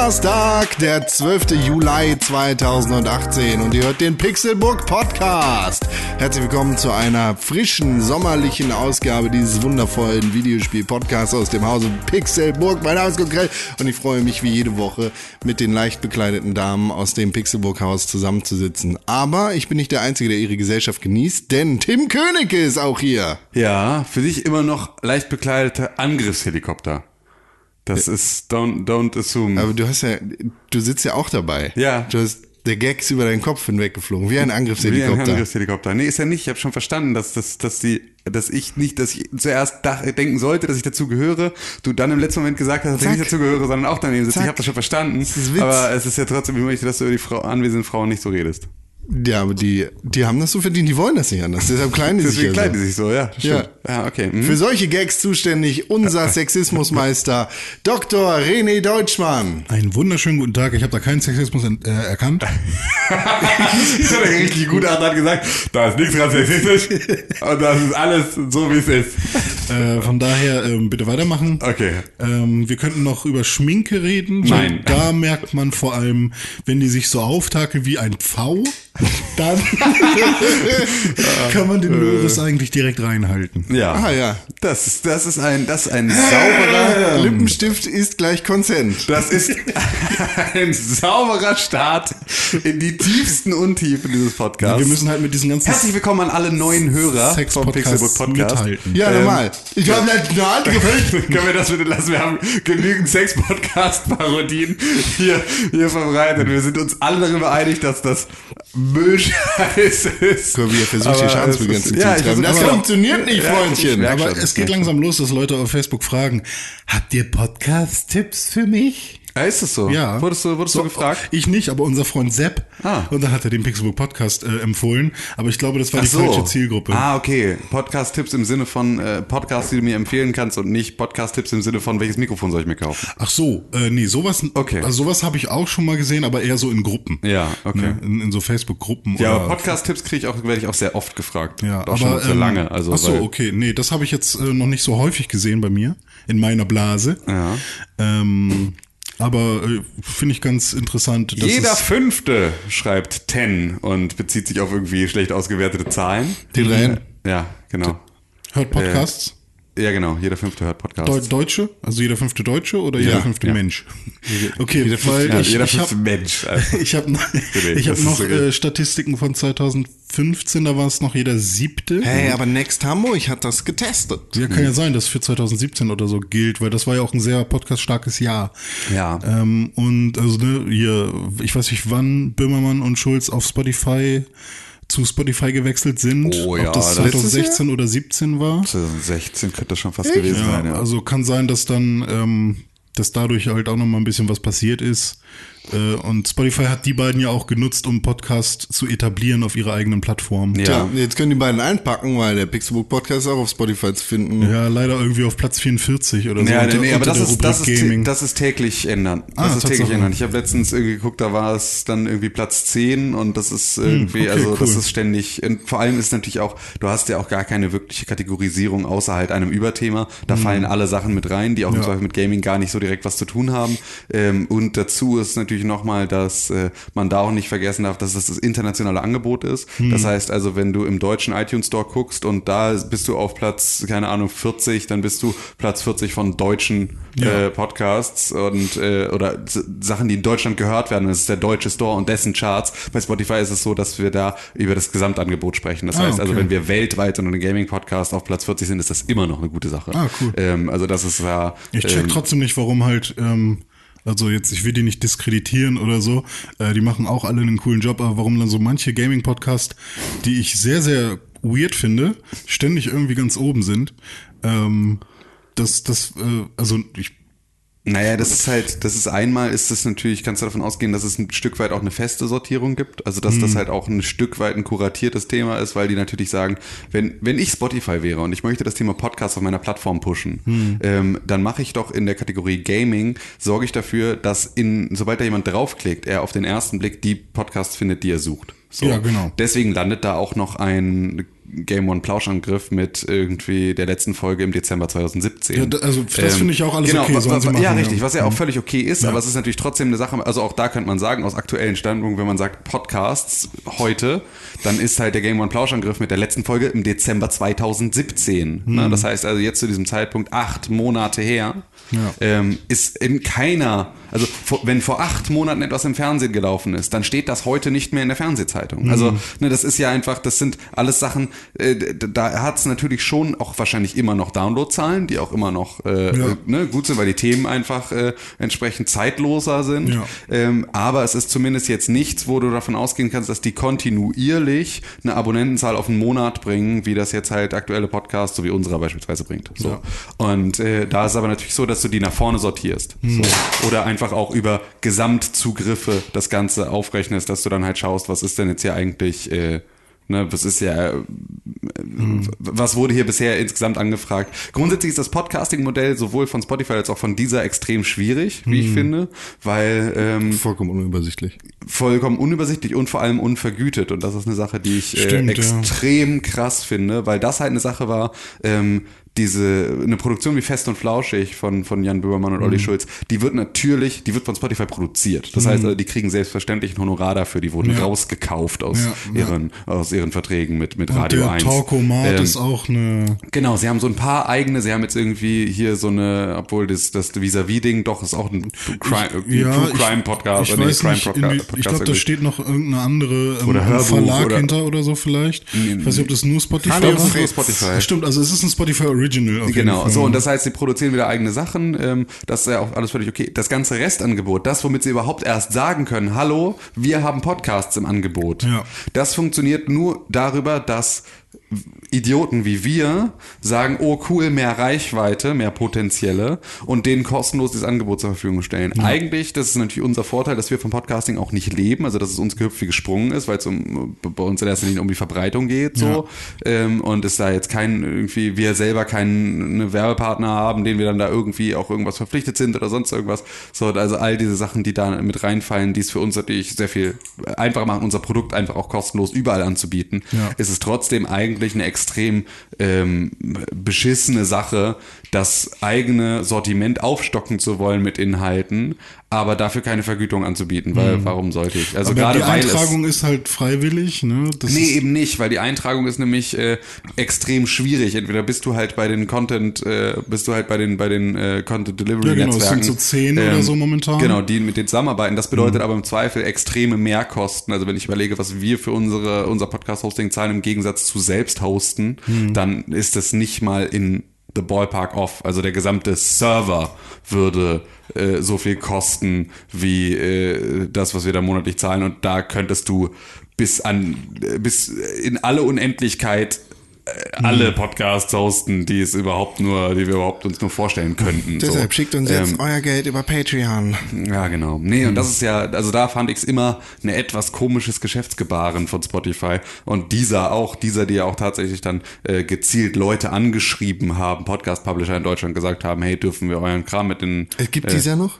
Donnerstag, der 12. Juli 2018 und ihr hört den Pixelburg Podcast. Herzlich willkommen zu einer frischen, sommerlichen Ausgabe dieses wundervollen Videospiel-Podcasts aus dem Hause Pixelburg. Mein Name ist Konkret und ich freue mich wie jede Woche mit den leicht bekleideten Damen aus dem Pixelburg-Haus zusammenzusitzen. Aber ich bin nicht der Einzige, der ihre Gesellschaft genießt, denn Tim Königke ist auch hier. Ja, für dich immer noch leicht bekleidete Angriffshelikopter. Das ist don't don't assume. Aber du hast ja, du sitzt ja auch dabei. Ja. Du hast der Gag ist über deinen Kopf hinweggeflogen, wie ein Angriffshelikopter. Wie ein Angriffshelikopter. Nee, ist ja nicht. Ich habe schon verstanden, dass, dass, dass, die, dass ich nicht, dass ich zuerst dach, denken sollte, dass ich dazu gehöre. Du dann im letzten Moment gesagt hast, dass Zack. ich nicht dazu gehöre, sondern auch daneben sitze. Zack. Ich habe das schon verstanden. Das ist Witz. Aber es ist ja trotzdem, ich möchte, dass du über die Frau, anwesenden Frauen nicht so redest. Ja, aber die, die haben das so verdient, die wollen das nicht anders. Deshalb kleiden die sich Deswegen ja kleiden so. die sich so, ja. Stimmt. Ja, okay. Mhm. Für solche Gags zuständig unser Sexismusmeister Dr. René Deutschmann. Einen wunderschönen guten Tag. Ich habe da keinen Sexismus äh, erkannt. das hat er richtig gut an, hat gesagt, da ist nichts rassistisch und das ist alles so, wie es ist. Äh, von daher ähm, bitte weitermachen. Okay. Ähm, wir könnten noch über Schminke reden. Nein. Da merkt man vor allem, wenn die sich so auftakeln wie ein Pfau, dann kann man den Loris eigentlich direkt reinhalten. Ja. Ah, ja. Das ist, das ist ein, das ist ein sauberer, Lippenstift ist gleich Consent. das ist ein sauberer Start in die tiefsten Untiefen dieses Podcasts. Wir müssen halt mit diesen ganzen Herzlich willkommen an alle neuen Hörer vom Sex-Podcasts Pixelbook Podcast. mithalten. Ja, Ähm, normal. Ich habe eine Hand gefällt. Können wir das bitte lassen? Wir haben genügend Sex-Podcast-Parodien hier, hier verbreitet. Wir sind uns alle darüber einig, dass das Müllscheiß ist. Guck, wie er versucht, Aber Schadensbegrenzung es ja, zu ich betreiben. Das funktioniert nicht, Ja, Freundchen. Aber schon, es geht langsam los, dass Leute auf Facebook fragen, habt ihr Podcast-Tipps für mich? Ah, ist es so? Ja. Wurdest du, wurdest So, du gefragt? Ich nicht, aber unser Freund Sepp. Ah. Und dann hat er den Pixelbook Podcast äh, empfohlen. Aber ich glaube, das war die Ach so. falsche Zielgruppe. Ah, okay. Podcast-Tipps im Sinne von äh, Podcasts, die du mir empfehlen kannst und nicht Podcast-Tipps im Sinne von, welches Mikrofon soll ich mir kaufen? Ach so, äh, nee, sowas, Okay. also sowas habe ich auch schon mal gesehen, aber eher so in Gruppen. Ja, okay. Ne, in, in so Facebook-Gruppen. Ja, aber Podcast-Tipps kriege ich auch, werde ich auch sehr oft gefragt. Ja, auch schon sehr ähm, lange. Also, ach so, okay. Nee, das habe ich jetzt äh, noch nicht so häufig gesehen bei mir, in meiner Blase. Ja. Ähm, aber äh, finde ich ganz interessant. dass Jeder Fünfte schreibt Ten und bezieht sich auf irgendwie schlecht ausgewertete Zahlen. Den rein. Ja, genau. hört Podcasts. Ja, genau. Jeder Fünfte hört Deu Podcasts. Deutsche? Also jeder fünfte Deutsche oder jeder fünfte ja. Mensch? Okay, weil ja, ich, jeder ich fünfte habe Mensch. Also. ich hab, noch- Nee, ich hab noch so äh, Statistiken von 2015, da war es noch jeder siebte. Hey, aber Next Hamburg hat das getestet. Ja, kann ja sein, dass für 2017 oder so gilt, weil das war ja auch ein sehr podcaststarkes Jahr. Ja. Ähm, und also ne, hier, ich weiß nicht, wann Böhmermann und Schulz auf Spotify zu Spotify gewechselt sind. Oh ja, ob das das- 2016 oder 17 war. 2016 könnte das schon fast gewesen Ja, sein. Ja. also kann sein, dass dann, ähm, dass dadurch halt auch noch mal ein bisschen was passiert ist. Äh, und Spotify hat die beiden ja auch genutzt, um Podcast zu etablieren auf ihrer eigenen Plattform. Ja. Tja, jetzt können die beiden einpacken, weil der Pixelbook Podcast ist auch auf Spotify zu finden. Ja, leider irgendwie auf Platz 44 oder so. Ja, nee, unter- nee, aber das ist, das, ist, Gaming. das ist täglich ändern. Das Ah, ist täglich ändern. Ich habe letztens irgendwie geguckt, da war es dann irgendwie Platz 10 und das ist irgendwie, okay, also das cool. ist ständig, und vor allem ist natürlich auch, du hast ja auch gar keine wirkliche Kategorisierung außer halt einem Überthema. Da fallen alle Sachen mit rein, die auch Ja. Mit Gaming gar nicht so direkt was zu tun haben. Ähm, und dazu ist natürlich nochmal, dass äh, man da auch nicht vergessen darf, dass das das internationale Angebot ist. Das heißt also, wenn du im deutschen iTunes Store guckst und da bist du auf Platz, keine Ahnung, 40, dann bist du Platz 40 von deutschen Ja. äh, Podcasts und äh, oder Sachen, die in Deutschland gehört werden. Das ist der deutsche Store und dessen Charts. Bei Spotify ist es so, dass wir da über das Gesamtangebot sprechen. Das Ah, heißt also, okay. wenn wir weltweit unter einem Gaming-Podcast auf Platz 40 sind, ist das immer noch eine gute Sache. Ah, cool. Ähm, also das ist ja. Ich check ähm, trotzdem nicht, warum halt, ähm, also jetzt, ich will die nicht diskreditieren oder so, äh, die machen auch alle einen coolen Job, aber warum dann so manche Gaming-Podcasts, die ich sehr, sehr weird finde, ständig irgendwie ganz oben sind. Ähm, das, das, äh, also ich Naja, das ist halt, das ist einmal, ist das natürlich, kannst du davon ausgehen, dass es ein Stück weit auch eine feste Sortierung gibt. Also, dass das halt auch ein Stück weit ein kuratiertes Thema ist, weil die natürlich sagen, wenn, wenn ich Spotify wäre und ich möchte das Thema Podcast auf meiner Plattform pushen, ähm, dann mache ich doch in der Kategorie Gaming, sorge ich dafür, dass in, sobald da jemand draufklickt, er auf den ersten Blick die Podcasts findet, die er sucht. So. Ja, genau. Deswegen landet da auch noch ein Game One Plauschangriff mit irgendwie der letzten Folge im Dezember 2017. Ja, also das finde ich auch alles genau, okay, wa- sollen wa- sie machen, ja, ja. richtig, was ja auch Mhm. völlig okay ist, aber es ist natürlich trotzdem eine Sache, also auch da könnte man sagen, aus aktuellen Standpunkt, wenn man sagt Podcasts heute, dann ist halt der Game One Plauschangriff mit der letzten Folge im Dezember 2017. Ne? Mhm. Das heißt also jetzt zu diesem Zeitpunkt acht Monate her, Ja. ähm, ist in keiner, also wenn vor acht Monaten etwas im Fernsehen gelaufen ist, dann steht das heute nicht mehr in der Fernsehzeitung. Mhm. Also ne, das ist ja einfach, das sind alles Sachen, äh, da hat es natürlich schon auch wahrscheinlich immer noch Downloadzahlen, die auch immer noch äh, Ja. ne, gut sind, weil die Themen einfach äh, entsprechend zeitloser sind. Ja. Ähm, aber es ist zumindest jetzt nichts, wo du davon ausgehen kannst, dass die kontinuierlich eine Abonnentenzahl auf einen Monat bringen, wie das jetzt halt aktuelle Podcasts, so wie unserer beispielsweise bringt. So. Ja. Und äh, da ist aber natürlich so, dass du die nach vorne sortierst. So. Oder einfach auch über Gesamtzugriffe das Ganze aufrechnest, dass du dann halt schaust, was ist denn jetzt hier eigentlich, äh, ne, was ist ja, äh, was wurde hier bisher insgesamt angefragt. Grundsätzlich ist das Podcasting-Modell sowohl von Spotify als auch von dieser extrem schwierig, wie ich finde, weil ähm, Vollkommen unübersichtlich. vollkommen unübersichtlich und vor allem unvergütet. Und das ist eine Sache, die ich Stimmt, äh, extrem krass finde, weil das halt eine Sache war, ähm, diese, eine Produktion wie Fest und Flauschig von, von Jan Böhmermann und Olli Mhm. Schulz, die wird natürlich, die wird von Spotify produziert. Das heißt, also, die kriegen selbstverständlich ein Honorar dafür, die wurden Ja. rausgekauft aus Ja, ja. ihren, aus ihren Verträgen mit, mit Und Radio der 1. Talkomat Ähm, ist auch eine. Genau, sie haben so ein paar eigene, sie haben jetzt irgendwie hier so eine, obwohl das, das Vis-a-vis-Ding doch ist auch ein Crime, Ja, True ich- Crime Podcast, Ich Crime ich glaube, da steht noch irgendeine andere ähm, Oder Hörbuch Verlag oder- hinter oder so vielleicht. Ich weiß nicht, ob das nur Spotify. Spotify. Stimmt, also es ist ein Spotify Original. Auf Genau, so und das heißt, sie produzieren wieder eigene Sachen, ähm, das ist ja auch alles völlig okay. Das ganze Restangebot, das, womit sie überhaupt erst sagen können, hallo, wir haben Podcasts im Angebot. Ja. Das funktioniert nur darüber, dass Idioten wie wir sagen, oh cool, mehr Reichweite, mehr potenzielle und denen kostenlos dieses Angebot zur Verfügung stellen. Eigentlich, das ist natürlich unser Vorteil, dass wir vom Podcasting auch nicht leben, also dass es uns gehüpft wie gesprungen ist, weil es um, bei uns in erster Linie um die Verbreitung geht, so. Ähm, und es da jetzt kein, irgendwie, wir selber keinen Werbepartner haben, den wir dann da irgendwie auch irgendwas verpflichtet sind oder sonst irgendwas. So, also all diese Sachen, die da mit reinfallen, die es für uns natürlich sehr viel einfacher machen, unser Produkt einfach auch kostenlos überall anzubieten, Ja. ist es trotzdem eigentlich eine extrem ähm, beschissene Sache, das eigene Sortiment aufstocken zu wollen mit Inhalten, aber dafür keine Vergütung anzubieten, weil warum sollte ich? Also Mhm. Aber gerade die Eintragung ist halt freiwillig, ne? Das Nee, eben nicht, weil die Eintragung ist nämlich äh, extrem schwierig. Entweder bist du halt bei den Content, äh, bist du halt bei den bei den äh, Content Delivery Ja, genau, es Netzwerken. sind so zehn oder so momentan. Mhm. Genau, die mit denen zusammenarbeiten. Das bedeutet aber im Zweifel extreme Mehrkosten. Also wenn ich überlege, was wir für unsere unser Podcast Hosting zahlen im Gegensatz zu selbst hosten, Mhm. dann ist das nicht mal in the ballpark off. Also der gesamte Server würde äh, so viel kosten wie äh, das, was wir da monatlich zahlen. Und da könntest du bis an äh, bis in alle Unendlichkeit alle Podcasts hosten, die es überhaupt nur, die wir überhaupt uns nur vorstellen könnten. so. Deshalb schickt uns jetzt Ähm, euer Geld über Patreon. ja, genau. Nee, und das ist ja, also da fand ich es immer ein etwas komisches Geschäftsgebaren von Spotify. Und dieser auch, dieser, die ja auch tatsächlich dann äh, gezielt Leute angeschrieben haben, Podcast-Publisher in Deutschland gesagt haben, hey, dürfen wir euren Kram mit in. Es gibt äh, dies ja noch?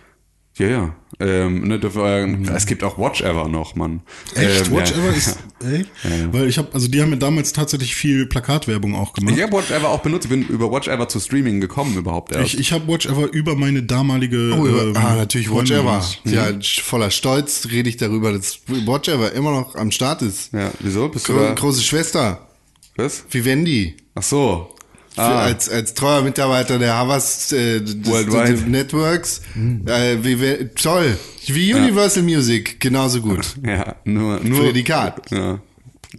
Ja, ja. Ähm, ne, euren, Es gibt auch Watch Ever noch, Mann. Echt? Ähm, Watch ja. Ever ist. Echt? Weil ich habe, also die haben ja damals tatsächlich viel Plakatwerbung auch gemacht. Ich habe Watch Ever auch benutzt. Ich bin über Watch Ever zu Streaming gekommen überhaupt erst. Ich, ich habe Watch Ever über meine damalige. Oh, über, ähm, ah, natürlich Watch Ever. Ja, voller Stolz rede ich darüber, dass Watch Ever immer noch am Start ist. ja, wieso? Bist du Gro da? große Schwester. Was? Vivendi. Ach so. Für, Ah. als, als treuer Mitarbeiter der Havas äh, des, des Networks. Äh, wie, toll. Wie Universal Music, genauso gut. Ja, nur, nur. Prädikat. Ja.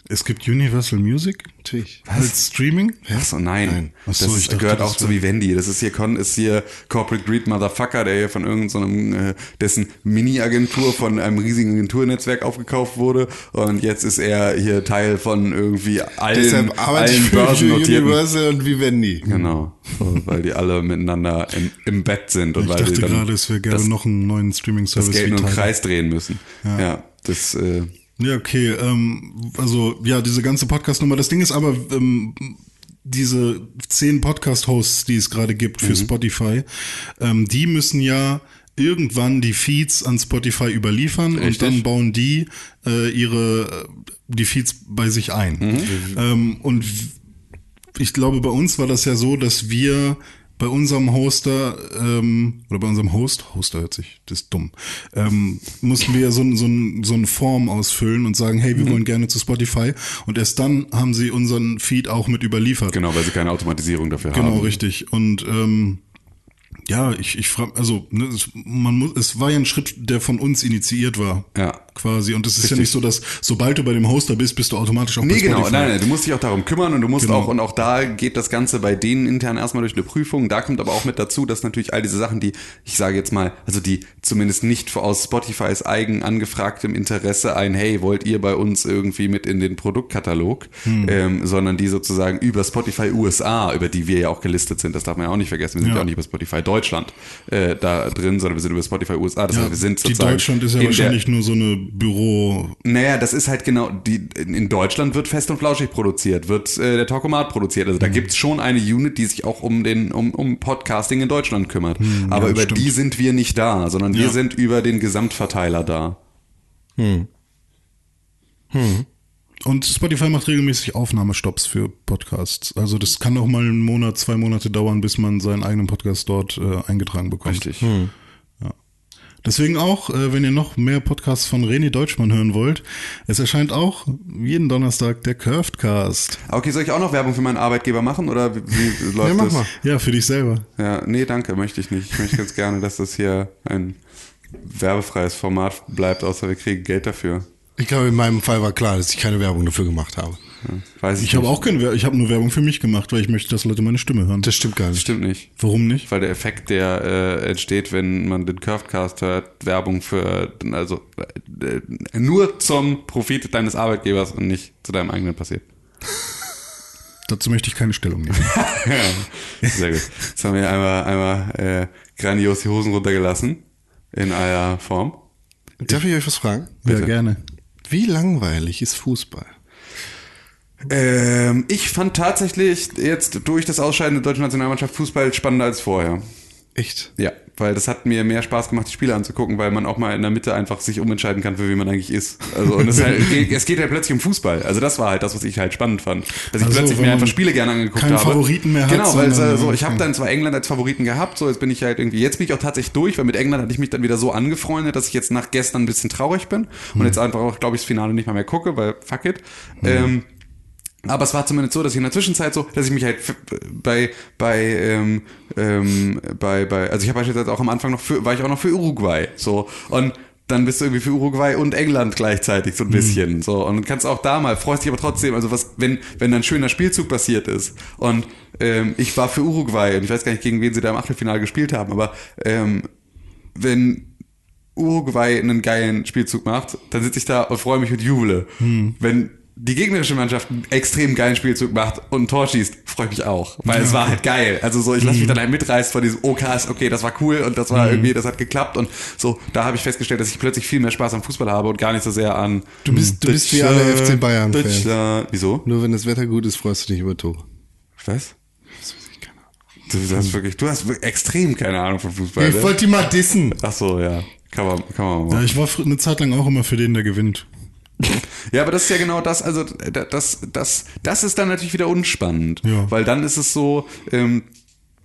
Es gibt Universal Music Natürlich. als Streaming. Ach so, nein. Ach so, das ich dachte, gehört das auch zu Vivendi. Das ist hier, Con ist hier Corporate Greed Motherfucker, der hier von irgendeinem, äh, dessen Mini-Agentur von einem riesigen Agenturnetzwerk aufgekauft wurde. Und jetzt ist er hier Teil von irgendwie allen, Deshalb arbeite ich allen für, für börsennotierten. Universal und Vivendi. Genau. So, weil die alle miteinander im, im Bett sind und Ich weil dachte sie dann gerade, es wäre gerne das, noch einen neuen Streaming-Service. das Geld nur im. Kreis drehen müssen. Ja, das, äh, Ja, okay. Ähm, also, ja, diese ganze Podcast-Nummer. Das Ding ist aber, ähm, diese zehn Podcast-Hosts, die es gerade gibt Mhm. für Spotify, ähm, die müssen ja irgendwann die Feeds an Spotify überliefern und Richtig. dann bauen die äh, ihre äh, die Feeds bei sich ein. Mhm. Ähm, und ich glaube, bei uns war das ja so, dass wir bei unserem Hoster ähm, oder bei unserem Host, Hoster hört sich, das ist dumm, ähm, mussten wir so, so, so eine Form ausfüllen und sagen, hey, wir wollen gerne zu Spotify. Und erst dann haben sie unseren Feed auch mit überliefert. Genau, weil sie keine Automatisierung dafür Genau, haben. richtig. Und ähm, ja, ich, ich frage, also ne, es, man muss, es war ja ein Schritt, der von uns initiiert war. Ja. Quasi. Und es ist ja nicht so, dass sobald du bei dem Hoster bist, bist du automatisch auch bei Nee, genau. Spotify. Nein, nein, du musst dich auch darum kümmern und du musst Genau. auch, und auch da geht das Ganze bei denen intern erstmal durch eine Prüfung. Da kommt aber auch mit dazu, dass natürlich all diese Sachen, die, ich sage jetzt mal, also die zumindest nicht aus Spotifys eigen angefragtem Interesse ein, hey, wollt ihr bei uns irgendwie mit in den Produktkatalog, Hm. ähm, sondern die sozusagen über Spotify USA, über die wir ja auch gelistet sind, das darf man ja auch nicht vergessen. Wir sind Ja. ja, auch nicht über Spotify Deutschland äh, da drin, sondern wir sind über Spotify USA. Das Ja, heißt, wir sind die sozusagen Deutschland ist ja in der- wahrscheinlich nur so eine Büro. naja, das ist halt genau, die, in Deutschland wird Fest und Flauschig produziert, wird äh, der Talkomat produziert. Also da Mhm. gibt's schon eine Unit, die sich auch um den um, um Podcasting in Deutschland kümmert. Aber Mhm, ja, über stimmt. die sind wir nicht da, sondern wir Ja. sind über den Gesamtverteiler da. Und Spotify macht regelmäßig Aufnahmestopps für Podcasts. Also das kann auch mal einen Monat, zwei Monate dauern, bis man seinen eigenen Podcast dort äh, eingetragen bekommt. Richtig. Deswegen auch, äh, wenn ihr noch mehr Podcasts von René Deutschmann hören wollt, es erscheint auch jeden Donnerstag der Curvedcast. Okay, soll ich auch noch Werbung für meinen Arbeitgeber machen oder wie, wie läuft Ja, mach das? mal. Ja, für dich selber. Ja, nee, danke, möchte ich nicht. Ich möchte ganz gerne, dass das hier ein werbefreies Format bleibt, außer wir kriegen Geld dafür. Ich glaube, in meinem Fall war klar, dass ich keine Werbung dafür gemacht habe. Weiß ich, Ich habe auch keine Werbung, ich habe nur Werbung für mich gemacht, weil ich möchte, dass Leute meine Stimme hören. Das stimmt gar nicht. Stimmt nicht. Warum nicht? Weil der Effekt, der äh, entsteht, wenn man den Curvecast hört, Werbung für, also äh, nur zum Profit deines Arbeitgebers und nicht zu deinem eigenen passiert. Dazu möchte ich keine Stellung nehmen. Sehr gut. Jetzt haben wir einmal, einmal äh, grandios die Hosen runtergelassen in aller Form. Darf ich euch was fragen? ja, Bitte. gerne. Wie langweilig ist Fußball? Ähm, ich fand tatsächlich jetzt durch das Ausscheiden der deutschen Nationalmannschaft Fußball spannender als vorher. Echt? Ja, weil das hat mir mehr Spaß gemacht, die Spiele anzugucken, weil man auch mal in der Mitte einfach sich umentscheiden kann, für wen man eigentlich ist. Also und es, halt, es geht ja plötzlich um Fußball. Also das war halt das, was ich halt spannend fand, dass ich Also, plötzlich mir einfach Spiele gerne angeguckt keinen habe. Favoriten mehr Genau, weil so, ja, ich habe dann zwar England als Favoriten gehabt, so jetzt bin ich halt irgendwie, jetzt bin ich auch tatsächlich durch, weil mit England hatte ich mich dann wieder so angefreundet, dass ich jetzt nach gestern ein bisschen traurig bin Hm. und jetzt einfach auch, glaube ich, das Finale nicht mal mehr gucke, weil fuck it. Ähm, aber es war zumindest so, dass ich in der Zwischenzeit so, dass ich mich halt bei bei ähm, ähm, bei bei also ich habe beispielsweise auch am Anfang noch für war ich auch noch für Uruguay so. Und dann bist du irgendwie für Uruguay und England gleichzeitig so ein bisschen so. Und kannst auch da mal freust dich aber trotzdem also was wenn wenn dann ein schöner Spielzug passiert ist. Und ähm, ich war für Uruguay und ich weiß gar nicht gegen wen sie da im Achtelfinale gespielt haben aber ähm, wenn Uruguay einen geilen Spielzug macht, dann sitze ich da und freue mich und jubele. Wenn die gegnerische Mannschaft einen extrem geilen Spielzug macht und ein Tor schießt, freue ich mich auch. Weil es war halt geil. Also so, ich lasse mich dann halt mitreißen von diesem, oh krass, okay, das war cool und das war irgendwie, das hat geklappt und so, da habe ich festgestellt, dass ich plötzlich viel mehr Spaß am Fußball habe und gar nicht so sehr an Du bist, du bist wie alle FC Bayern-Fans. Deutschland. Wieso? Nur wenn das Wetter gut ist, freust du dich über Tore. Was? Du hast wirklich, du hast extrem keine Ahnung von Fußball. Ich wollte die mal dissen. Ach so, ja. Kann man, kann man mal. Ja, ich war eine Zeit lang auch immer für den, der gewinnt. Ja, aber das ist ja genau das, also da- das, das, das ist dann natürlich wieder unspannend. Ja. Weil dann ist es so, ähm,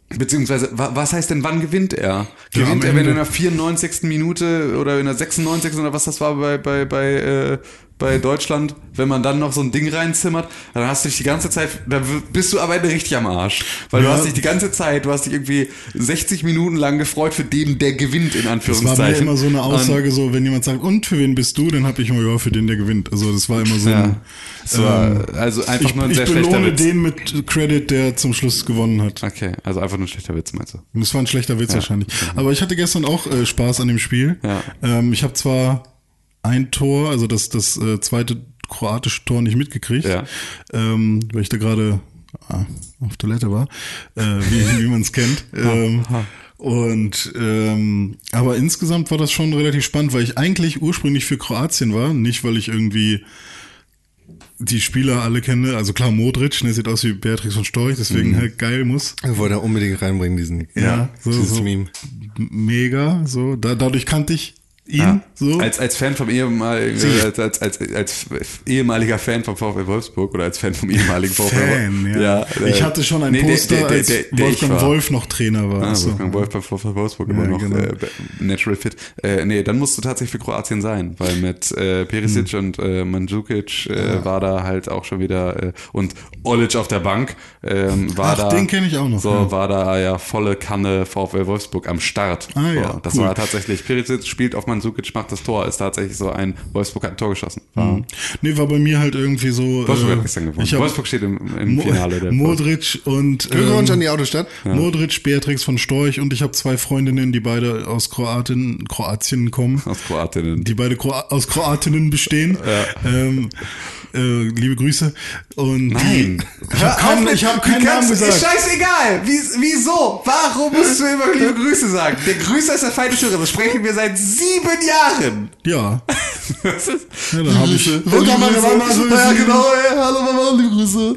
beziehungsweise, wa- was heißt denn, wann gewinnt er? Ja, Gewinnt am er, wenn Ende. in der 94. Minute oder in der 96. oder was das war bei, bei, bei, äh, bei Deutschland, wenn man dann noch so ein Ding reinzimmert, dann hast du dich die ganze Zeit, da w- bist du am Ende richtig am Arsch. Weil du Ja. hast dich die ganze Zeit, du hast dich irgendwie 60 Minuten lang gefreut für den, der gewinnt, in Das war Anführungszeichen. mir immer so eine Und- Aussage, so wenn jemand sagt, und für wen bist du, dann habe ich immer, ja, für den, der gewinnt. Also das war immer so Ja. ein, Es war also einfach ich, nur ein ich sehr schlechter belohne Witz. den mit Credit, der zum Schluss gewonnen hat. Okay, also einfach nur ein schlechter Witz, meinst du? Und Das war ein schlechter Witz wahrscheinlich. Aber ich hatte gestern auch äh, Spaß an dem Spiel. Ja. Ähm, ich habe zwar ein Tor, also das, das äh, zweite kroatische Tor nicht mitgekriegt, Ja. ähm, weil ich da gerade ah, auf Toilette war, äh, wie, wie man es kennt. Ähm, und ähm, aber insgesamt war das schon relativ spannend, weil ich eigentlich ursprünglich für Kroatien war, nicht weil ich irgendwie die Spieler alle kenne. Also klar, Modric, der sieht aus wie Beatrix von Storch, deswegen halt geil muss. Ich wollte er unbedingt reinbringen, diesen Ja, so, dieses so Meme. mega. So, da, dadurch kannte ich ihn. Ja. So. Als, als Fan vom ehemaligen, Sie- als, als, als, als ehemaliger Fan vom VfL Wolfsburg oder als Fan vom ehemaligen VfL Fan, ja. äh, ich hatte schon ein nee, Poster, der- der- als der- ich Wolfgang. Wolf noch Trainer war. Ah, so. Wolfgang Wolf beim VfL Wolfsburg Ja, immer noch genau. äh, natural fit. Äh, nee, dann musst du tatsächlich für Kroatien sein, weil mit äh, Perisic Hm. und äh, Mandzukic äh, war da halt auch schon wieder äh, und Olic auf der Bank ähm, war Ach, da. den kenn ich auch noch, So ja. war da ja volle Kanne VfL Wolfsburg am Start. Ah, so, ja, das cool. war tatsächlich Perisic spielt auf Mandzukic, macht das Tor, ist tatsächlich so ein Wolfsburg hat ein Tor geschossen. War, Nee, war bei mir halt irgendwie so. Wolfsburg äh, hat gestern gewonnen. Wolfsburg steht im, im Mo Finale der Modric und Glückwunsch ähm, an die Autostadt. Modric, Beatrix von Storch und ich habe zwei Freundinnen, die beide aus Kroatien, Kroatien kommen. aus Kroatien. die beide Kroa aus Kroatinnen bestehen. Ähm, äh, liebe Grüße. Und Nein. Ich habe keinen, ich hab keinen Namen gesagt. scheißegal. Wie, wieso? Warum musst du immer liebe Grüße sagen? Der Grüßer ist der Feind des Hörers. Das sprechen wir seit sieben Jahren. Ja, ist? ja dann habe ich. Mutter, meine Mama grüßen. Ja, genau. Ey, hallo Mama, liebe Grüße.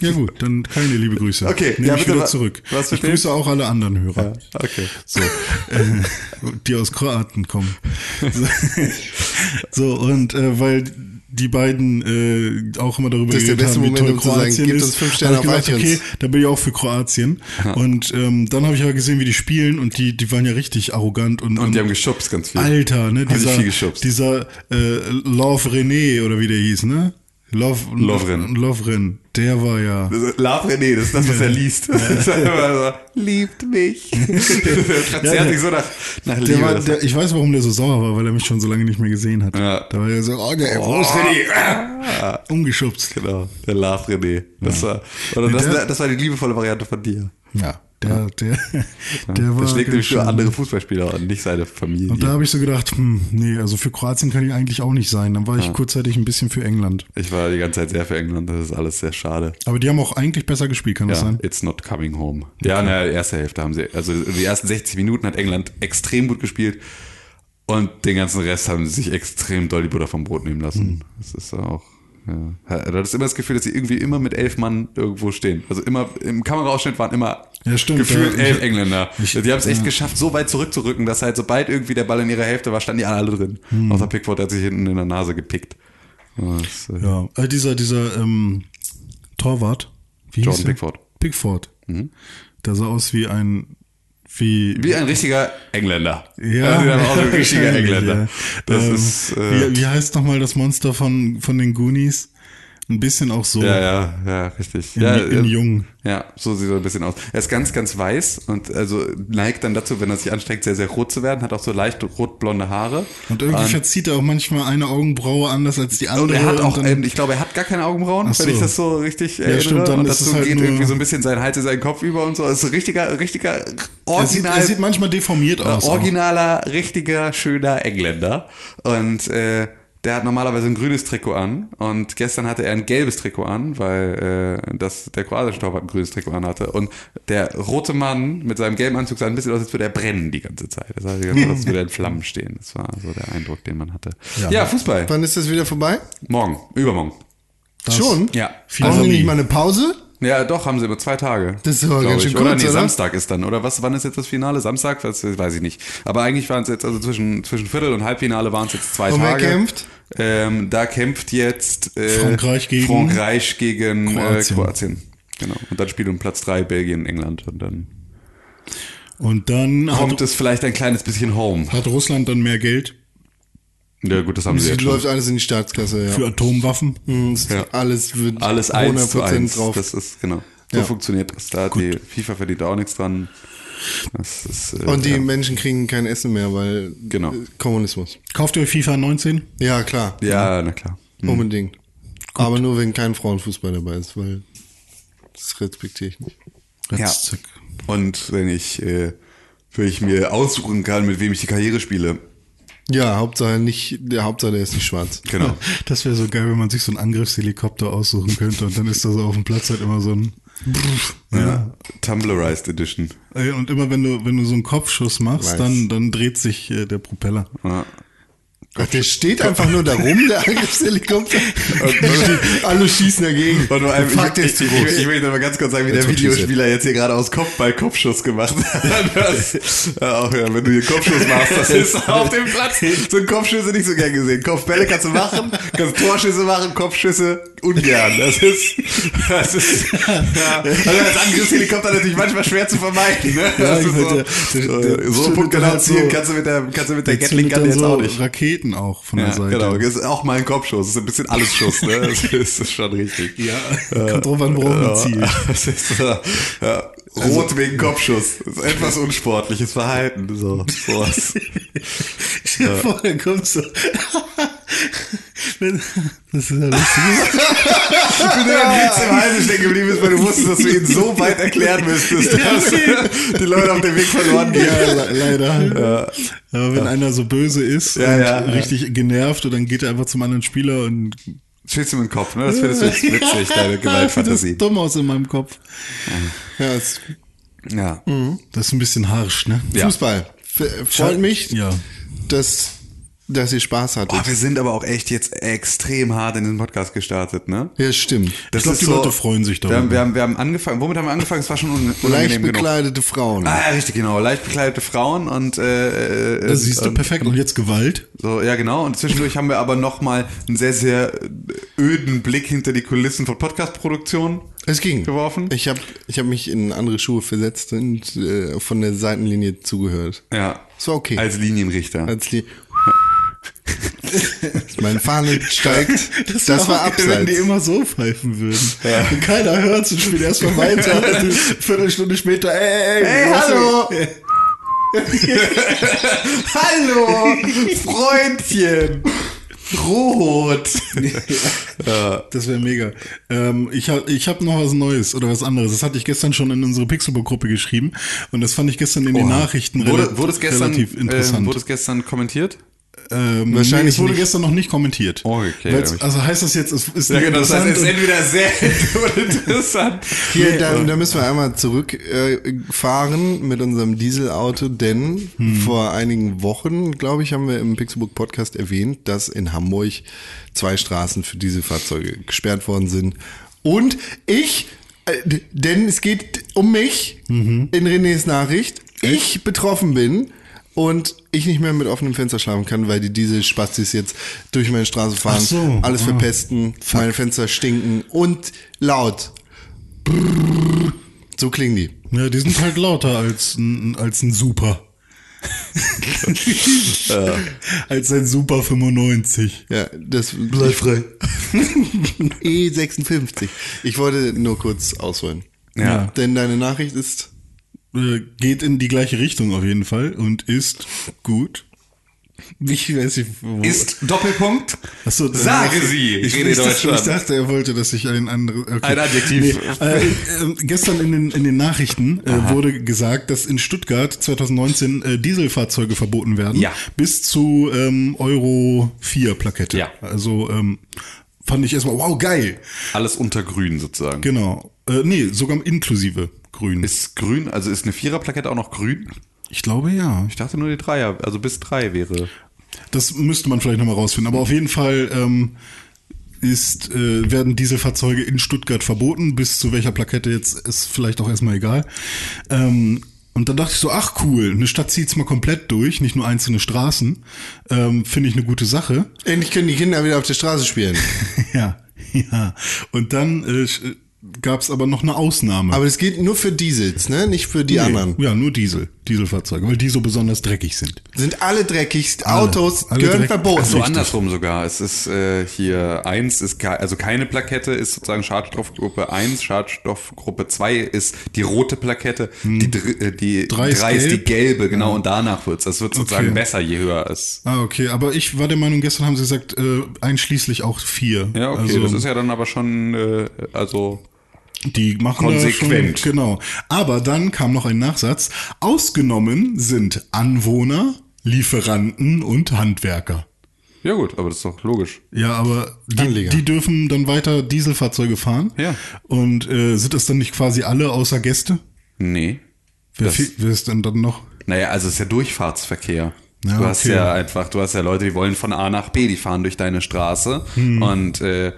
Ja gut, dann keine liebe Grüße. Okay, nehme ja, ich wieder zurück. was ich grüße auch alle anderen Hörer. Okay. So, äh, die aus Kroaten kommen. So, so und äh, weil die beiden äh, auch immer darüber Das ist der geredet beste haben, wie Moment, toll um zu sagen, Kroatien gebt ist. uns fünf Sterne hab ich gesagt, okay, da bin ich auch für Kroatien. Und ähm, dann habe ich aber gesehen, wie die spielen und die, die waren ja richtig arrogant und, Und die haben geschubst ganz viel. Alter, ne? Haben sich Dieser, viel geschubst. dieser äh, Love René oder wie der hieß, ne? Love, Lovren. Lovren, der war ja. Love René, das ist das, was er liest. Das so, liebt mich. Der verzerrt sich so nach, nach Der Liebe. war, Das- der, ich weiß, warum der so sauer war, weil er mich schon so lange nicht mehr gesehen hat. Ja. Da war er so, oh, der Oh. René? Umgeschubst. Genau, der Love René. Das war, oder das, Der- das war die liebevolle Variante von dir. Ja, der, der, der war. Der schlägt ganz nämlich nur andere Fußballspieler und nicht seine Familie. Und da habe ich so gedacht, hm, nee, also für Kroatien kann ich eigentlich auch nicht sein. Dann war ich kurzzeitig ein bisschen für England. ich war die ganze Zeit sehr für England, das ist alles sehr schade. Aber die haben auch eigentlich besser gespielt, kann das Ja, sein? it's not coming home. Ja, in der ersten Hälfte haben sie, also die ersten 60 Minuten hat England extrem gut gespielt und den ganzen Rest haben sie sich extrem doll die Butter vom Brot nehmen Hm. lassen. Das ist auch, ja. Du hast immer das Gefühl, dass sie irgendwie immer mit elf Mann irgendwo stehen. Also immer, im Kameraausschnitt waren immer Ja, stimmt, gefühlt ja. elf Engländer. ich- die haben es echt geschafft, so weit zurückzurücken, dass halt sobald irgendwie der Ball in ihrer Hälfte war, standen die alle drin. Hm. Außer Pickford der hat sich hinten in der Nase gepickt. Das, äh, Ja, äh, dieser, dieser ähm, Torwart. Wie Jordan? Pickford. Pickford. Der sah aus wie ein. Wie, Wie ein richtiger Engländer. Ja. Also, auch ein richtiger Engländer. Das ähm, ist, äh, wie, wie heißt nochmal das Monster von, von den Goonies? Ein bisschen auch so. ja, ja, ja, richtig. In, ja, in äh, jung. Ja, so sieht er ein bisschen aus. Er ist ganz, ganz weiß und also neigt dann dazu, wenn er sich anstrengt, sehr, sehr rot zu werden, hat auch so leicht rotblonde Haare. Und irgendwie Und- verzieht er auch manchmal eine Augenbraue anders als die andere. Und er hat auch, dann- ich glaube, er hat gar keine Augenbrauen, so. wenn ich das so richtig erinnere. stimmt, dann und ist dazu halt geht irgendwie so ein bisschen sein Hals in seinen Kopf über und so. Es ist ein richtiger, richtiger, er, sieht, original, er sieht manchmal deformiert aus. auch. originaler, richtiger, schöner Engländer. Und äh, der hat normalerweise ein grünes Trikot an und gestern hatte er ein gelbes Trikot an, weil äh, das, der kroatische Torwart ein grünes Trikot anhatte. Und der rote Mann mit seinem gelben Anzug sah ein bisschen aus, als würde er brennen die ganze Zeit. Das sah die ganze Zeit aus, als würde er in Flammen stehen. Das war so der Eindruck, den man hatte. Ja, Ja. Fußball. Wann ist das wieder vorbei? Morgen, übermorgen. Das- Schon? Ja. Die Four. nicht mal eine Pause? Ja, doch, haben sie immer zwei Tage. Das ist aber ganz schön ich. Oder kurz, nee, oder? Samstag ist dann. Oder was, wann ist jetzt das Finale? Samstag? Das weiß ich nicht. Aber eigentlich waren es jetzt, also zwischen, zwischen Viertel- und Halbfinale waren es jetzt zwei Und wer Tage. kämpft? Ähm, da kämpft jetzt äh, Frankreich gegen- Frankreich gegen Kroatien. Kroatien. Äh, Kroatien. Genau. Und dann spielt um Platz drei Belgien, England. Und dann Und dann kommt hat, es vielleicht ein kleines bisschen home. hat Russland dann mehr Geld Ja, gut, das haben sie Es jetzt schon. läuft alles in die Staatskasse, ja. für Atomwaffen. Mhm, Ja. Alles wird Alles eins zu 100% eins. drauf. Das ist, genau. So Ja. funktioniert das. Da hat die FIFA verdient auch nichts dran. Das ist, äh, Und die ja. Menschen kriegen kein Essen mehr, weil Genau. Kommunismus. Kauft ihr euch FIFA 19? Ja, klar. Ja, na klar. Hm. Unbedingt. Aber nur, wenn kein Frauenfußball dabei ist, weil das respektiere ich nicht. Ja. Und wenn ich, äh, wenn ich mir aussuchen kann, mit wem ich die Karriere spiele. Ja, Hauptsache nicht, der Hauptsache der ist nicht schwarz. Genau. Das wäre so geil, wenn man sich so einen Angriffshelikopter aussuchen könnte und dann ist da so auf dem Platz halt immer so ein. Ja. Tumblerized Edition. Und immer wenn du, wenn du so einen Kopfschuss machst, Weiß. dann, dann dreht sich äh, der Propeller. Ja. Ach, der steht einfach nur da rum, der Angriffshelikopter. Alle schießen dagegen. Und allem, Der Fakt ich, ist zu ich, groß. ich, ich will noch mal ganz kurz sagen, wie der Videospieler jetzt hier gerade aus Kopfball Kopfschuss gemacht hat. Das, ja, auch, ja, wenn du hier Kopfschuss machst, das ist auf dem Platz. So ein Kopfschüsse nicht so gern gesehen. Kopfbälle kannst du machen, kannst Torschüsse machen, Kopfschüsse ungern. Das ist, das ist, ja. Also als Angriffshelikopter natürlich manchmal schwer zu vermeiden. Ne? Ist so, der- der- der- so der- Punkt der hat zielen kannst du mit der, kannst du mit der Der Gatling Gun jetzt so auch nicht. Raketen auch von der Ja, Seite. genau. Das ist auch mal ein Kopfschuss. Das ist ein bisschen alles Schuss, ne? Das ist, das ist schon richtig. Ja, kommt drauf an, worauf man zielt. Das ist, äh, ja, rot wegen Kopfschuss. Das ist etwas unsportliches Verhalten. So, sowas. Stell dir vor, dann kommt so. Das ist ja lustig. Ich bin der Witz im Halse stecken geblieben ist, weil du wusstest, dass du ihn so weit erklären müsstest, dass die Leute auf dem Weg verloren gehen. Ja, le leider. Aber wenn einer so böse ist Ja, und ja, ja. richtig genervt und dann geht er einfach zum anderen Spieler und Schießt ihm in den Kopf, ne? Das findest du jetzt witzig, deine Gewaltfantasie. Das dumm aus in meinem Kopf. Ja, es, Ja. Das ist ein bisschen harsch, ne? Ja. Fußball. Freut mich, Ja. dass, dass ihr Spaß hattet. Boah, wir sind aber auch echt jetzt extrem hart in den Podcast gestartet, ne? ja, stimmt. Das glaub, ist die Leute freuen sich wir darüber. haben, wir, haben, wir haben angefangen, womit haben wir angefangen? Es war schon un unangenehm Leicht genug. bekleidete Frauen. Ah, ja, richtig, genau. Leicht bekleidete Frauen und äh, äh, Das siehst du und, perfekt. Und jetzt Gewalt. So, ja, genau. Und zwischendurch haben wir aber nochmal einen sehr, sehr öden Blick hinter die Kulissen von Podcast-Produktionen. Es ging. Geworfen? Ich habe ich hab mich in andere Schuhe versetzt und äh, von der Seitenlinie zugehört. Ja. Es war okay. Als Linienrichter. Als die mein Fahne steigt. Das, war auch geil, Wenn die abseits. immer so pfeifen würden. Und keiner hört und spielt erstmal weiter. Eine Viertelstunde später, ey, ey, Hey, was- hallo! Hallo! Freundchen! Rot! Das wäre mega. Ähm, ich habe ich hab noch was Neues oder was anderes. Das hatte ich gestern schon in unsere Pixelbook-Gruppe geschrieben. Und das fand ich gestern in den Nachrichten Wurde, rela- wurde, es gestern, relativ äh, interessant. wurde es gestern kommentiert? Ähm, wahrscheinlich es wurde nicht. gestern noch nicht kommentiert. Oh, okay, also heißt das jetzt, es ist Ja, genau. Das heißt, es ist interessant entweder sehr uninteressant. Hier, da, da müssen wir einmal zurückfahren äh, mit unserem Dieselauto, denn vor einigen Wochen, glaube ich, haben wir im Pixelbook Podcast erwähnt, dass in Hamburg zwei Straßen für Dieselfahrzeuge gesperrt worden sind. Und ich, äh, denn es geht um mich in Renés Nachricht, ich betroffen bin und ich nicht mehr mit offenem Fenster schlafen kann, weil die Dieselspastis jetzt durch meine Straße fahren, so, alles ah. verpesten, meine Fenster stinken und laut. So klingen die. Ja, die sind halt lauter als ein, als ein Super. als ein Super 95. Ja, das bleibt frei. E56. Ich wollte nur kurz ausholen. Ja. Denn deine Nachricht ist Äh, geht in die gleiche Richtung auf jeden Fall und ist gut. Ich weiß nicht, wo. Ist Doppelpunkt? Ach so, äh, Sage sie, Ich, Rede ich, dachte, Deutschland. ich dachte, er wollte, dass ich ein anderes. Okay. Ein Adjektiv. äh, äh, gestern in den, in den Nachrichten äh, wurde gesagt, dass in Stuttgart 2019 äh, Dieselfahrzeuge verboten werden. Ja. Bis zu ähm, Euro 4 Plakette. Ja. Also ähm, fand ich erstmal, wow, geil. Alles unter grün sozusagen. Genau. Äh, nee, sogar inklusive grün. Ist grün, also ist eine Viererplakette auch noch grün? ich glaube ja. Ich dachte nur die Dreier, also bis drei wäre. Das müsste man vielleicht nochmal rausfinden. Aber auf jeden Fall ähm, ist, äh, werden Dieselfahrzeuge in Stuttgart verboten. Bis zu welcher Plakette jetzt ist vielleicht auch erstmal egal. Ähm, und dann dachte ich so, ach cool, eine Stadt zieht's mal komplett durch, nicht nur einzelne Straßen. Ähm, Finde ich eine gute Sache. endlich können die Kinder wieder auf der Straße spielen. ja, ja. Und dann äh, gab's aber noch eine Ausnahme. Aber es geht nur für Diesels, ne? Nicht für die Nee, anderen. Ja, nur Diesel, Dieselfahrzeuge, weil die so besonders dreckig sind. Sind alle dreckig. Autos alle gehören dreckig. verboten. Ach so, Richtig. andersrum sogar. Es ist äh, hier eins ist ke also keine Plakette ist sozusagen Schadstoffgruppe 1, Schadstoffgruppe 2 ist die rote Plakette, die, dr- äh, die Hm. Drei drei, ist ist, die gelb? gelbe, genau, und danach wird's. Das wird sozusagen Okay. besser, je höher es. Ah, okay. Aber ich war der Meinung, gestern haben sie gesagt, äh, einschließlich auch vier. Ja, okay, Also, das ist ja dann aber schon, äh, also Die machen Konsequent. Schon, genau. Aber dann kam noch ein Nachsatz. Ausgenommen sind Anwohner, Lieferanten und Handwerker. ja gut, aber das ist doch logisch. Ja, aber die, die dürfen dann weiter Dieselfahrzeuge fahren. Ja. Und äh, sind das dann nicht quasi alle außer Gäste? Nee. Wer, wer ist denn dann noch? Naja, also es ist ja Durchfahrtsverkehr. Ja, du hast okay. ja einfach, du hast ja Leute, die wollen von A nach B, die fahren durch deine Straße Hm. und äh,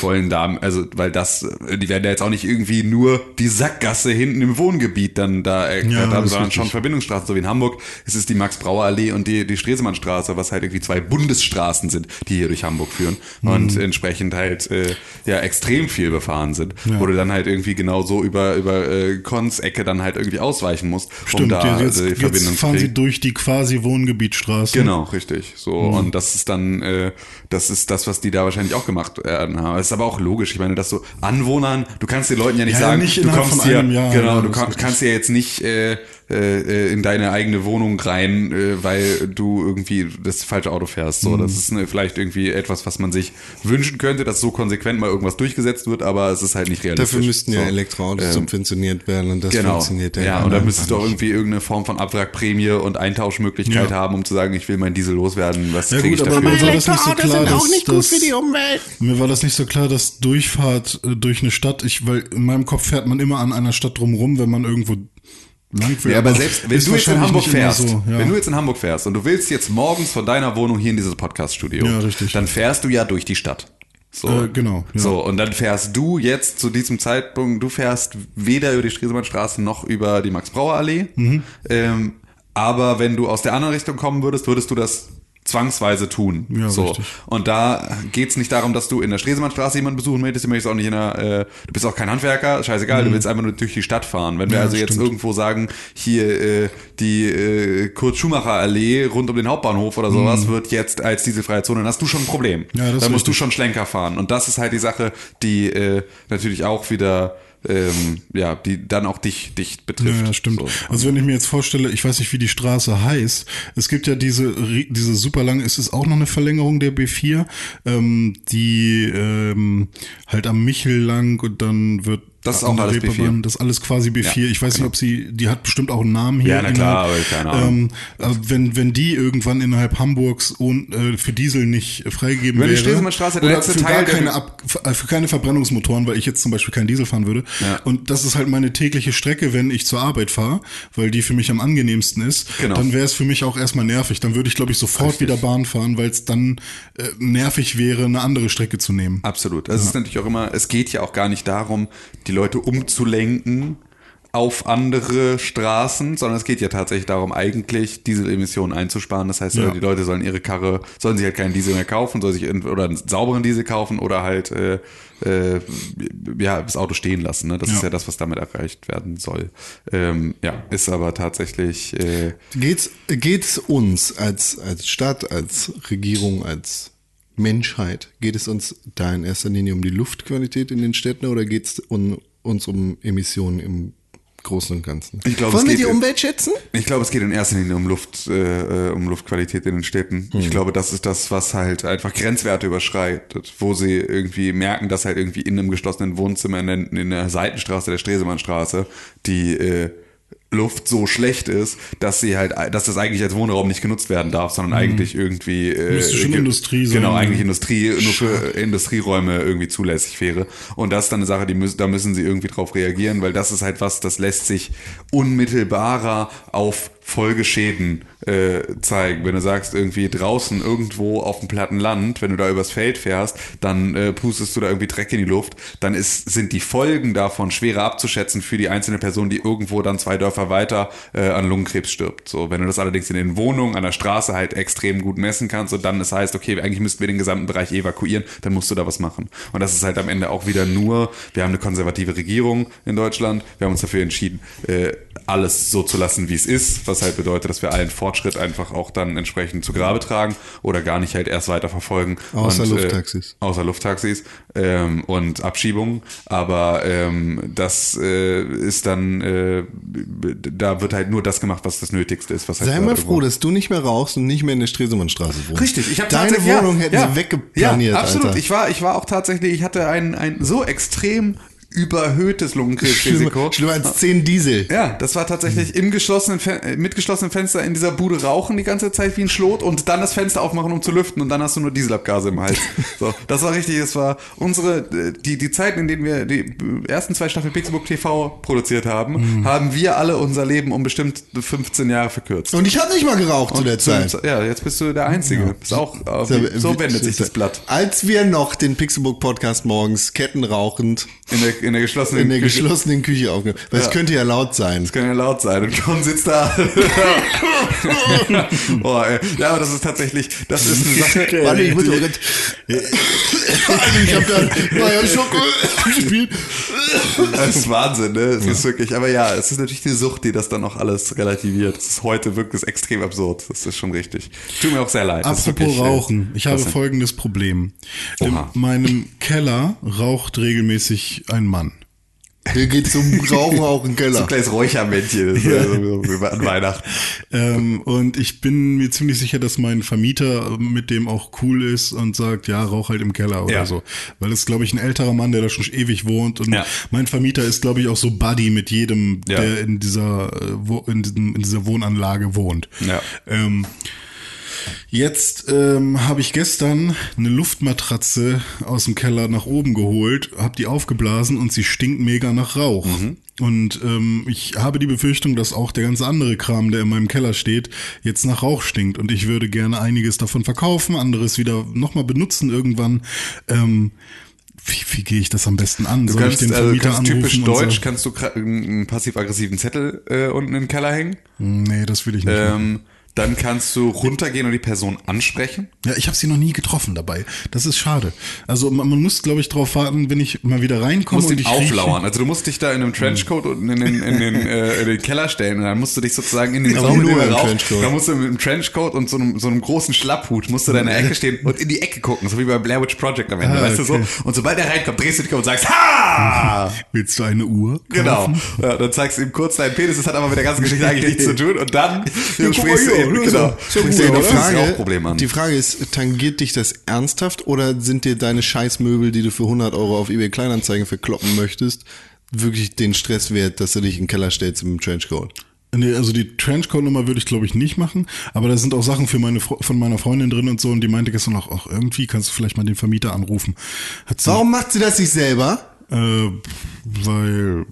wollen da, also weil das, die werden ja jetzt auch nicht irgendwie nur die Sackgasse hinten im Wohngebiet dann da erklärt Ja, haben, ist sondern schon Verbindungsstraßen, so wie in Hamburg ist es die Max-Brauer-Allee und die, die Stresemannstraße, was halt irgendwie zwei Bundesstraßen sind, die hier durch Hamburg führen Mhm. und entsprechend halt äh, ja extrem viel befahren sind, wo du dann halt irgendwie genau so über, über äh, Kons Ecke dann halt irgendwie ausweichen musst, um Stimmt, da jetzt, die jetzt Verbindung zu fahren sie kriegen. durch die quasi Wohngebietsstraße. Genau, richtig. So und das ist dann, äh, das ist das, was die da wahrscheinlich auch gemacht äh, haben. Das ist aber auch logisch. Ich meine, dass du Anwohnern, du kannst den Leuten ja nicht Ja, sagen, nicht du kommst hier, genau, du kann, kannst ja jetzt nicht äh, äh, in deine eigene Wohnung rein, äh, weil du irgendwie das falsche Auto fährst. So, Mhm. das ist eine, vielleicht irgendwie etwas, was man sich wünschen könnte, dass so konsequent mal irgendwas durchgesetzt wird, aber es ist halt nicht realistisch. Dafür müssten ja so. Elektroautos Ähm, subventioniert werden und das Genau. funktioniert ja. Ja, und da müsstest du auch irgendwie irgendeine Form von Abwrackprämie und Eintauschmöglichkeit Ja. haben, um zu sagen, ich will meinen Diesel loswerden. Was Ja, kriege ich aber dafür? mir war das nicht so Elektroautos klar, sind auch dass, nicht gut dass, für die Umwelt. Mir war das nicht so klar, dass Durchfahrt äh, durch eine Stadt, ich, weil in meinem Kopf fährt man immer an einer Stadt drumrum, wenn man irgendwo will. Ja, aber selbst wenn du jetzt in Hamburg fährst, so, ja. wenn du jetzt in Hamburg fährst und du willst jetzt morgens von deiner Wohnung hier in dieses Podcast-Studio, Ja, richtig. dann fährst du ja durch die Stadt. So. Äh, genau, ja. So, und dann fährst du jetzt zu diesem Zeitpunkt, du fährst weder über die Stresemannstraße noch über die Max-Brauer-Allee. Mhm. Ähm, aber wenn du aus der anderen Richtung kommen würdest, würdest du das zwangsweise tun. Ja, so. richtig. Und da geht's nicht darum, dass du in der Stresemannstraße jemanden besuchen möchtest, du möchtest auch nicht in der, äh, du bist auch kein Handwerker, scheißegal, du willst einfach nur durch die Stadt fahren. Wenn wir Mhm. Ja, also jetzt stimmt. irgendwo sagen, hier äh, die äh, Kurt-Schumacher-Allee rund um den Hauptbahnhof oder sowas wird jetzt als dieselfreie Zone, dann hast du schon ein Problem. Mhm. Ja, das da ist musst du richtig. schon Schlenker fahren. Und das ist halt die Sache, die äh, natürlich auch wieder ähm, ja, die dann auch dich, dich betrifft. Ja, stimmt. So. Also wenn ich mir jetzt vorstelle, ich weiß nicht, wie die Straße heißt. Es gibt ja diese, diese super lange, es ist auch noch eine Verlängerung der B4, ähm, die ähm, halt am Michel lang und dann wird Das ist auch alles Reeperbahn, B4. Das ist alles quasi B4. Ja, genau. ich weiß nicht, ob sie, die hat bestimmt auch einen Namen hier. Ja, na klar, aber keine Ahnung. Ähm, aber wenn, wenn die irgendwann innerhalb Hamburgs und, äh, für Diesel nicht freigegeben Wenn wäre. Stresemannstraße der letzte für Teil gar keine Ab, äh, für keine Verbrennungsmotoren, weil ich jetzt zum Beispiel keinen Diesel fahren würde. Ja. Und das ist halt meine tägliche Strecke, wenn ich zur Arbeit fahre, weil die für mich am angenehmsten ist. Genau. Dann wäre es für mich auch erstmal nervig. Dann würde ich, glaube ich, sofort wieder Bahn fahren, weil es dann äh, nervig wäre, eine andere Strecke zu nehmen. Absolut. Das ist natürlich auch immer, es geht ja auch gar nicht darum, die Leute umzulenken auf andere Straßen, sondern es geht ja tatsächlich darum, eigentlich Dieselemissionen einzusparen. Das heißt, Ja. die Leute sollen ihre Karre, sollen sich halt keinen Diesel mehr kaufen, sollen sich oder einen sauberen Diesel kaufen oder halt äh, äh, ja, das Auto stehen lassen. Ne? Das Ja. ist ja das, was damit erreicht werden soll. Ähm, ja, ist aber tatsächlich äh, Geht's, geht's uns als, als Stadt, als Regierung, als Menschheit, geht es uns da in erster Linie um die Luftqualität in den Städten oder geht es um, uns um Emissionen im Großen und Ganzen? Ich glaube, Wollen es wir geht- die Umwelt schätzen? Ich glaube, es geht in erster Linie um Luft, äh, äh, um Luftqualität in den Städten. Hm. Ich glaube, das ist das, was halt einfach Grenzwerte überschreitet, wo sie irgendwie merken, dass halt irgendwie in einem geschlossenen Wohnzimmer in der, in der Seitenstraße der Stresemannstraße die äh, Luft so schlecht ist, dass sie halt, dass das eigentlich als Wohnraum nicht genutzt werden darf, sondern eigentlich irgendwie äh. Müsste schon Industrie sein. Genau, eigentlich Industrie nur für Industrieräume irgendwie zulässig wäre. Und das ist dann eine Sache, die müssen, da müssen sie irgendwie drauf reagieren, weil das ist halt was, das lässt sich unmittelbarer auf Folgeschäden äh, zeigen. Wenn du sagst, irgendwie draußen irgendwo auf dem platten Land, wenn du da übers Feld fährst, dann äh, pustest du da irgendwie Dreck in die Luft, dann ist, sind die Folgen davon schwerer abzuschätzen für die einzelne Person, die irgendwo dann zwei Dörfer weiter äh, an Lungenkrebs stirbt. So, wenn du das allerdings in den Wohnungen, an der Straße halt extrem gut messen kannst und dann es heißt, okay, eigentlich müssten wir den gesamten Bereich evakuieren, dann musst du da was machen. Und das ist halt am Ende auch wieder nur, wir haben eine konservative Regierung in Deutschland, wir haben uns dafür entschieden, äh, alles so zu lassen, wie es ist, was halt bedeutet, dass wir allen Fortschritt einfach auch dann entsprechend zu Grabe tragen oder gar nicht halt erst weiter verfolgen. Außer und, Lufttaxis. Äh, außer Lufttaxis ähm, und Abschiebungen. Aber ähm, das äh, ist dann, äh, da wird halt nur das gemacht, was das Nötigste ist. Was halt Sei mal froh, dass du nicht mehr rauchst und nicht mehr in der Stresemannstraße wohnst. Richtig, ich habe Deine Wohnung ja, hätten ja, sie weggeplaniert, Ja, absolut. Alter. Ich war, ich war auch tatsächlich, ich hatte ein, ein so extrem überhöhtes Lungenkrebsrisiko. Schlimmer, als 10 Diesel. Ja, das war tatsächlich im geschlossenen Fen äh, mit geschlossenem Fenster in dieser Bude rauchen die ganze Zeit wie ein Schlot und dann das Fenster aufmachen, um zu lüften und dann hast du nur Dieselabgase im Hals. So, das war richtig, das war unsere äh, die die Zeiten, in denen wir die ersten zwei Staffeln Pixelbook TV produziert haben, haben wir alle unser Leben um bestimmt 15 Jahre verkürzt. Und ich habe nicht mal geraucht zu der Zeit. Ja, jetzt bist du der Einzige. Ist auch, äh, so wendet sich das Blatt. Als wir noch den Pixelbook Podcast morgens kettenrauchend In der, in der geschlossenen in der Küche. geschlossenen Küche aufgenommen. Weil es Ja. könnte ja laut sein. Das kann ja laut sein. Und Con sitzt da. oh, ey. Ja, aber das ist tatsächlich, das ist eine Sache. Warte, ich muss ich habe da Bayern Schoko gespielt. Das ist Wahnsinn, ne? Es ist wirklich, aber ja, es ist natürlich die Sucht, die das dann auch alles relativiert. Es ist heute wirklich extrem absurd. Das ist schon richtig. Tut mir auch sehr leid. Ist Apropos äh, Rauchen. Ich habe folgendes Problem. Oha. In meinem Keller raucht regelmäßig ein Mann. Hier geht's zum Rauchen auch im So Keller. ein kleines Räuchermännchen das ja. so an Weihnachten. Ähm, und ich bin mir ziemlich sicher, dass mein Vermieter mit dem auch cool ist und sagt, ja, rauch halt im Keller oder Ja. so. Weil das ist, glaube ich, ein älterer Mann, der da schon ewig wohnt. Und Ja. mein Vermieter ist, glaube ich, auch so Buddy mit jedem, der in dieser, äh, in, in dieser Wohnanlage wohnt. Ja. Ähm, Jetzt ähm, habe ich gestern eine Luftmatratze aus dem Keller nach oben geholt, habe die aufgeblasen und sie stinkt mega nach Rauch. Und ähm, ich habe die Befürchtung, dass auch der ganze andere Kram, der in meinem Keller steht, jetzt nach Rauch stinkt. Und ich würde gerne einiges davon verkaufen, anderes wieder nochmal benutzen irgendwann. Ähm, wie, wie gehe ich das am besten an? Du Soll kannst, ich den also, Vermieter typisch anrufen und deutsch, sagen, kannst du einen passiv-aggressiven Zettel äh, unten in den Keller hängen. Nee, das will ich nicht. machen. Dann kannst du runtergehen und die Person ansprechen. Ja, ich habe sie noch nie getroffen dabei. Das ist schade. Also man, man muss, glaube ich, darauf warten, wenn ich mal wieder Du reinkomme musst und ihn ich rieche- auflauern. Also du musst dich da in einem Trenchcoat unten in den, in den, äh, in den Keller stellen und dann musst du dich sozusagen in den Raum, in nur raucht, Trenchcoat. dann musst du mit einem Trenchcoat und so einem, so einem großen Schlapphut musst du da in der Ecke stehen und in die Ecke gucken, so wie bei Blair Witch Project am Ende, Ah, weißt du so? Und sobald er reinkommt, drehst du dich um und sagst, ha! Willst du eine Uhr? Genau. kaufen? Ja, dann zeigst du ihm kurz deinen Penis, das hat aber mit der ganzen Geschichte eigentlich nichts zu tun und dann guck sprichst du hier, genau, du eben oder? das Frage, die Frage ist, tangiert dich das ernsthaft oder sind dir deine Scheißmöbel, die du für 100 Euro auf eBay Kleinanzeigen verkloppen möchtest, wirklich den Stress wert, dass du dich in den Keller stellst mit dem Trenchcoat? Nee, also die Trenchcoat-Nummer würde ich, glaube ich, nicht machen. Aber da sind auch Sachen für meine von meiner Freundin drin und so. Und die meinte gestern noch, ach, irgendwie kannst du vielleicht mal den Vermieter anrufen. Warum macht sie das nicht selber? Äh, weil,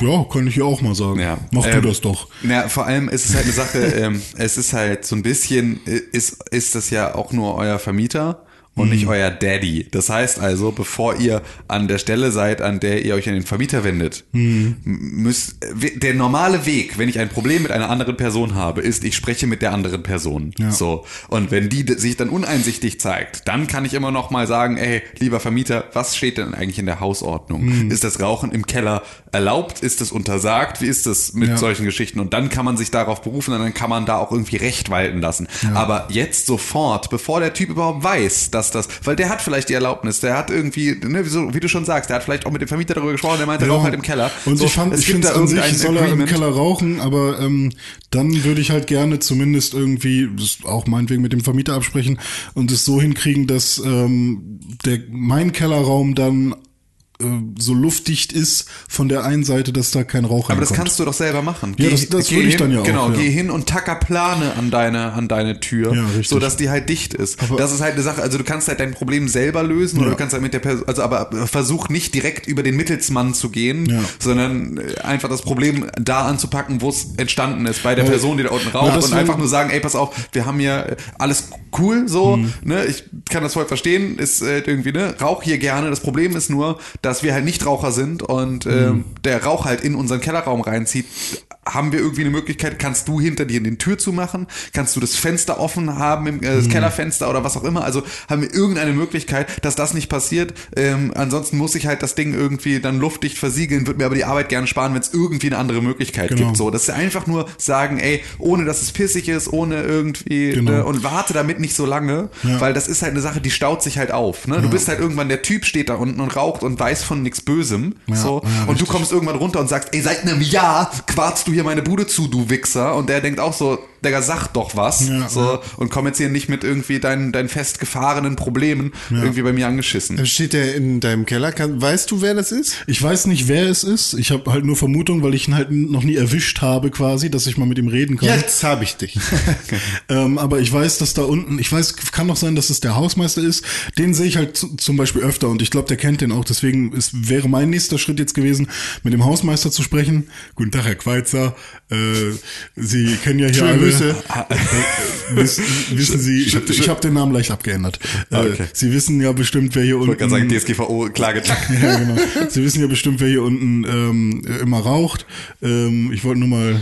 ja, kann ich ja auch mal sagen. Ja. Mach Ähm, du das doch. Ja, vor allem ist es halt eine Sache, ähm, es ist halt so ein bisschen, äh, ist, ist das ja auch nur euer Vermieter und nicht euer Daddy. Das heißt also, bevor ihr an der Stelle seid, an der ihr euch an den Vermieter wendet, m- müsst, der normale Weg, wenn ich ein Problem mit einer anderen Person habe, ist, ich spreche mit der anderen Person. Ja. So. Und wenn die sich dann uneinsichtig zeigt, dann kann ich immer noch mal sagen, ey, lieber Vermieter, was steht denn eigentlich in der Hausordnung? Ist das Rauchen im Keller erlaubt? Ist es untersagt? Wie ist das mit Ja. solchen Geschichten? Und dann kann man sich darauf berufen und dann kann man da auch irgendwie Recht walten lassen. Aber jetzt sofort, bevor der Typ überhaupt weiß, dass das, weil der hat vielleicht die Erlaubnis, der hat irgendwie, ne, wie, so, wie du schon sagst, der hat vielleicht auch mit dem Vermieter darüber gesprochen, der meinte, rauch halt im Keller. Und So, ich fand, es ich finde an sich soll er im. Keller rauchen, aber ähm, dann würde ich halt gerne zumindest irgendwie, auch meinetwegen mit dem Vermieter absprechen und es so hinkriegen, dass ähm, der mein Kellerraum dann so luftdicht ist von der einen Seite, dass da kein Rauch Aber das reinkommt. kannst du doch selber machen. Ja, das- das würde ich hin, dann ja auch, Genau, ja. geh hin und tacker Plane an deine, an deine Tür, Ja, richtig. so dass die halt dicht ist. das ist halt eine Sache, also du kannst halt dein Problem selber lösen oder Ja. du kannst halt mit der Person, also aber versuch nicht direkt über den Mittelsmann zu gehen, Ja. sondern äh, einfach das Problem da anzupacken, wo es entstanden ist, bei der Weil- Person, die da unten Ja, raucht das und einfach nur sagen, ey, pass auf, wir haben hier äh, alles cool so, Mhm. ne, ich kann das voll verstehen, ist äh, irgendwie, ne, rauch hier gerne. Das Problem ist nur, dass wir halt nicht Raucher sind und Mhm. ähm, der Rauch halt in unseren Kellerraum reinzieht. Haben wir irgendwie eine Möglichkeit, kannst du hinter dir die Tür zumachen? Kannst du das Fenster offen haben, im, äh, das Mhm. Kellerfenster oder was auch immer? Also haben wir irgendeine Möglichkeit, dass das nicht passiert? Ähm, ansonsten muss ich halt das Ding irgendwie dann luftdicht versiegeln, würde mir aber die Arbeit gerne sparen, wenn es irgendwie eine andere Möglichkeit Genau. gibt. So, dass sie einfach nur sagen, ey, ohne dass es pissig ist, ohne irgendwie Genau. ne, und warte damit nicht so lange, Ja. weil das ist halt eine Sache, die staut sich halt auf. Ne? Du bist halt irgendwann, der Typ steht da unten und raucht und weiß von nichts Bösem. so, ja, und du kommst irgendwann runter und sagst, ey, seit einem Jahr quarzt du hier meine Bude zu, du Wichser. Und der denkt auch so, Digga, sag doch was. Ja, so, ja. und komm jetzt hier nicht mit irgendwie deinen, deinen festgefahrenen Problemen irgendwie bei mir angeschissen. Steht der in deinem Keller? Kann, weißt du, wer das ist? Ich weiß nicht, wer es ist. Ich habe halt nur Vermutung, weil ich ihn halt noch nie erwischt habe, quasi, dass ich mal mit ihm reden kann. Jetzt habe ich dich. Ähm, aber ich weiß, dass da unten, ich weiß, kann doch sein, dass es der Hausmeister ist. Den sehe ich halt zu, zum Beispiel öfter und ich glaube, der kennt den auch. Deswegen ist, wäre mein nächster Schritt jetzt gewesen, mit dem Hausmeister zu sprechen. Guten Tag, Herr Queitzer. Äh, Sie kennen ja hier Schöne alle. Grüße. Äh, wissen, wissen Sie, ich habe hab den Namen leicht abgeändert. Äh, Okay. Sie wissen ja bestimmt, wer hier unten. Ich kann sagen, DSGVO, Klage, zack. Ja, genau. Sie wissen ja bestimmt, wer hier unten ähm, immer raucht. Ähm, ich wollte nur mal.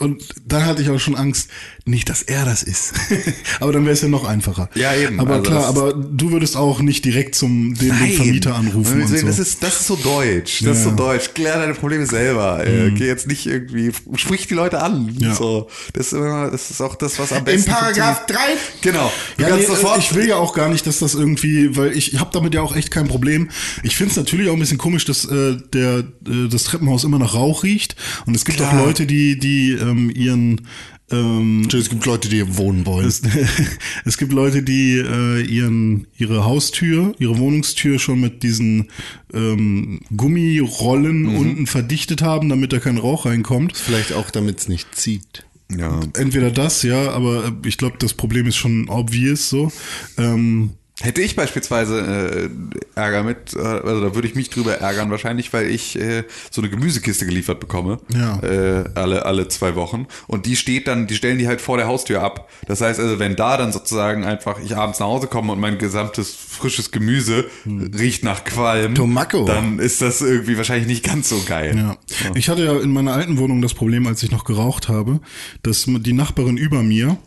Und dann hatte ich auch schon Angst, nicht, dass er das ist. aber dann wäre es ja noch einfacher. Ja, eben. Aber Also klar, aber du würdest auch nicht direkt zum den, den Vermieter anrufen und so. Das ist, das ist so deutsch. Das ist so Ja. Mhm. deutsch. Klär deine Probleme selber. Äh, Geh jetzt nicht irgendwie, sprich die Leute an. Ja. So, das ist immer, das ist auch das, was am besten Paragraph 3 funktioniert. Genau. Du Ja, nee, sofort. ich will ja auch gar nicht, dass das irgendwie, weil ich habe damit ja auch echt kein Problem. Ich finde es natürlich auch ein bisschen komisch, dass äh, der äh, das Treppenhaus immer nach Rauch riecht und es gibt Klar. auch Leute, die die ähm, ihren ähm, Es gibt Leute, die wohnen wollen. es, es gibt Leute, die äh, ihren ihre Haustür, ihre Wohnungstür schon mit diesen ähm, Gummirollen Mhm. unten verdichtet haben, damit da kein Rauch reinkommt. Vielleicht auch, damit es nicht zieht. ja. Entweder das, ja, aber äh, ich glaube, das Problem ist schon obvious so. Ähm, Hätte ich beispielsweise äh, Ärger mit, äh, also da würde ich mich drüber ärgern wahrscheinlich, weil ich äh, so eine Gemüsekiste geliefert bekomme, Ja. äh, alle alle zwei Wochen und die steht dann, die stellen die halt vor der Haustür ab. Das heißt also, wenn da dann sozusagen einfach ich abends nach Hause komme und mein gesamtes frisches Gemüse riecht nach Qualm, Tomako. dann ist das irgendwie wahrscheinlich nicht ganz so geil. Ja. Ich hatte ja in meiner alten Wohnung das Problem, als ich noch geraucht habe, dass die Nachbarin über mir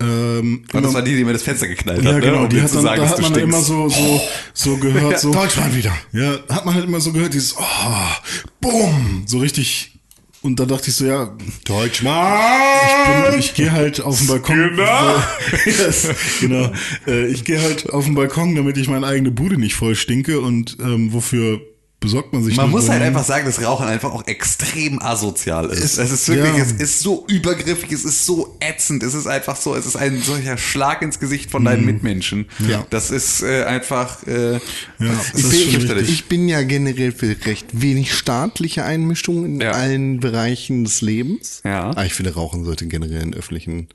ähm, Und das war die, die mir das Fenster geknallt ja hat, genau, ne? um die hat dann, sagen, da hat man dann immer so so so gehört so Deutschland wieder. ja hat man halt immer so gehört dieses oh, bumm so richtig und da dachte ich so ja Deutschmann! bin, ich gehe halt auf den Balkon. Genau. yes, genau. Äh, ich gehe halt auf den Balkon, damit ich meine eigene Bude nicht voll stinke. Und ähm, wofür besorgt man sich Man muss halt einfach sagen, dass Rauchen einfach auch extrem asozial ist. Es- Es, ist wirklich, ja. es ist so übergriffig, es ist so ätzend, es ist einfach so, es ist ein solcher Schlag ins Gesicht von deinen Mitmenschen. Ja. Das ist äh, einfach, äh, Ja, schon fürchterlich. Ich bin ja generell für recht wenig staatliche Einmischung in Ja. allen Bereichen des Lebens. Ja. Aber ich finde, Rauchen sollte generell in öffentlichen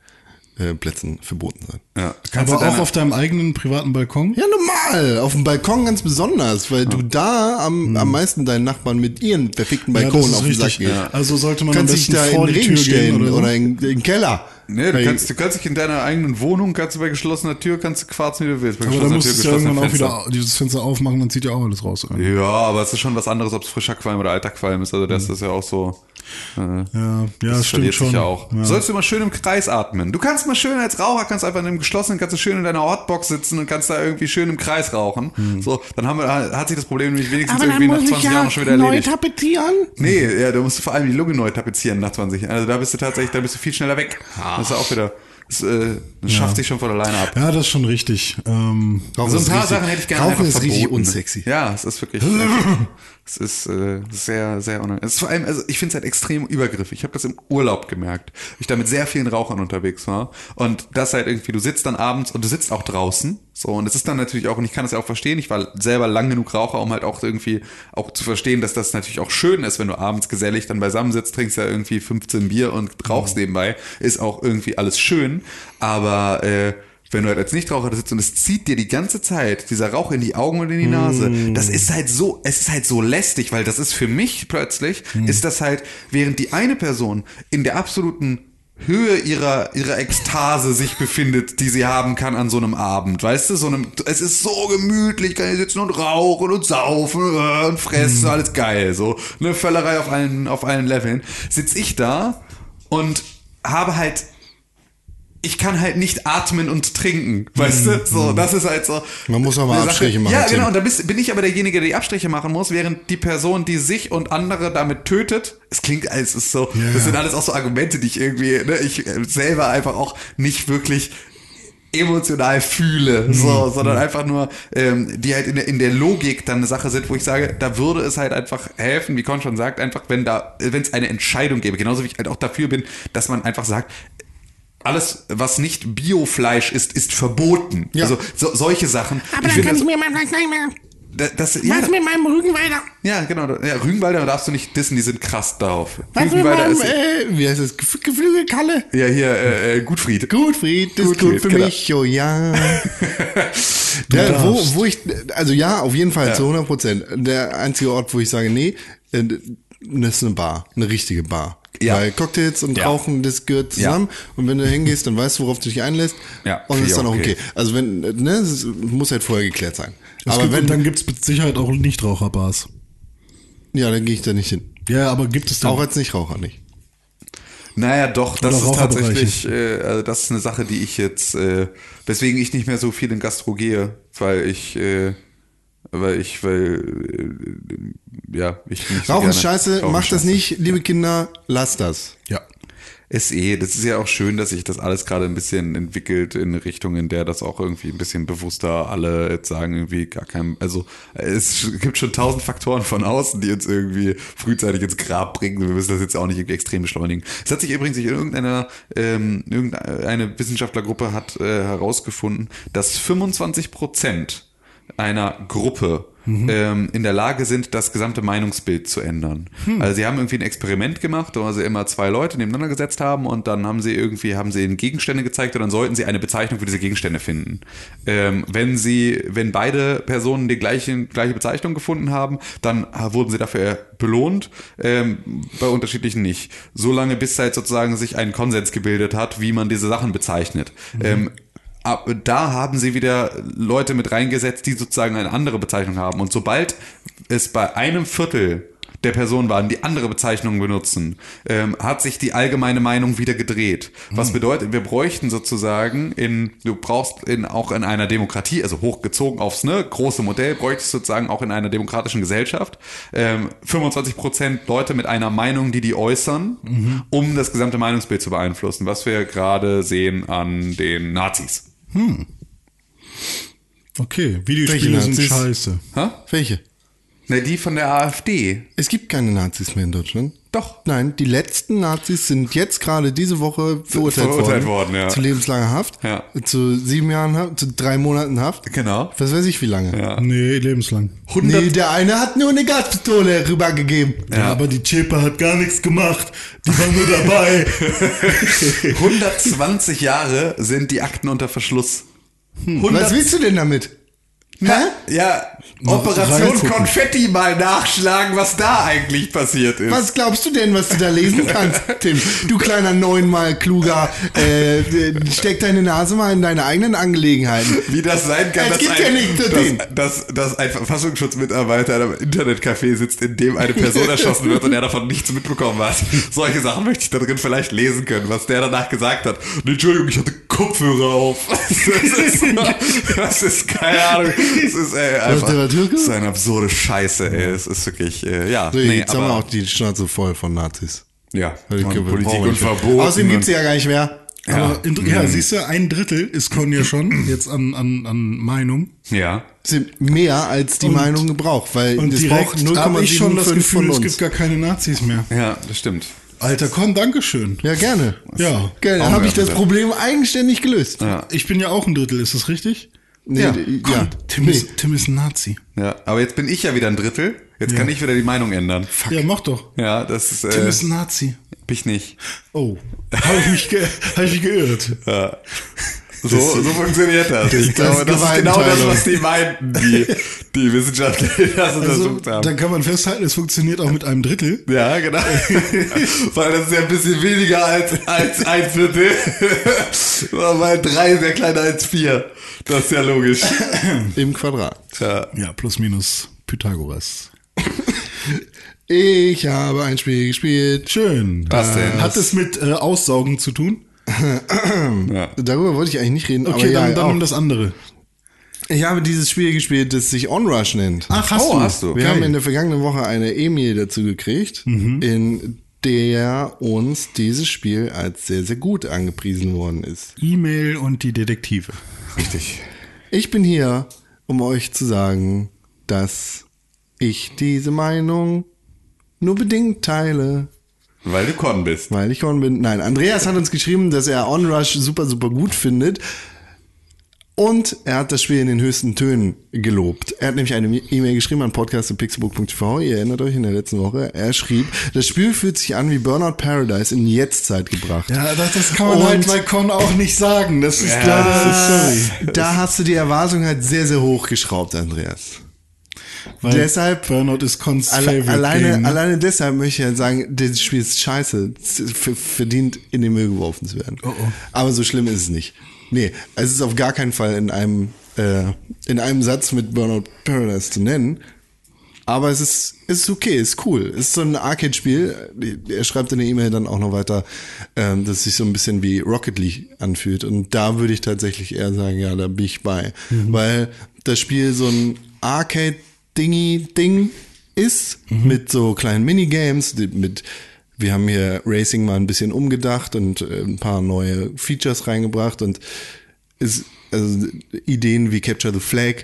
äh, Plätzen verboten sein. Ja. Kannst Aber du auch auf deinem eigenen privaten Balkon? Ja, normal. Auf dem Balkon ganz besonders, weil du da am, am meisten deinen Nachbarn mit ihren verfickten Ja, das Balkonen ist auf den Sack gehst. Ja. Also sollte man kannst am dich da in den Regen Tür gehen stellen oder oder, in, in den Keller. Nee, du Weil- kannst, du kannst dich in deiner eigenen Wohnung, kannst du bei geschlossener Tür, kannst du quarzen, wie du willst. Bei Aber dann geschlossener musst du Tür, ja irgendwann auch Fenster. wieder dieses Fenster aufmachen, dann zieht ja auch alles raus. rein. Ja, aber es ist schon was anderes, ob es frischer Qualm oder alter Qualm ist. Also das ist ja auch so. Äh, Ja, ja, das das stimmt verliert schon. sich ja auch. Ja. Sollst du mal schön im Kreis atmen. Du kannst mal schön als Raucher, kannst einfach in einem geschlossenen, kannst du schön in deiner Hotbox sitzen und kannst da irgendwie schön im Kreis rauchen. Hm. So, dann haben wir, hat sich das Problem nämlich wenigstens irgendwie nach 20 Jahren schon wieder erledigt. tapezieren. Nee, ja, du musst vor allem die Lunge neu tapezieren nach 20 Jahren. Also da bist du tatsächlich, da bist du viel schneller weg. Das ist ja auch wieder, das, äh, das schafft sich schon von alleine ab. Ja, das ist schon richtig. Ähm, Rauchen so ein ist paar richtig- Sachen hätte ich gerne Rauchen einfach ist richtig verboten. unsexy. Ja, es ist wirklich. es ist äh, sehr, sehr unangenehm. Es ist vor allem, also ich finde es halt extrem übergriffig. Ich habe das im Urlaub gemerkt. Ich da mit sehr vielen Rauchern unterwegs war. Und das halt irgendwie, du sitzt dann abends und du sitzt auch draußen. So, und es ist dann natürlich auch, und ich kann das ja auch verstehen, ich war selber lang genug Raucher, um halt auch irgendwie auch zu verstehen, dass das natürlich auch schön ist, wenn du abends gesellig dann beisammen sitzt, trinkst ja irgendwie 15 Bier und rauchst nebenbei, ist auch irgendwie alles schön. Aber äh, wenn du halt als Nichtraucher da sitzt und es zieht dir die ganze Zeit dieser Rauch in die Augen und in die Nase, das ist halt so, es ist halt so lästig, weil das ist für mich plötzlich, ist das halt, während die eine Person in der absoluten Höhe ihrer, ihrer Ekstase sich befindet, die sie haben kann an so einem Abend, weißt du, so einem, es ist so gemütlich, kann ich sitzen und rauchen und saufen äh, und fressen, alles geil, so, eine Völlerei auf allen, auf allen Leveln, sitz ich da und habe halt ich kann halt nicht atmen und trinken, weißt du? So, das ist halt so. Man muss auch mal eine Abstriche machen, Ja, genau. Und da bist, bin ich aber derjenige, der die Abstriche machen muss, während die Person, die sich und andere damit tötet, es klingt, es ist so, Ja. das sind alles auch so Argumente, die ich irgendwie, ne, ich äh, selber einfach auch nicht wirklich emotional fühle, so, Mhm. sondern einfach nur, ähm, die halt in der, in der Logik dann eine Sache sind, wo ich sage, da würde es halt einfach helfen, wie Con schon sagt, einfach, wenn da, wenn es eine Entscheidung gäbe, genauso wie ich halt auch dafür bin, dass man einfach sagt, alles, was nicht Biofleisch ist, ist verboten. Ja. Also so, solche Sachen. Aber dann finde kann ich das- mir mein Fleisch nicht mehr. da- das, ja, Was mit meinem Rügenwalder? ja, genau. Ja, Rügenwalder darfst du nicht dissen, die sind krass darauf. Was mit Rügenwalder meinem, ist, äh, Wie heißt das? Gef- Geflügelkalle? ja, hier, äh, äh, Gutfried. Gut, Fried, das ist Gut, gut für genau. mich, oh ja. ja wo, wo ich, also ja, auf jeden Fall zu 100 Prozent. Der einzige Ort, wo ich sage, nee, äh, das ist eine Bar, eine richtige Bar. Ja. Weil Cocktails und Ja. Rauchen, das gehört zusammen. Und wenn du hingehst, dann weißt du, worauf du dich einlässt. Ja, und ist dann auch okay. okay. Also wenn, ne, es muss halt vorher geklärt sein. Es aber gibt, wenn, dann gibt's mit Sicherheit auch Nichtraucherbars. ja, dann gehe ich da nicht hin. Ja, aber gibt es dann Auch als Nichtraucher nicht. Naja, doch, das Oder ist tatsächlich, äh, also das ist eine Sache, die ich jetzt, äh, weswegen ich nicht mehr so viel in Gastro gehe, weil ich, äh, weil ich, weil, äh, ja, ich nicht so Rauchen ist gerne- scheiße, Rauchen macht das scheiße. nicht, liebe Kinder, lasst das. Ja. Ist eh, das ist ja auch schön, dass sich das alles gerade ein bisschen entwickelt in eine Richtung, in der das auch irgendwie ein bisschen bewusster alle jetzt sagen, irgendwie gar kein, also es gibt schon tausend Faktoren von außen, die uns irgendwie frühzeitig ins Grab bringen. Wir müssen das jetzt auch nicht irgendwie extrem beschleunigen. Es hat sich übrigens in irgendeiner, ähm, irgendeine Wissenschaftlergruppe hat äh, herausgefunden, dass 25 Prozent einer Gruppe ähm, in der Lage sind, das gesamte Meinungsbild zu ändern. Also sie haben irgendwie ein Experiment gemacht, wo sie immer zwei Leute nebeneinander gesetzt haben und dann haben sie irgendwie, haben sie ihnen Gegenstände gezeigt und dann sollten sie eine Bezeichnung für diese Gegenstände finden. Ähm, wenn sie, wenn beide Personen die gleiche, gleiche Bezeichnung gefunden haben, dann äh, wurden sie dafür belohnt, ähm, bei unterschiedlichen nicht. Solange bis halt sozusagen sich ein Konsens gebildet hat, wie man diese Sachen bezeichnet. Ähm, ab, da haben sie wieder Leute mit reingesetzt, die sozusagen eine andere Bezeichnung haben. Und sobald es bei einem Viertel der Personen waren, die andere Bezeichnungen benutzen, ähm, hat sich die allgemeine Meinung wieder gedreht. Was bedeutet, wir bräuchten sozusagen in, du brauchst in, auch in einer Demokratie, also hochgezogen aufs ne, große Modell, bräuchtest sozusagen auch in einer demokratischen Gesellschaft ähm, 25 Prozent Leute mit einer Meinung, die die äußern, um das gesamte Meinungsbild zu beeinflussen, was wir gerade sehen an den Nazis. Okay, Videospiele Welche sind Nazis? scheiße. Hä? Welche? Ne, die von der AfD. Es gibt keine Nazis mehr in Deutschland. Doch. Nein, die letzten Nazis sind jetzt gerade diese Woche verurteilt, Verurteilt worden. worden, ja. Zu lebenslanger Haft. Ja. Zu sieben Jahren Haft, zu drei Monaten Haft. Genau. Was weiß ich wie lange. Ja. Nee, lebenslang. Nee, der eine hat nur eine Gaspistole rübergegeben. Ja, aber die Chepa hat gar nichts gemacht. Die war nur dabei. 120 Jahre sind die Akten unter Verschluss. 100 Was willst du denn damit? Ja, Mal Operation. Konfetti mal nachschlagen, was da eigentlich passiert ist. Was glaubst du denn, was du da lesen kannst, Tim? Du kleiner neunmal kluger, äh, steck deine Nase mal in deine eigenen Angelegenheiten. Wie das sein kann, Es dass, gibt ein, ja tun. dass, dass, dass ein Verfassungsschutzmitarbeiter in einem Internetcafé sitzt, in dem eine Person erschossen wird und er davon nichts mitbekommen hat. Solche Sachen möchte ich da drin vielleicht lesen können, was der danach gesagt hat. Und Entschuldigung, ich hatte Kopfhörer auf. Das ist, das ist keine Ahnung. Das ist ey, einfach der Türke? so eine absurde Scheiße. Ey. Es ist wirklich, äh, ja. So, nee, jetzt haben wir aber, auch die Schnauze voll von Nazis. ja. Und Politik und. Verbot. Außerdem gibt's sie ja gar nicht mehr. Aber in, ja, siehst du, ein Drittel ist Con ja schon jetzt an, an, an Meinung. Ja. Sind mehr als die Und- Meinung gebraucht, weil Und das braucht direkt habe ich schon das 0,75 Gefühl, es gibt gar keine Nazis mehr. Ja, das stimmt. Alter Con, Dankeschön. Ja, gerne. Ja. Gerne, dann habe ich das Problem eigenständig gelöst. Ja. Ich bin ja auch ein Drittel, ist das richtig? Nee, Ja. Komm, ja. Tim, Nee. ist, Tim ist ein Nazi. Ja, aber jetzt bin ich ja wieder ein Drittel. Jetzt kann ich wieder die Meinung ändern. Ja, mach doch. Ja, das ist, Tim äh, ist ein Nazi. bin ich nicht. Oh, habe ich, mich ge hab ich mich geirrt. Ja. So, so funktioniert das. Ich das glaube, ist das ist genau das, was die meinten, die, die Wissenschaftler, die das Also, untersucht haben. dann kann man festhalten, es funktioniert auch mit einem Drittel. ja, genau. Weil das ist ja ein bisschen weniger als, als ein Viertel. Weil drei ist ja kleiner als vier. Das ist ja logisch. Im Quadrat. Ja. Ja, plus minus Pythagoras. Ich habe ein Spiel gespielt. Schön. Was denn? Hat es mit äh, Aussaugen zu tun? Ja. Darüber wollte ich eigentlich nicht reden, Okay, dann, ja, dann nimm das andere. Ich habe dieses Spiel gespielt, das sich Onrush nennt. Ach, hast Oh, du? hast du. Wir Geil. haben in der vergangenen Woche eine E-Mail dazu gekriegt, in der uns dieses Spiel als sehr, sehr gut angepriesen worden ist. E-Mail und die Detektive. Richtig. Ich bin hier, um euch zu sagen, dass ich diese Meinung nur bedingt teile. Weil du Con bist. Weil ich Con bin. Nein, Andreas hat uns geschrieben, dass er Onrush super, super gut findet. Und er hat das Spiel in den höchsten Tönen gelobt. Er hat nämlich eine E-Mail geschrieben an podcast.pixelbook.tv. Ihr erinnert euch in der letzten Woche. Er schrieb, das Spiel fühlt sich an wie Burnout Paradise in Jetztzeit gebracht. Ja, das, das kann man Und- halt bei Con auch nicht sagen. Das ist leider, sorry. Da hast du die Erwartung halt sehr, sehr hoch geschraubt, Andreas. Weil Deshalb- Burnout ist Cons Alle, alleine, Game. ne? alleine deshalb möchte ich halt sagen, das Spiel ist scheiße. Verdient in den Müll geworfen zu werden. Oh, oh. Aber so schlimm ist es nicht. Nee, es ist auf gar keinen Fall in einem, äh, in einem Satz mit Burnout Paradise zu nennen. Aber es ist, ist okay, es ist cool. Es ist so ein Arcade-Spiel. Er schreibt in der E-Mail dann auch noch weiter, ähm, dass es sich so ein bisschen wie Rocket League anfühlt. Und da würde ich tatsächlich eher sagen, ja, da bin ich bei. Weil das Spiel so ein Arcade-Dingy-Ding ist, mit so kleinen Minigames, mit wir haben hier Racing mal ein bisschen umgedacht und äh, ein paar neue Features reingebracht und ist, also Ideen wie Capture the Flag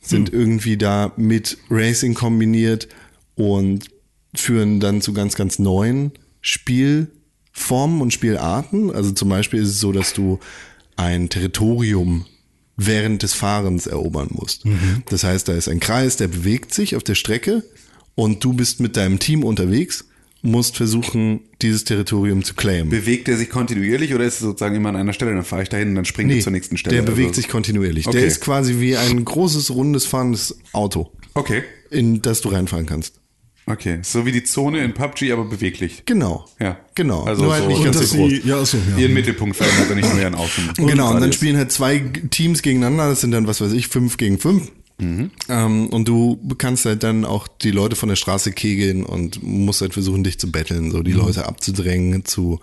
sind irgendwie da mit Racing kombiniert und führen dann zu ganz, ganz neuen Spielformen und Spielarten. Also zum Beispiel ist es so, dass du ein Territorium während des Fahrens erobern musst. Das heißt, da ist ein Kreis, der bewegt sich auf der Strecke und du bist mit deinem Team unterwegs, musst versuchen, dieses Territorium zu claimen. Bewegt er sich kontinuierlich oder ist es sozusagen immer an einer Stelle? Dann fahre ich dahin und dann springt er zur nächsten Stelle. Der bewegt Also- sich kontinuierlich. Okay. Der ist quasi wie ein großes, rundes, fahrendes Auto, Okay. in das du reinfahren kannst. Okay. So wie die Zone in PUBG, aber beweglich. Genau. Ja. Genau. Also Nur halt so- nicht Und ganz so groß. sie, ja, achso, ja. Ihren Mittelpunkt verändert er nicht nur ihren Außen. Genau, und dann Radius. spielen halt zwei Teams gegeneinander, das sind dann, was weiß ich, fünf gegen fünf. Mhm. Ähm, und du kannst halt dann auch die Leute von der Straße kegeln und musst halt versuchen, dich zu betteln, so die Mhm. Leute abzudrängen, zu,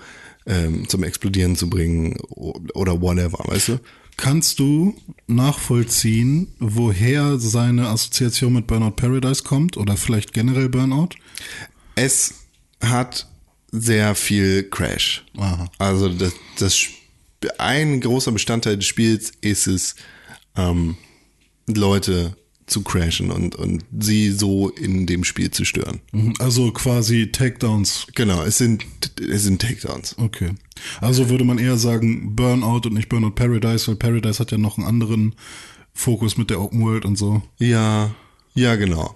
ähm, zum Explodieren zu bringen oder whatever, weißt du? Kannst du nachvollziehen, woher seine Assoziation mit Burnout Paradise kommt oder vielleicht generell Burnout? Es hat sehr viel Crash. Aha. Also das, das ein großer Bestandteil des Spiels ist es, ähm, Leute zu crashen und, und sie so in dem Spiel zu stören. Mhm, Also quasi Takedowns. Genau, es sind, es sind Takedowns. Okay. Also würde man eher sagen Burnout und nicht Burnout Paradise, weil Paradise hat ja noch einen anderen Fokus mit der Open World und so. Ja, ja, genau.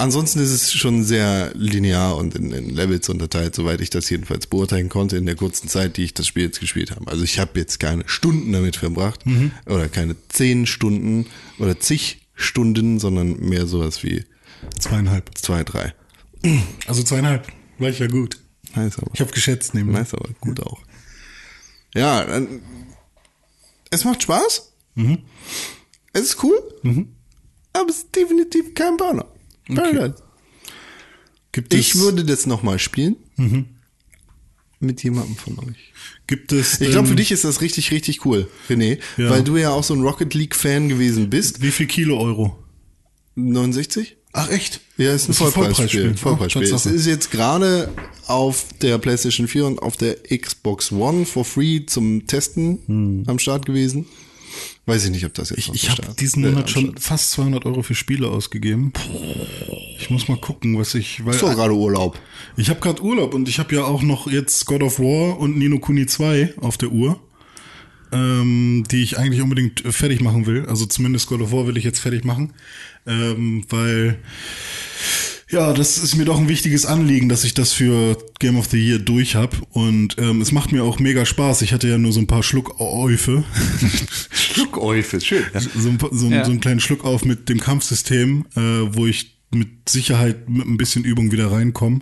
Ansonsten ist es schon sehr linear und in, in Levels unterteilt, soweit ich das jedenfalls beurteilen konnte in der kurzen Zeit, die ich das Spiel jetzt gespielt habe. Also ich habe jetzt keine Stunden damit verbracht oder keine zehn Stunden oder zig Stunden, sondern mehr sowas wie Zweieinhalb. zwei, drei. Also zweieinhalb. War ich ja gut. Nice aber. Ich habe geschätzt neben Nice aber, gut auch. Ja, dann, es macht Spaß. Es ist cool. Aber es ist definitiv kein Burner. Paradise. Gibt es, Ich würde das nochmal spielen. Mit jemandem von euch. gibt es Ich glaube, für dich ist das richtig, richtig cool, René. Ja. Weil du ja auch so ein Rocket League-Fan gewesen bist. wie viel Kilo Euro? 69? Ach echt? Ja, ist ein Vollpreisspiel. Vollpreisspiel. Vollpreisspiel. Es ist jetzt gerade auf der PlayStation 4 und auf der Xbox One for free zum Testen am Start gewesen. Weiß ich nicht, ob das jetzt Ich am habe diesen äh, Monat schon fast 200 Euro für Spiele ausgegeben. Ich muss mal gucken, was ich. Weil Ist doch gerade Urlaub. Ich habe gerade Urlaub und ich habe ja auch noch jetzt God of War und Nino Kuni 2 auf der Uhr, ähm, die ich eigentlich unbedingt äh, fertig machen will. Also zumindest God of War will ich jetzt fertig machen, ähm, weil ja, das ist mir doch ein wichtiges Anliegen, dass ich das für Game of the Year durch hab und ähm, es macht mir auch mega Spaß. Ich hatte ja nur so ein paar Schluckäufe. Schluckäufe, schön. Ja. so, so, ein- Ja. so einen kleinen Schluck auf mit dem Kampfsystem, äh, wo ich mit Sicherheit mit ein bisschen Übung wieder reinkomme.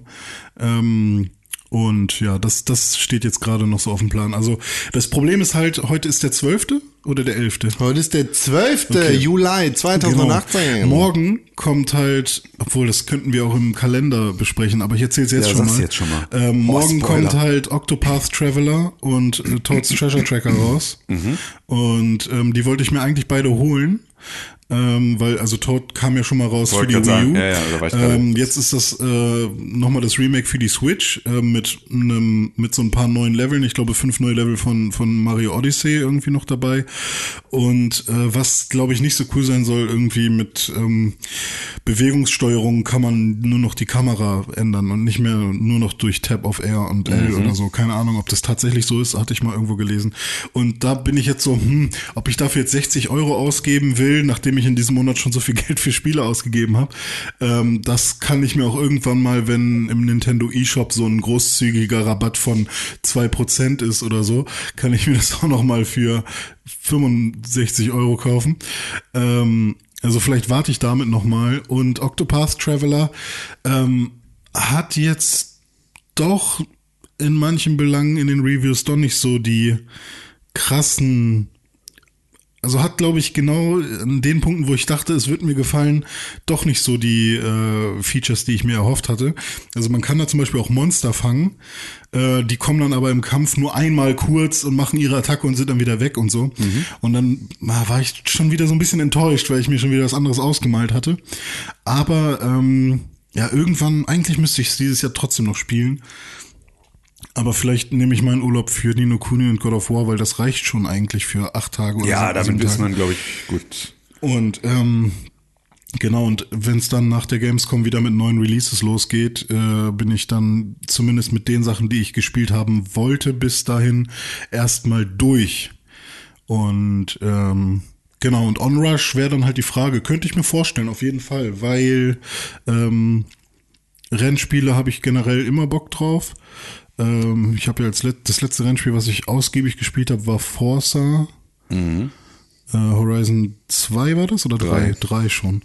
Ähm, und ja, das, das steht jetzt gerade noch so auf dem Plan. Also das Problem ist halt, heute ist der 12. oder der 11. Heute ist der 12. Okay. Juli 2018. Genau. Morgen kommt halt, obwohl das könnten wir auch im Kalender besprechen, aber ich erzähle es jetzt, Ja, schon mal. jetzt schon mal. Ähm, Oh, morgen Spoiler. kommt halt Octopath Traveler und äh, Toad's Treasure Tracker raus. Mhm. Und ähm, die wollte ich mir eigentlich beide holen. Ähm, weil also Toad kam ja schon mal raus Wollte für die Wii U. ja, ja, da ähm, jetzt ist das äh, nochmal das Remake für die Switch äh, mit einem mit so ein paar neuen Leveln. Ich glaube fünf neue Level von von Mario Odyssey irgendwie noch dabei. Und äh, was glaube ich nicht so cool sein soll, irgendwie mit ähm, Bewegungssteuerung kann man nur noch die Kamera ändern und nicht mehr nur noch durch Tab auf R und L oder so. Keine Ahnung, ob das tatsächlich so ist, hatte ich mal irgendwo gelesen. Und da bin ich jetzt so, hm, ob ich dafür jetzt 60 Euro ausgeben will, nachdem ich in diesem Monat schon so viel Geld für Spiele ausgegeben habe. Ähm, das kann ich mir auch irgendwann mal, wenn im Nintendo eShop so ein großzügiger Rabatt von 2% ist oder so, kann ich mir das auch noch mal für 65 Euro kaufen. Ähm, also vielleicht warte ich damit noch mal. Und Octopath Traveler ähm, hat jetzt doch in manchen Belangen in den Reviews doch nicht so die krassen also hat, glaube ich, genau an den Punkten, wo ich dachte, es wird mir gefallen, doch nicht so die äh, Features, die ich mir erhofft hatte. Also man kann da zum Beispiel auch Monster fangen. Äh, die kommen dann aber im Kampf nur einmal kurz und machen ihre Attacke und sind dann wieder weg und so. Und dann na, war ich schon wieder so ein bisschen enttäuscht, weil ich mir schon wieder was anderes ausgemalt hatte. Aber ähm, ja, irgendwann, eigentlich müsste ich es dieses Jahr trotzdem noch spielen. Aber vielleicht nehme ich meinen Urlaub für Nino Kuni und God of War, weil das reicht schon eigentlich für acht Tage oder Ja, damit ist man, glaube ich, gut. Und ähm, genau, und wenn es dann nach der Gamescom wieder mit neuen Releases losgeht, äh, bin ich dann zumindest mit den Sachen, die ich gespielt haben wollte, bis dahin erstmal durch. Und ähm, genau, und Onrush wäre dann halt die Frage, könnte ich mir vorstellen, auf jeden Fall, weil ähm, Rennspiele habe ich generell immer Bock drauf. Ähm, ich habe ja als let das letzte Rennspiel, was ich ausgiebig gespielt habe, war Forza. Äh, Horizon 2 war das oder 3? 3 schon.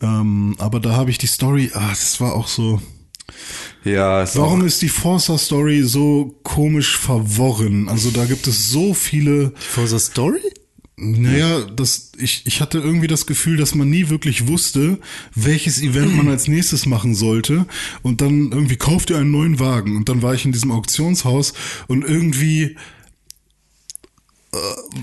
Ähm, aber da habe ich die Story, ah, das war auch so. Ja, ist Warum auch, ist die Forza Story so komisch verworren? Also da gibt es so viele Forza Story? Naja, das, ich, ich hatte irgendwie das Gefühl, dass man nie wirklich wusste, welches Event man als nächstes machen sollte. Und dann irgendwie kauft ihr einen neuen Wagen. Und dann war ich in diesem Auktionshaus und irgendwie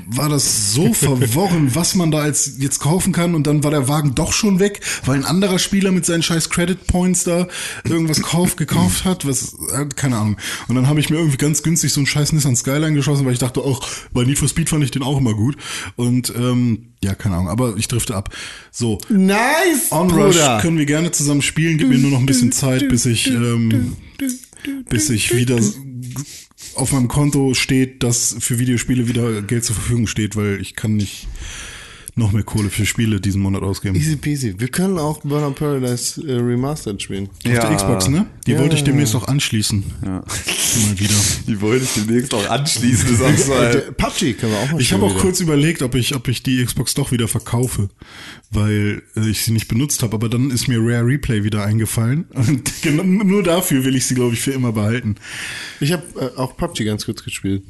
war das so verworren, was man da als jetzt kaufen kann und dann war der Wagen doch schon weg, weil ein anderer Spieler mit seinen scheiß Credit Points da irgendwas kauf, gekauft hat, was äh, keine Ahnung. Und dann habe ich mir irgendwie ganz günstig so einen scheiß Nissan Skyline geschossen, weil ich dachte, auch bei Need for Speed fand ich den auch immer gut und ähm, ja, keine Ahnung, aber ich drifte ab. So, Nice, Onrush Bruder. können wir gerne zusammen spielen. Gib mir nur noch ein bisschen Zeit, bis ich, ähm, bis ich wieder auf meinem Konto steht, dass für Videospiele wieder Geld zur Verfügung steht, weil ich kann nicht noch mehr Kohle für Spiele diesen Monat ausgeben. Easy peasy. Wir können auch Burnout Paradise äh, Remastered spielen. Auf der Xbox, ne? Die Ja, wollte ich ja, demnächst auch anschließen. Ja. Mal wieder. Die wollte ich demnächst auch anschließen. Das ist auch so PUBG können wir auch mal Ich habe auch wieder. kurz überlegt, ob ich, ob ich die Xbox doch wieder verkaufe, weil äh, ich sie nicht benutzt habe. Aber dann ist mir Rare Replay wieder eingefallen. Und genau, nur dafür will ich sie, glaube ich, für immer behalten. Ich habe äh, auch PUBG ganz kurz gespielt.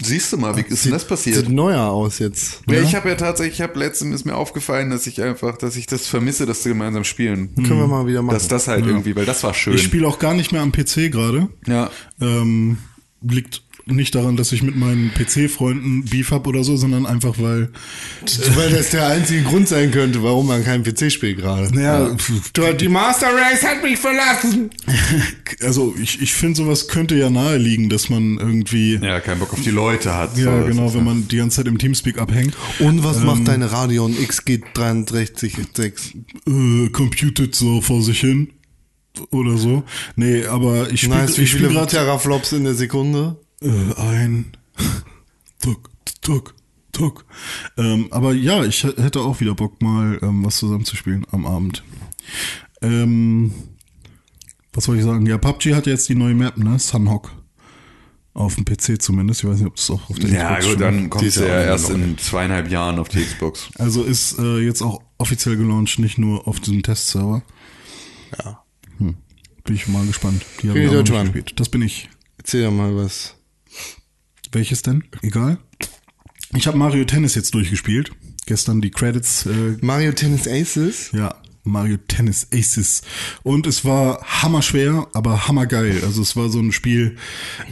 Siehst du mal, wie ist denn das passiert? Sieht neuer aus jetzt. Ja, ich habe ja tatsächlich, ich habe letztens ist mir aufgefallen, dass ich einfach, dass ich das vermisse, dass wir gemeinsam spielen. Können wir mal wieder machen. Dass das halt irgendwie, weil das war schön. Ich spiele auch gar nicht mehr am PC gerade. ja. Ähm, liegt nicht daran, dass ich mit meinen PC-Freunden Beef hab oder so, sondern einfach, weil, Weil das der einzige Grund sein könnte, warum man keinen PC spielt gerade. naja, Du, die Master Race hat mich verlassen. also ich, ich finde, sowas könnte ja nahe liegen, dass man irgendwie, ja, Ja, keinen Bock auf die Leute hat. so, das genau, wenn ja- man die ganze Zeit im Teamspeak abhängt. Und was macht deine Radeon XG636? äh, computed so vor sich hin oder so. Nee, aber ich spiele Nice, wie ich spiel viele gerade Teraflops in der Sekunde? Äh, ein Tuck, tuck, tuck. Ähm, aber ja, ich hätte auch wieder Bock mal ähm, was zusammenzuspielen am Abend. Ähm, was soll ich sagen? Ja, PUBG hat jetzt die neue Map, ne? Sunhawk. Auf dem PC zumindest. Ich weiß nicht, ob es auch auf der Ja, Xbox gut, schon- dann Die kommt ist es ja ja erst in zweieinhalb Jahren auf die Xbox. Also ist äh, jetzt auch offiziell gelauncht, nicht nur auf diesem Testserver. Ja. Bin ich mal gespannt. Die haben noch Deutschmann. nicht gespielt. Das bin ich. Erzähl doch mal was. Welches denn? Egal. Ich habe Mario Tennis jetzt durchgespielt. Gestern die Credits, äh, Mario Tennis Aces? ja, Mario Tennis Aces. Und es war hammerschwer, aber hammergeil. Also es war so ein Spiel,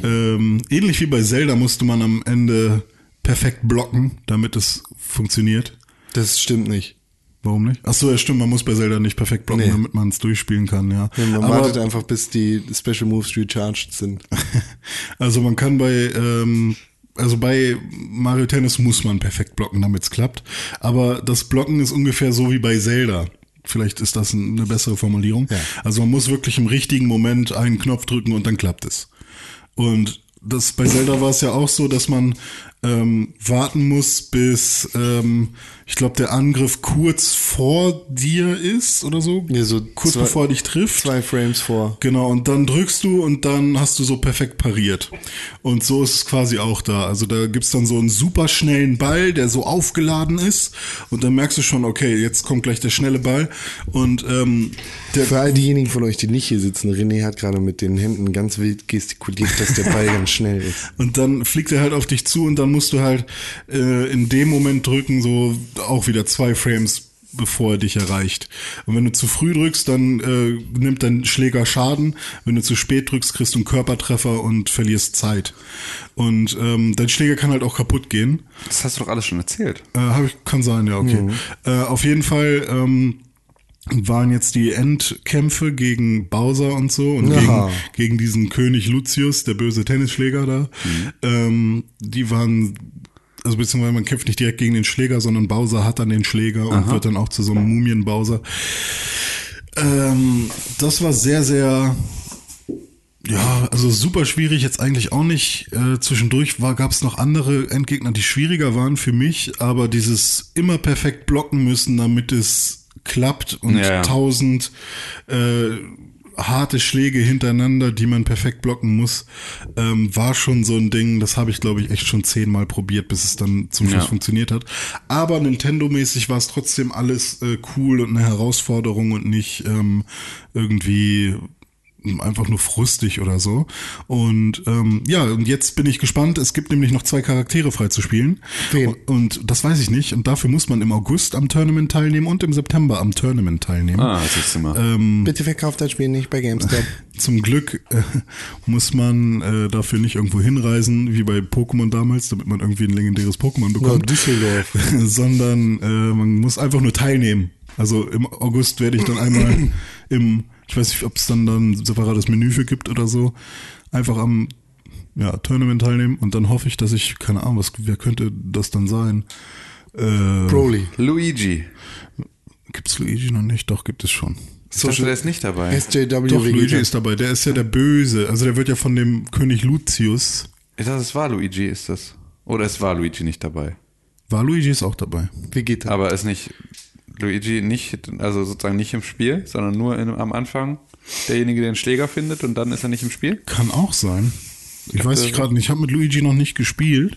ähm, ähnlich wie bei Zelda musste man am Ende perfekt blocken, damit es funktioniert. Das stimmt nicht. Warum nicht? Ach so, ja stimmt, man muss bei Zelda nicht perfekt blocken, Nee. damit man es durchspielen kann, ja. Ja, man Aber- wartet einfach, bis die Special Moves recharged sind. Also man kann bei, ähm, also bei Mario Tennis muss man perfekt blocken, damit es klappt. Aber das Blocken ist ungefähr so wie bei Zelda. Vielleicht ist das eine bessere Formulierung. Ja. Also man muss wirklich im richtigen Moment einen Knopf drücken und dann klappt es. Und das bei Zelda war es ja auch so, dass man ähm, warten muss, bis ähm, ich glaube der Angriff kurz vor dir ist oder so. Ja, so kurz zwei- bevor er dich trifft. Zwei Frames vor. Genau, und dann drückst du und dann hast du so perfekt pariert. Und so ist es quasi auch da. Also da gibt's dann so einen super schnellen Ball, der so aufgeladen ist. Und dann merkst du schon, okay, jetzt kommt gleich der schnelle Ball. Und ähm, der, Für all diejenigen von euch, die nicht hier sitzen, René hat gerade mit den Händen ganz wild gestikuliert, dass der Ball ganz schnell ist. Und dann fliegt er halt auf dich zu und dann musst du halt äh, in dem Moment drücken, so auch wieder zwei Frames bevor er dich erreicht. Und wenn du zu früh drückst, dann äh, nimmt dein Schläger Schaden. Wenn du zu spät drückst, kriegst du einen Körpertreffer und verlierst Zeit. Und ähm, dein Schläger kann halt auch kaputt gehen. Das hast du doch alles schon erzählt. Äh, hab ich, kann sein, ja, okay. Äh, auf jeden Fall ähm, waren jetzt die Endkämpfe gegen Bowser und so und gegen, gegen diesen König Lucius, der böse Tennisschläger da. Ähm, die waren, also beziehungsweise man kämpft nicht direkt gegen den Schläger, sondern Bowser hat dann den Schläger und wird dann auch zu so einem Mumien-Bowser. Ähm, das war sehr, sehr ja, also super schwierig jetzt eigentlich auch nicht. Äh, zwischendurch war gab es noch andere Endgegner, die schwieriger waren für mich, aber dieses immer perfekt blocken müssen, damit es klappt und Ja, ja. tausend äh, harte Schläge hintereinander, die man perfekt blocken muss, ähm, war schon so ein Ding. Das habe ich glaube ich echt schon zehnmal probiert, bis es dann zum Schluss Ja. funktioniert hat. Aber Nintendo-mäßig war es trotzdem alles äh, cool und eine Herausforderung und nicht ähm, irgendwie einfach nur frustig oder so. Und ähm, ja, und jetzt bin ich gespannt. Es gibt nämlich noch zwei Charaktere frei zu spielen. Wen? Und, und das weiß ich nicht. Und dafür muss man im August am Tournament teilnehmen und im September am Tournament teilnehmen. Ah, siehst du mal. Ähm, Bitte verkauft das Spiel nicht bei GameStop. Zum Glück äh, muss man äh, dafür nicht irgendwo hinreisen, wie bei Pokémon damals, damit man irgendwie ein legendäres Pokémon bekommt. Düsseldorf. sondern äh, man muss einfach nur teilnehmen. Also im August werde ich dann einmal im, ich weiß nicht, ob es dann dann ein separates Menü für gibt oder so, einfach am ja, Tournament teilnehmen und dann hoffe ich, dass ich, keine Ahnung, was, wer könnte das dann sein? Äh, Broly. Luigi. gibt's Luigi noch nicht? Doch, gibt es schon. Dachte, der ist nicht dabei. SJW Doch, Luigi ist dabei. Der ist ja der Böse. Also der wird ja von dem König Lucius. Ich dachte, es war Luigi, ist das. Oder es war Luigi nicht dabei. War Luigi ist auch dabei. Vegeta. Aber ist nicht Luigi nicht, also sozusagen nicht im Spiel, sondern nur in, am Anfang derjenige, der den Schläger findet und dann ist er nicht im Spiel? Kann auch sein. Ich weiß nicht gerade nicht. Ich habe mit Luigi noch nicht gespielt.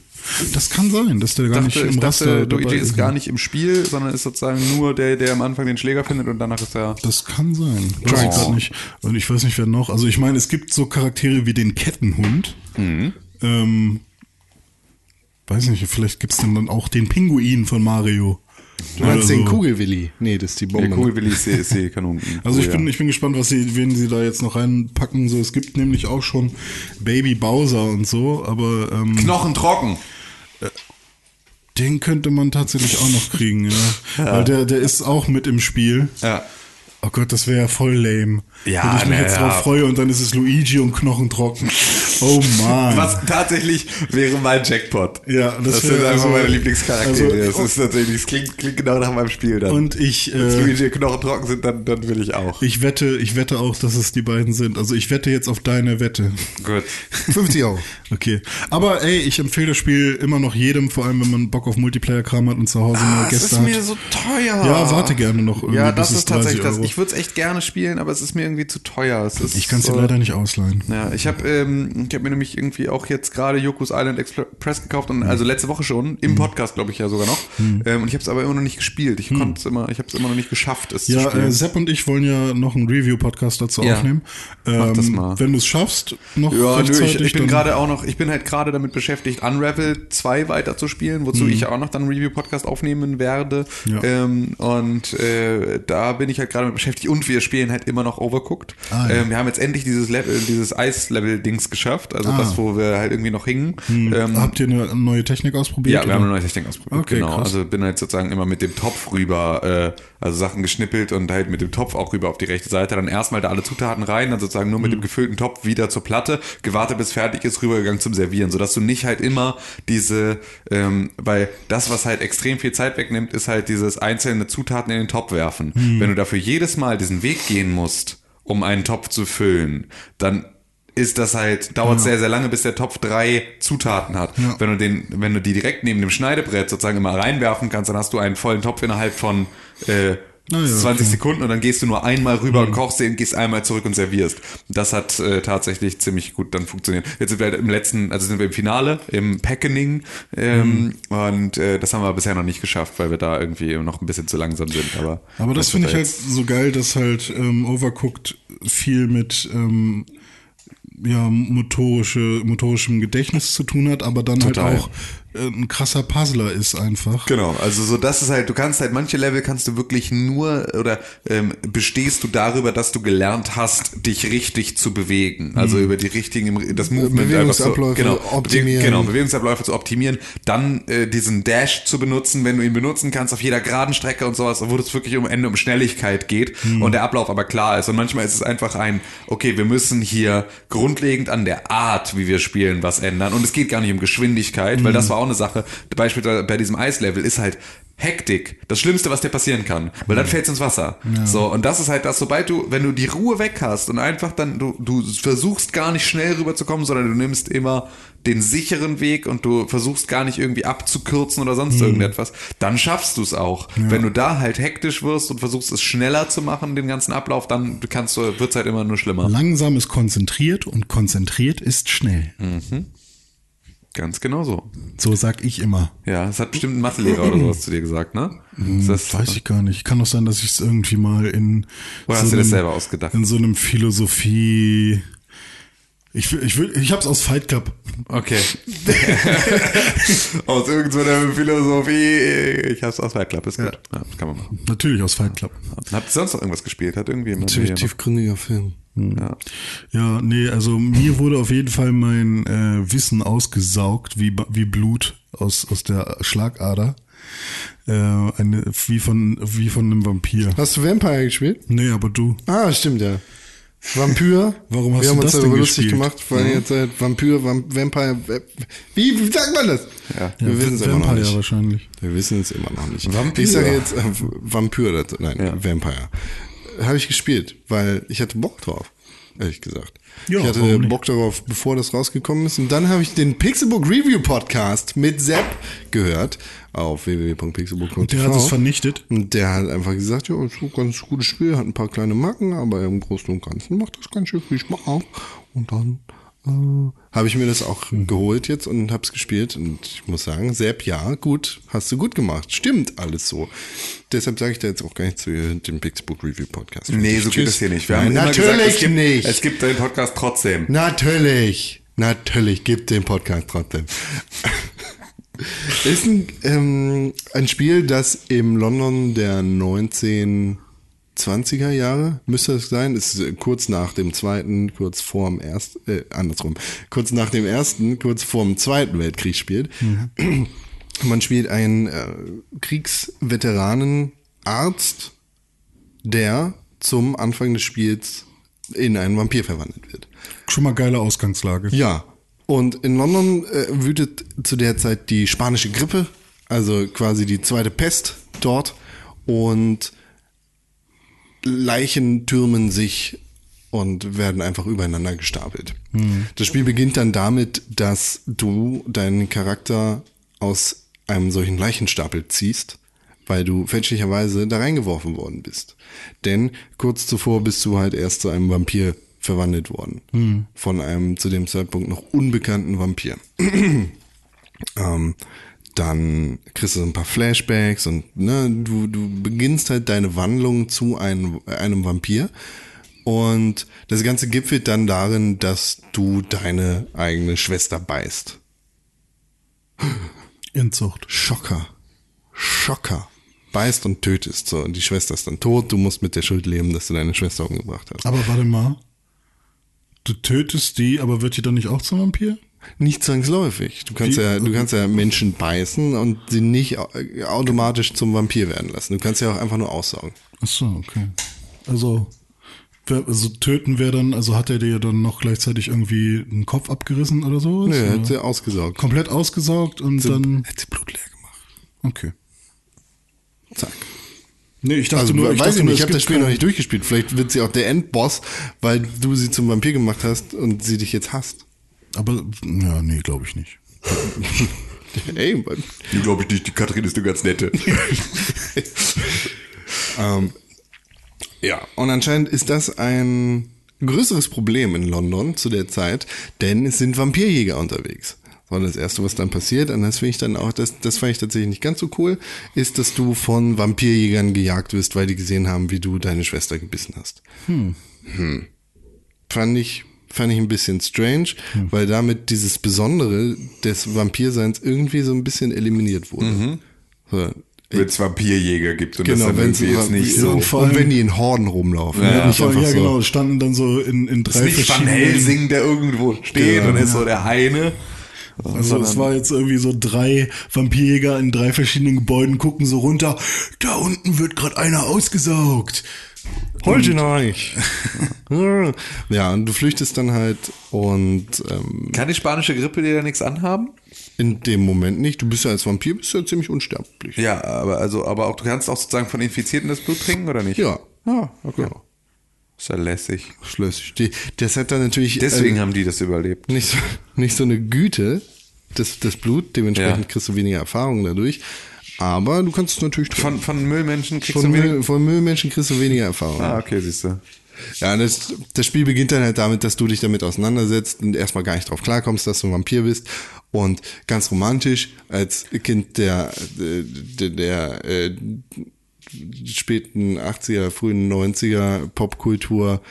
Das kann sein, dass der gar Ich nicht dachte, im ich Raster dachte Luigi ist gar nicht im Spiel, sondern ist sozusagen nur der, der am Anfang den Schläger findet und danach ist er. Das kann sein. Weiß ich grad nicht. Und ich weiß nicht, wer noch. Also ich meine, es gibt so Charaktere wie den Kettenhund. Mhm. Ähm, weiß nicht, vielleicht gibt's denn dann auch den Pinguin von Mario. Du meinst Oder den. Kugelwilli? Nee, das ist die Bombe. Der Kugelwilli ist, ist die Kanon. Also ich Oh, bin, ja. ich bin gespannt, was sie, wen sie da jetzt noch reinpacken. So, es gibt nämlich auch schon Baby Bowser und so, aber ähm, Knochen trocken. den könnte man tatsächlich auch noch kriegen, ja. Weil der, der ist auch mit im Spiel. Ja. Oh Gott, das wäre ja voll lame. Ja, Wenn ich mich na jetzt ja. drauf freue und dann ist es Luigi und Knochentrocken. Oh man. Was tatsächlich wäre mein Jackpot. Ja, das das, sind einfach also- meine Lieblingscharaktere. also- das ist tatsächlich, das klingt, klingt genau nach meinem Spiel dann. Und ich, Wenn äh, Luigi Knochen trocken sind, dann, dann will ich auch. ich wette, ich wette auch, dass es die beiden sind. Also ich wette jetzt auf deine Wette. Gut. 50 Euro. Okay. Aber ey, ich empfehle das Spiel immer noch jedem, vor allem wenn man Bock auf Multiplayer-Kram hat und zu Hause mal Ah, es Gäste ist mir hat. so teuer. Ja, warte gerne noch irgendwie, Ja, bis das es ist tatsächlich 30 das. Euro. Ich würde es echt gerne spielen, aber es ist mir irgendwie zu teuer. Ist, Ich kann es dir äh, leider nicht ausleihen. Ja, ich habe ähm, ich hab mir nämlich irgendwie auch jetzt gerade Yoku's Island Express gekauft und also letzte Woche schon im Podcast glaube ich ja sogar noch ähm, und ich habe es aber immer noch nicht gespielt. Ich konnte es immer, ich habe es immer noch nicht geschafft, es zu Ja, spielen. äh, Sepp und ich wollen ja noch einen Review-Podcast dazu Ja. aufnehmen. Ähm, Mach das mal. Wenn du es schaffst, noch ja, nö, ich, ich bin gerade auch noch, ich bin halt gerade damit beschäftigt, Unravel 2 weiter zu spielen, wozu ich auch noch dann einen Review-Podcast aufnehmen werde. Ja. Ähm, und äh, da bin ich halt gerade mit beschäftigt und wir spielen halt immer noch Overcooked. Ah, ja. ähm, wir haben jetzt endlich dieses Level, dieses Eis-Level-Dings geschafft. Also Ah. das, wo wir halt irgendwie noch hingen. Ähm, Habt ihr eine neue Technik ausprobiert? ja, wir haben eine neue Technik ausprobiert. Okay, genau. krass. Also bin halt sozusagen immer mit dem Topf rüber, äh, also Sachen geschnippelt und halt mit dem Topf auch rüber auf die rechte Seite. Dann erstmal da alle Zutaten rein, dann sozusagen nur mit Mhm. dem gefüllten Topf wieder zur Platte, gewartet bis fertig ist, rübergegangen zum Servieren, sodass du nicht halt immer diese, ähm, weil das, was halt extrem viel Zeit wegnimmt, ist halt dieses einzelne Zutaten in den Topf werfen. Mhm. Wenn du dafür jedes Mal diesen Weg gehen musst, um einen Topf zu füllen, dann ist das halt, dauert sehr, sehr lange, bis der Topf drei Zutaten hat. Ja. Wenn du den, wenn du die direkt neben dem Schneidebrett sozusagen immer reinwerfen kannst, dann hast du einen vollen Topf innerhalb von äh, ja, 20 okay. Mhm. Sekunden und dann gehst du nur einmal rüber und kochst den, gehst einmal zurück und servierst. Das hat äh, tatsächlich ziemlich gut dann funktioniert. Jetzt sind wir halt im letzten, also sind wir im Finale, im Packening ähm, Mhm. und äh, das haben wir bisher noch nicht geschafft, weil wir da irgendwie noch ein bisschen zu langsam sind. Aber, Aber das finde ich halt so geil, dass halt ähm, Overcooked viel mit ähm, ja, motorische, motorischem Gedächtnis zu tun hat, aber dann Total. halt auch ein krasser Puzzler ist einfach. Genau, also so das ist halt, du kannst halt manche Level kannst du wirklich nur oder ähm, bestehst du darüber, dass du gelernt hast, dich richtig zu bewegen. Also über die richtigen, das Movement einfach so, Bewegungsabläufe genau, optimieren. Genau, Bewegungsabläufe zu optimieren, dann äh, diesen Dash zu benutzen, wenn du ihn benutzen kannst auf jeder geraden Strecke und sowas, wo es wirklich um Ende um Schnelligkeit geht und der Ablauf aber klar ist. Und manchmal ist es einfach ein, okay, wir müssen hier grundlegend an der Art, wie wir spielen, was ändern. Und es geht gar nicht um Geschwindigkeit, weil das war auch eine Sache, beispielsweise bei diesem Eislevel ist halt Hektik, das Schlimmste, was dir passieren kann, weil dann fällt's ins Wasser. So, und das ist halt das, sobald du, wenn du die Ruhe weg hast und einfach dann, du, du versuchst gar nicht schnell rüberzukommen, sondern du nimmst immer den sicheren Weg und du versuchst gar nicht irgendwie abzukürzen oder sonst irgendetwas, dann schaffst du es auch. Wenn du da halt hektisch wirst und versuchst es schneller zu machen, den ganzen Ablauf, dann kannst du, wird's halt immer nur schlimmer. Langsam ist konzentriert und konzentriert ist schnell. Ganz genau so. So sag ich immer. Ja, das hat bestimmt ein Mathelehrer oder sowas zu dir gesagt, ne? Ist das, Weiß ich gar nicht. Kann doch sein, dass ich es irgendwie mal in Oder hast du das selber ausgedacht? in so einem Philosophie ich will, ich will, ich hab's aus Fight Club. Okay. aus irgendeiner Philosophie. Ich hab's aus Fight Club, ist gut. Ja. das kann man machen. Natürlich aus Fight Club. Habt ihr sonst noch irgendwas gespielt? Hat irgendwie jemand hier tiefgründiger Film. Ja. Ja, nee, also mir wurde auf jeden Fall mein äh, Wissen ausgesaugt, wie, wie Blut aus, aus der Schlagader. Äh, eine, wie von, wie von einem Vampir. Hast du Vampire gespielt? Nee, aber du. Ah, stimmt ja. Vampyr. Warum hast Wir du haben uns das denn darüber lustig gespielt? gemacht, weil jetzt halt Vampyr, Vamp Vampire. Va- Wie, wie sagt man das? Ja. Wir wissen es immer noch Vampire nicht. wahrscheinlich. Wir wissen es immer noch nicht. Vampyr. Ich sage jetzt äh, Vampyr dazu. Nein, Ja. Vampire. Habe ich gespielt, weil ich hatte Bock drauf, ehrlich gesagt. Ja, ich hatte? Bock darauf, bevor das rausgekommen ist. Und dann habe ich den Pixelbook Review Podcast mit Sepp gehört auf www.pixelbook.tv. Und der hat es vernichtet. Und der hat einfach gesagt, ja, ist ein ganz gutes Spiel, hat ein paar kleine Macken, aber im Großen und Ganzen macht das ganz schön viel Spaß. Und dann äh, habe ich mir das auch geholt jetzt und habe es gespielt. Und ich muss sagen, Sepp, ja, gut, hast du gut gemacht. Stimmt alles so. Deshalb sage ich da jetzt auch gar nicht zu dem Pixelbook Review Podcast. Nee, so geht Tschüss. das hier nicht. Wir Nein, haben natürlich gesagt, es gibt, nicht. Es gibt den Podcast trotzdem. Natürlich, natürlich gibt den Podcast trotzdem. Ist ein, ähm, ein Spiel, das im London der 1920er Jahre, müsste es sein, ist äh, kurz nach dem zweiten, kurz vor dem ersten, äh, andersrum, kurz nach dem ersten, kurz vor dem zweiten Weltkrieg spielt. Man spielt einen äh, Kriegsveteranenarzt, der zum Anfang des Spiels in einen Vampir verwandelt wird. Schon mal geile Ausgangslage. Ja. Und in London äh, wütet zu der Zeit die spanische Grippe, also quasi die zweite Pest dort. Und Leichen türmen sich und werden einfach übereinander gestapelt. Das Spiel beginnt dann damit, dass du deinen Charakter aus einem solchen Leichenstapel ziehst, weil du fälschlicherweise da reingeworfen worden bist. Denn kurz zuvor bist du halt erst zu einem Vampir verwandelt worden. Von einem zu dem Zeitpunkt noch unbekannten Vampir. ähm, dann kriegst du so ein paar Flashbacks und ne, du, du beginnst halt deine Wandlung zu einem, einem Vampir. Und das Ganze gipfelt dann darin, dass du deine eigene Schwester beißt. Inzucht. Schocker. Schocker. Beißt und tötest. So, und die Schwester ist dann tot. Du musst mit der Schuld leben, dass du deine Schwester umgebracht hast. Aber warte mal. du tötest die, aber wird die dann nicht auch zum Vampir? Nicht zwangsläufig. Du kannst ja, du kannst ja Menschen beißen und sie nicht au- automatisch zum Vampir werden lassen. Du kannst ja auch einfach nur aussaugen. Ach so, okay. Also, wer, also töten wäre dann, also hat er dir dann noch gleichzeitig irgendwie einen Kopf abgerissen oder so? Nö, er hat sie ausgesaugt. Komplett ausgesaugt und dann. Hat sie Blut leer gemacht. Okay. Zack. Nee, ich dachte Also nur, weiß ich dachte ich nur, nicht, ich habe das Spiel noch nicht durchgespielt. Vielleicht wird sie auch der Endboss, weil du sie zum Vampir gemacht hast und sie dich jetzt hasst. Aber, ja, nee, glaube ich nicht. Ey, Mann. Die glaube ich nicht, die Katrin ist eine ganz nette. ähm, ja, und anscheinend ist das ein größeres Problem in London zu der Zeit, denn es sind Vampirjäger unterwegs. So, das erste, was dann passiert, und das finde ich dann auch, das, das fand ich tatsächlich nicht ganz so cool, ist, dass du von Vampirjägern gejagt wirst, weil die gesehen haben, wie du deine Schwester gebissen hast. Hm. Fand ich, fand ich ein bisschen strange, weil damit dieses Besondere des Vampirseins irgendwie so ein bisschen eliminiert wurde. So, Wenn es Vampirjäger gibt und Genau, das dann wenn irgendwie jetzt nicht so. und, vor allem, wenn die in Horden rumlaufen. Ja? Ja, nicht einfach ja so. genau, standen dann so in, in drei Nicht Van. Helsing, der irgendwo steht Genau. und ist so der eine. Also es war jetzt irgendwie so drei Vampirjäger in drei verschiedenen Gebäuden gucken so runter. Da unten wird gerade einer ausgesaugt. Holt ihn euch. ja, und du flüchtest dann halt und ähm, Kann die spanische Grippe dir da nichts anhaben? in dem Moment nicht. Du bist ja als Vampir bist ja ziemlich unsterblich. Ja, aber also, aber auch du kannst auch sozusagen von Infizierten das Blut trinken oder nicht? Ja. Ah, okay. Ja. Ist ja lässig. Schlüssig. Die, das hat dann natürlich Deswegen äh, haben die das überlebt. nicht, so, nicht so eine Güte, das, das Blut, dementsprechend Ja. kriegst du weniger Erfahrung dadurch. Aber du kannst es natürlich Von, von Müllmenschen kriegst von, du. Müll, von Müllmenschen kriegst du weniger Erfahrung. Ah, okay, siehst du. Ja, das, das Spiel beginnt dann halt damit, dass du dich damit auseinandersetzt und erstmal gar nicht drauf klarkommst, dass du ein Vampir bist. Und ganz romantisch, als Kind der, der, der äh, späten 80er, frühen 90er Popkultur,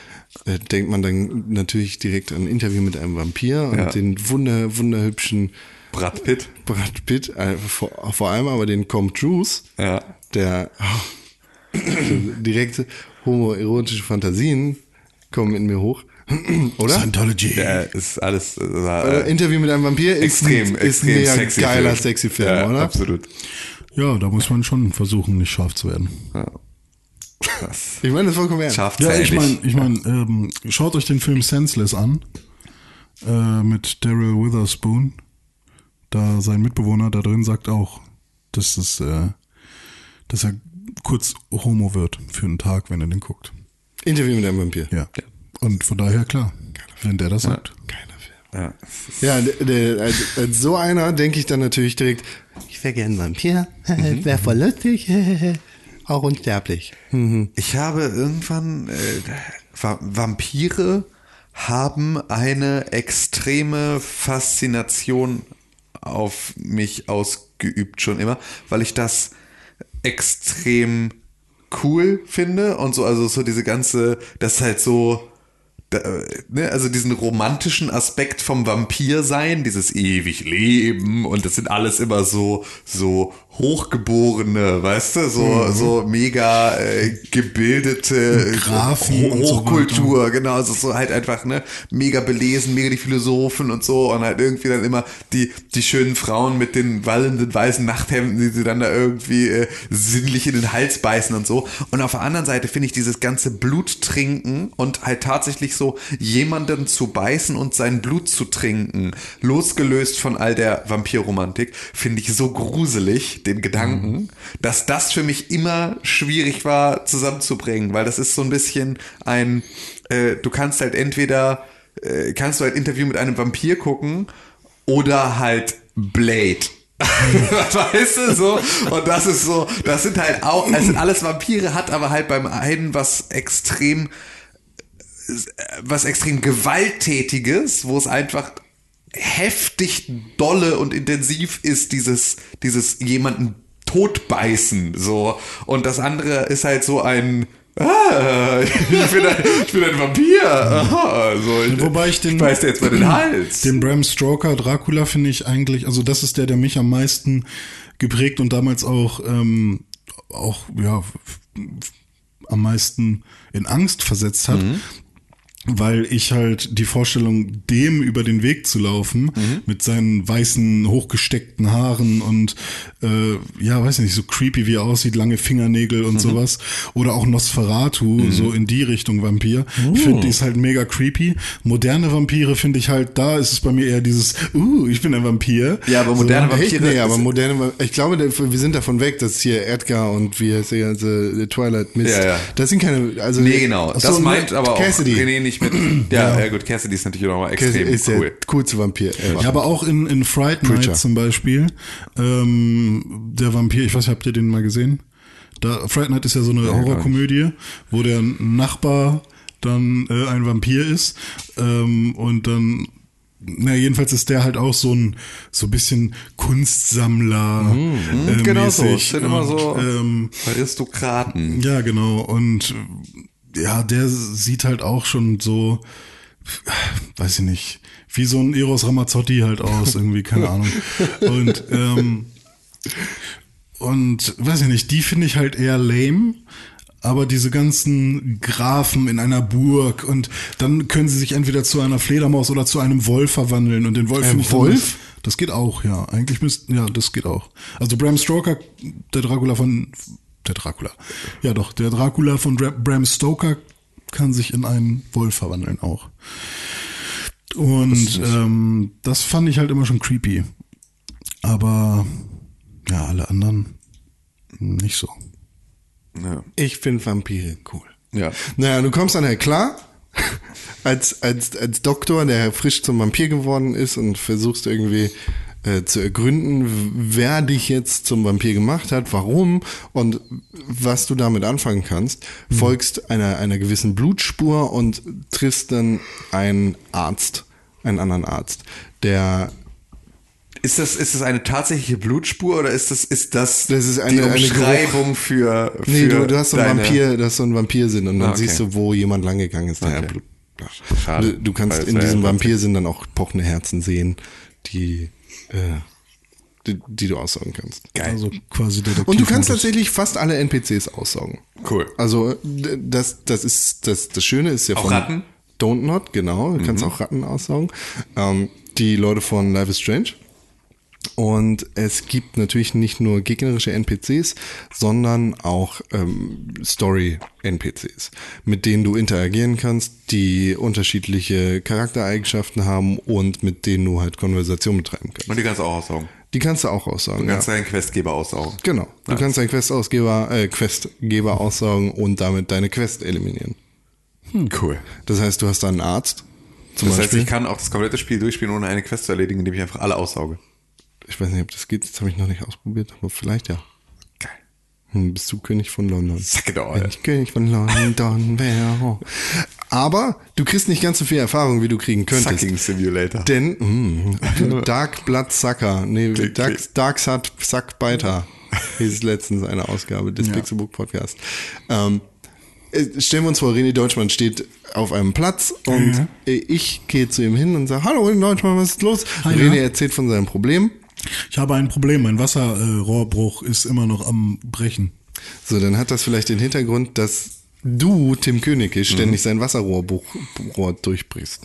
äh, denkt man dann natürlich direkt an ein Interview mit einem Vampir und Ja. den wunder, wunderhübschen Brad Pitt. Brad Pitt, äh, vor, vor allem aber den Com Cruise, Ja. der oh, direkte homoerotische Fantasien kommen in mir hoch. Oder? Scientology. Ja, ist alles. Äh, Äh, Interview mit einem Vampir extrem, ist, ein- ist ein extrem mega sexy. geiler, Film. sexy Film, ja, oder? Absolut. Ja, da muss man schon versuchen, nicht scharf zu werden. Ja. Ich meine das vollkommen ernst. Ja, Schafzählig. ich meine, ich mein, ähm, schaut euch den Film Senseless an äh, mit Daryl Witherspoon. Da sein Mitbewohner da drin sagt auch, dass es, äh, dass er kurz Homo wird für einen Tag, wenn er den guckt. Interview mit einem Vampir. Ja. Und von daher klar, wenn der das sagt. Geiler Film. ja. Ja, der, der, als, als so einer denke ich dann natürlich direkt, ich wäre gern Vampir, wäre voll lustig, auch unsterblich. Ich habe irgendwann äh, Va Vampire haben eine extreme Faszination auf mich ausgeübt schon immer, weil ich das extrem cool finde und so also so diese ganze das halt so ne, also diesen romantischen Aspekt vom Vampir sein, dieses ewig Leben und das sind alles immer so so hochgeborene, weißt du, so so mega äh, gebildete Grafen Ho- und so Hochkultur, genau, also so halt einfach ne mega belesen, mega die Philosophen und so und halt irgendwie dann immer die die schönen Frauen mit den wallenden weißen Nachthemden, die sie dann da irgendwie äh, sinnlich in den Hals beißen und so. Und auf der anderen Seite finde ich dieses ganze Blut trinken und halt tatsächlich so jemanden zu beißen und sein Blut zu trinken, losgelöst von all der Vampirromantik, finde ich so gruselig, den Gedanken, dass das für mich immer schwierig war zusammenzubringen, weil das ist so ein bisschen ein, äh, du kannst halt entweder, äh, kannst du halt Interview mit einem Vampir gucken oder halt Blade. weißt du, so, und das ist so, das sind halt auch, es sind alles Vampire, hat aber halt beim einen was extrem, was extrem gewalttätiges, wo es einfach heftig dolle und intensiv ist, dieses, dieses jemanden totbeißen, so. Und das andere ist halt so ein, ah, ich bin ein, ich bin ein Vampir, aha, so. Ich, Wobei ich den- ich jetzt mal den Hals. Den Bram Stoker Dracula finde ich eigentlich, also das ist der, der mich am meisten geprägt und damals auch, ähm, auch ja, am meisten in Angst versetzt hat. Weil ich halt die Vorstellung, dem über den Weg zu laufen, mit seinen weißen, hochgesteckten Haaren und äh, ja, weiß nicht, so creepy wie er aussieht, lange Fingernägel und sowas. Oder auch Nosferatu, so in die Richtung Vampir. Ich finde, die ist halt mega creepy. Moderne Vampire finde ich halt, da ist es bei mir eher dieses, uh, ich bin ein Vampir. Ja, aber moderne Echt? Vampire. Nee, aber moderne, ich glaube, wir sind davon weg, dass hier Edgar und wie heißt der ganze Twilight Mist. Ja, ja. Das sind keine, also. Nee, genau. So, das ne, meint aber auch Cassidy. René nicht mit. Ja, ja. gut, Cassidy ist natürlich nochmal extrem ist cool. der coolste Vampir ever. Ja, aber auch in, in Fright Night Preacher. zum Beispiel, ähm, der Vampir, ich weiß nicht, habt ihr den mal gesehen? Da, Fright Night ist ja so eine Horrorkomödie, wo der Nachbar dann äh, ein Vampir ist ähm, und dann na, jedenfalls ist der halt auch so ein so ein bisschen Kunstsammler. äh, genau so. mäßig. Es sind immer so ähm, Aristokraten. ja, genau. Und äh, ja, der sieht halt auch schon so, weiß ich nicht, wie so ein Eros Ramazzotti halt aus, irgendwie, keine Ahnung. Und, ähm, und weiß ich nicht, die finde ich halt eher lame. Aber diese ganzen Grafen in einer Burg und dann können sie sich entweder zu einer Fledermaus oder zu einem Wolf verwandeln und den Wolf dann- Wolf? Das geht auch, ja. Eigentlich müssten, ja, das geht auch. Also Bram Stoker, der Dracula von, der Dracula. Ja doch, der Dracula von Bram Stoker kann sich in einen Wolf verwandeln auch. Und ähm, das fand ich halt immer schon creepy. Aber ja, alle anderen nicht so. Ja. Ich finde Vampire cool. ja. Naja, du kommst dann halt klar, als, als, als Doktor, der frisch zum Vampir geworden ist und versuchst irgendwie äh, zu ergründen, wer dich jetzt zum Vampir gemacht hat, warum und was du damit anfangen kannst, folgst einer, einer gewissen Blutspur und triffst dann einen Arzt, einen anderen Arzt, der Ist das, ist das eine tatsächliche Blutspur oder ist das, ist das, Das ist eine- die eine Umschreibung für, für Nee, du, du hast so einen Vampir, du hast so einen Vampirsinn und dann Ah, okay. siehst du, wo jemand lang gegangen ist, Okay. Blut. Schade. Du, du kannst in diesem Vampirsinn dann auch pochende Herzen sehen, die, äh, die, die du aussaugen kannst. Also quasi Detektiv. Und du kannst tatsächlich fast alle NPCs aussaugen. Cool. Also das, das ist das, das Schöne ist ja Auch von Ratten? Don't Not, genau. Du kannst auch Ratten aussaugen. Ähm, die Leute von Life is Strange. Und es gibt natürlich nicht nur gegnerische NPCs, sondern auch ähm, Story-NPCs, mit denen du interagieren kannst, die unterschiedliche Charaktereigenschaften haben und mit denen du halt Konversation betreiben kannst. Und die kannst du auch aussaugen. Die kannst du auch aussaugen. Du ja. kannst deinen Questgeber aussaugen. Genau. Du kannst deinen Questausgeber, äh, Questgeber aussaugen und damit deine Quest eliminieren. Cool. Das heißt, du hast da einen Arzt. Zum Das heißt, Beispiel. ich kann auch das komplette Spiel durchspielen, ohne eine Quest zu erledigen, indem ich einfach alle aussauge. Ich weiß nicht, ob das geht. Das habe ich noch nicht ausprobiert, aber vielleicht ja. Geil. Hm, bist du König von London? Suck it all. Wenn ich König von London wäre. Aber du kriegst nicht ganz so viel Erfahrung, wie du kriegen könntest. Sucking Simulator. Denn mh, Dark Blood Sucker, nee, Dark, Dark Suck Biter hieß letztens eine Ausgabe des Pixelbook Podcast. Ähm, äh, stellen wir uns vor, René Deutschmann steht auf einem Platz und äh, ich gehe zu ihm hin und sage, hallo René Deutschmann, was ist los? René ja. erzählt von seinem Problem. Ich habe ein Problem, mein Wasserrohrbruch ist immer noch am Brechen. So, dann hat das vielleicht den Hintergrund, dass du, Tim Königke, Mhm. ständig sein Wasserrohr Rohr durchbrichst.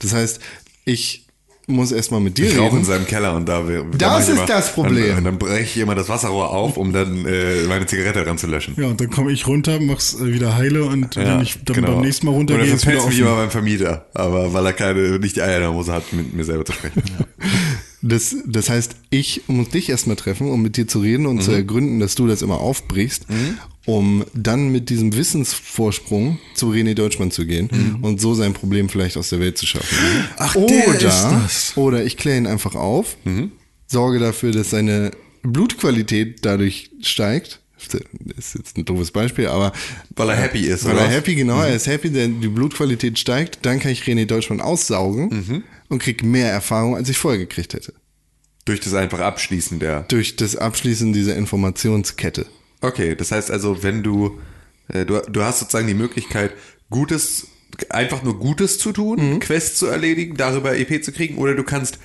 Das heißt, ich muss erstmal mit dir Ich rauche in reden. seinem Keller und da wir. Das ich ist das Problem. Dann, dann breche ich immer das Wasserrohr auf, um dann äh, meine Zigarette ranzulöschen. Ja, und dann komme ich runter, mach's äh, wieder heile und wenn ich dann beim nächsten Mal runtergehe, dann ist wieder verpetzt mich immer beim Vermieter, aber weil er keine, nicht die Eier in der Hose hat, mit mir selber zu sprechen. Das, das heißt, ich muss dich erstmal treffen, um mit dir zu reden und zu Mhm. ergründen, dass du das immer aufbrichst, um dann mit diesem Wissensvorsprung zu René Deutschmann zu gehen und so sein Problem vielleicht aus der Welt zu schaffen. Mhm. Ach, oder, der ist das. oder ich kläre ihn einfach auf, Mhm. sorge dafür, dass seine Blutqualität dadurch steigt. Das ist jetzt ein doofes Beispiel, aber Weil er happy ist, weil oder er happy, genau, er ist happy, denn die Blutqualität steigt, dann kann ich René Deutschmann aussaugen Mhm. Und krieg mehr Erfahrung, als ich vorher gekriegt hätte. Durch das einfach Abschließen der. Durch das Abschließen dieser Informationskette. Okay, das heißt also, wenn du, äh, du, du hast sozusagen die Möglichkeit, Gutes, einfach nur Gutes zu tun, Quests zu erledigen, darüber EP zu kriegen, oder du kannst,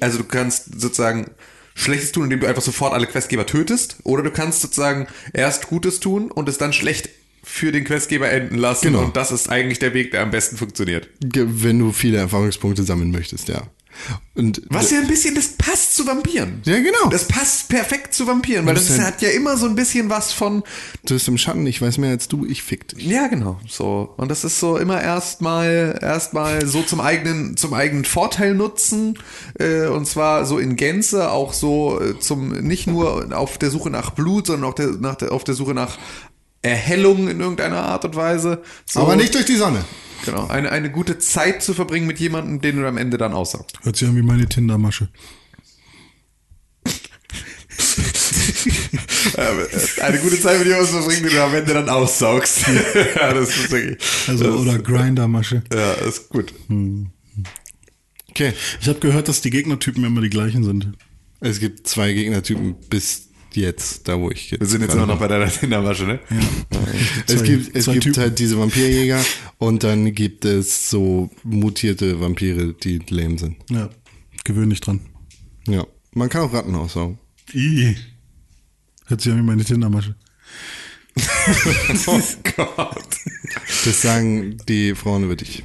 also du kannst sozusagen Schlechtes tun, indem du einfach sofort alle Questgeber tötest, oder du kannst sozusagen erst Gutes tun und es dann schlecht für den Questgeber enden lassen Genau. und das ist eigentlich der Weg, der am besten funktioniert. Wenn du viele Erfahrungspunkte sammeln möchtest, ja. Und Was ja ein bisschen, das passt zu Vampiren. Ja, genau. Das passt perfekt zu Vampiren, weil das ein- hat ja immer so ein bisschen was von, du bist im Schatten, ich weiß mehr als du, ich fick dich. ja genau, so. Und das ist so immer erstmal, erstmal so zum eigenen, zum eigenen Vorteil nutzen, äh, und zwar so in Gänze, auch so äh, zum, nicht nur auf der Suche nach Blut, sondern auch der, nach der, auf der Suche nach Erhellung in irgendeiner Art und Weise. So, Aber nicht durch die Sonne. Genau, eine, eine gute Zeit zu verbringen mit jemandem, den du am Ende dann aussaugst. Hört sich an wie meine Tindermasche. Äh, eine gute Zeit mit jemandem zu verbringen, den du am Ende dann aussaugst. ja, das ist wirklich. Also, das, oder Grindermasche. Ja, ist gut. Okay. Ich habe gehört, dass die Gegnertypen immer die gleichen sind. Es gibt zwei Gegnertypen bis jetzt, da wo ich Wir sind jetzt immer noch bei deiner Tindermasche, ne? Es Zwei- gibt, es gibt Typen. halt diese Vampirjäger und dann gibt es so mutierte Vampire, die lame sind. Ja, gewöhn dich dran. Ja. Man kann auch Ratten aussaugen. I. Hört sich an wie meine Tindermasche. Oh Gott. Das sagen die Frauen über dich.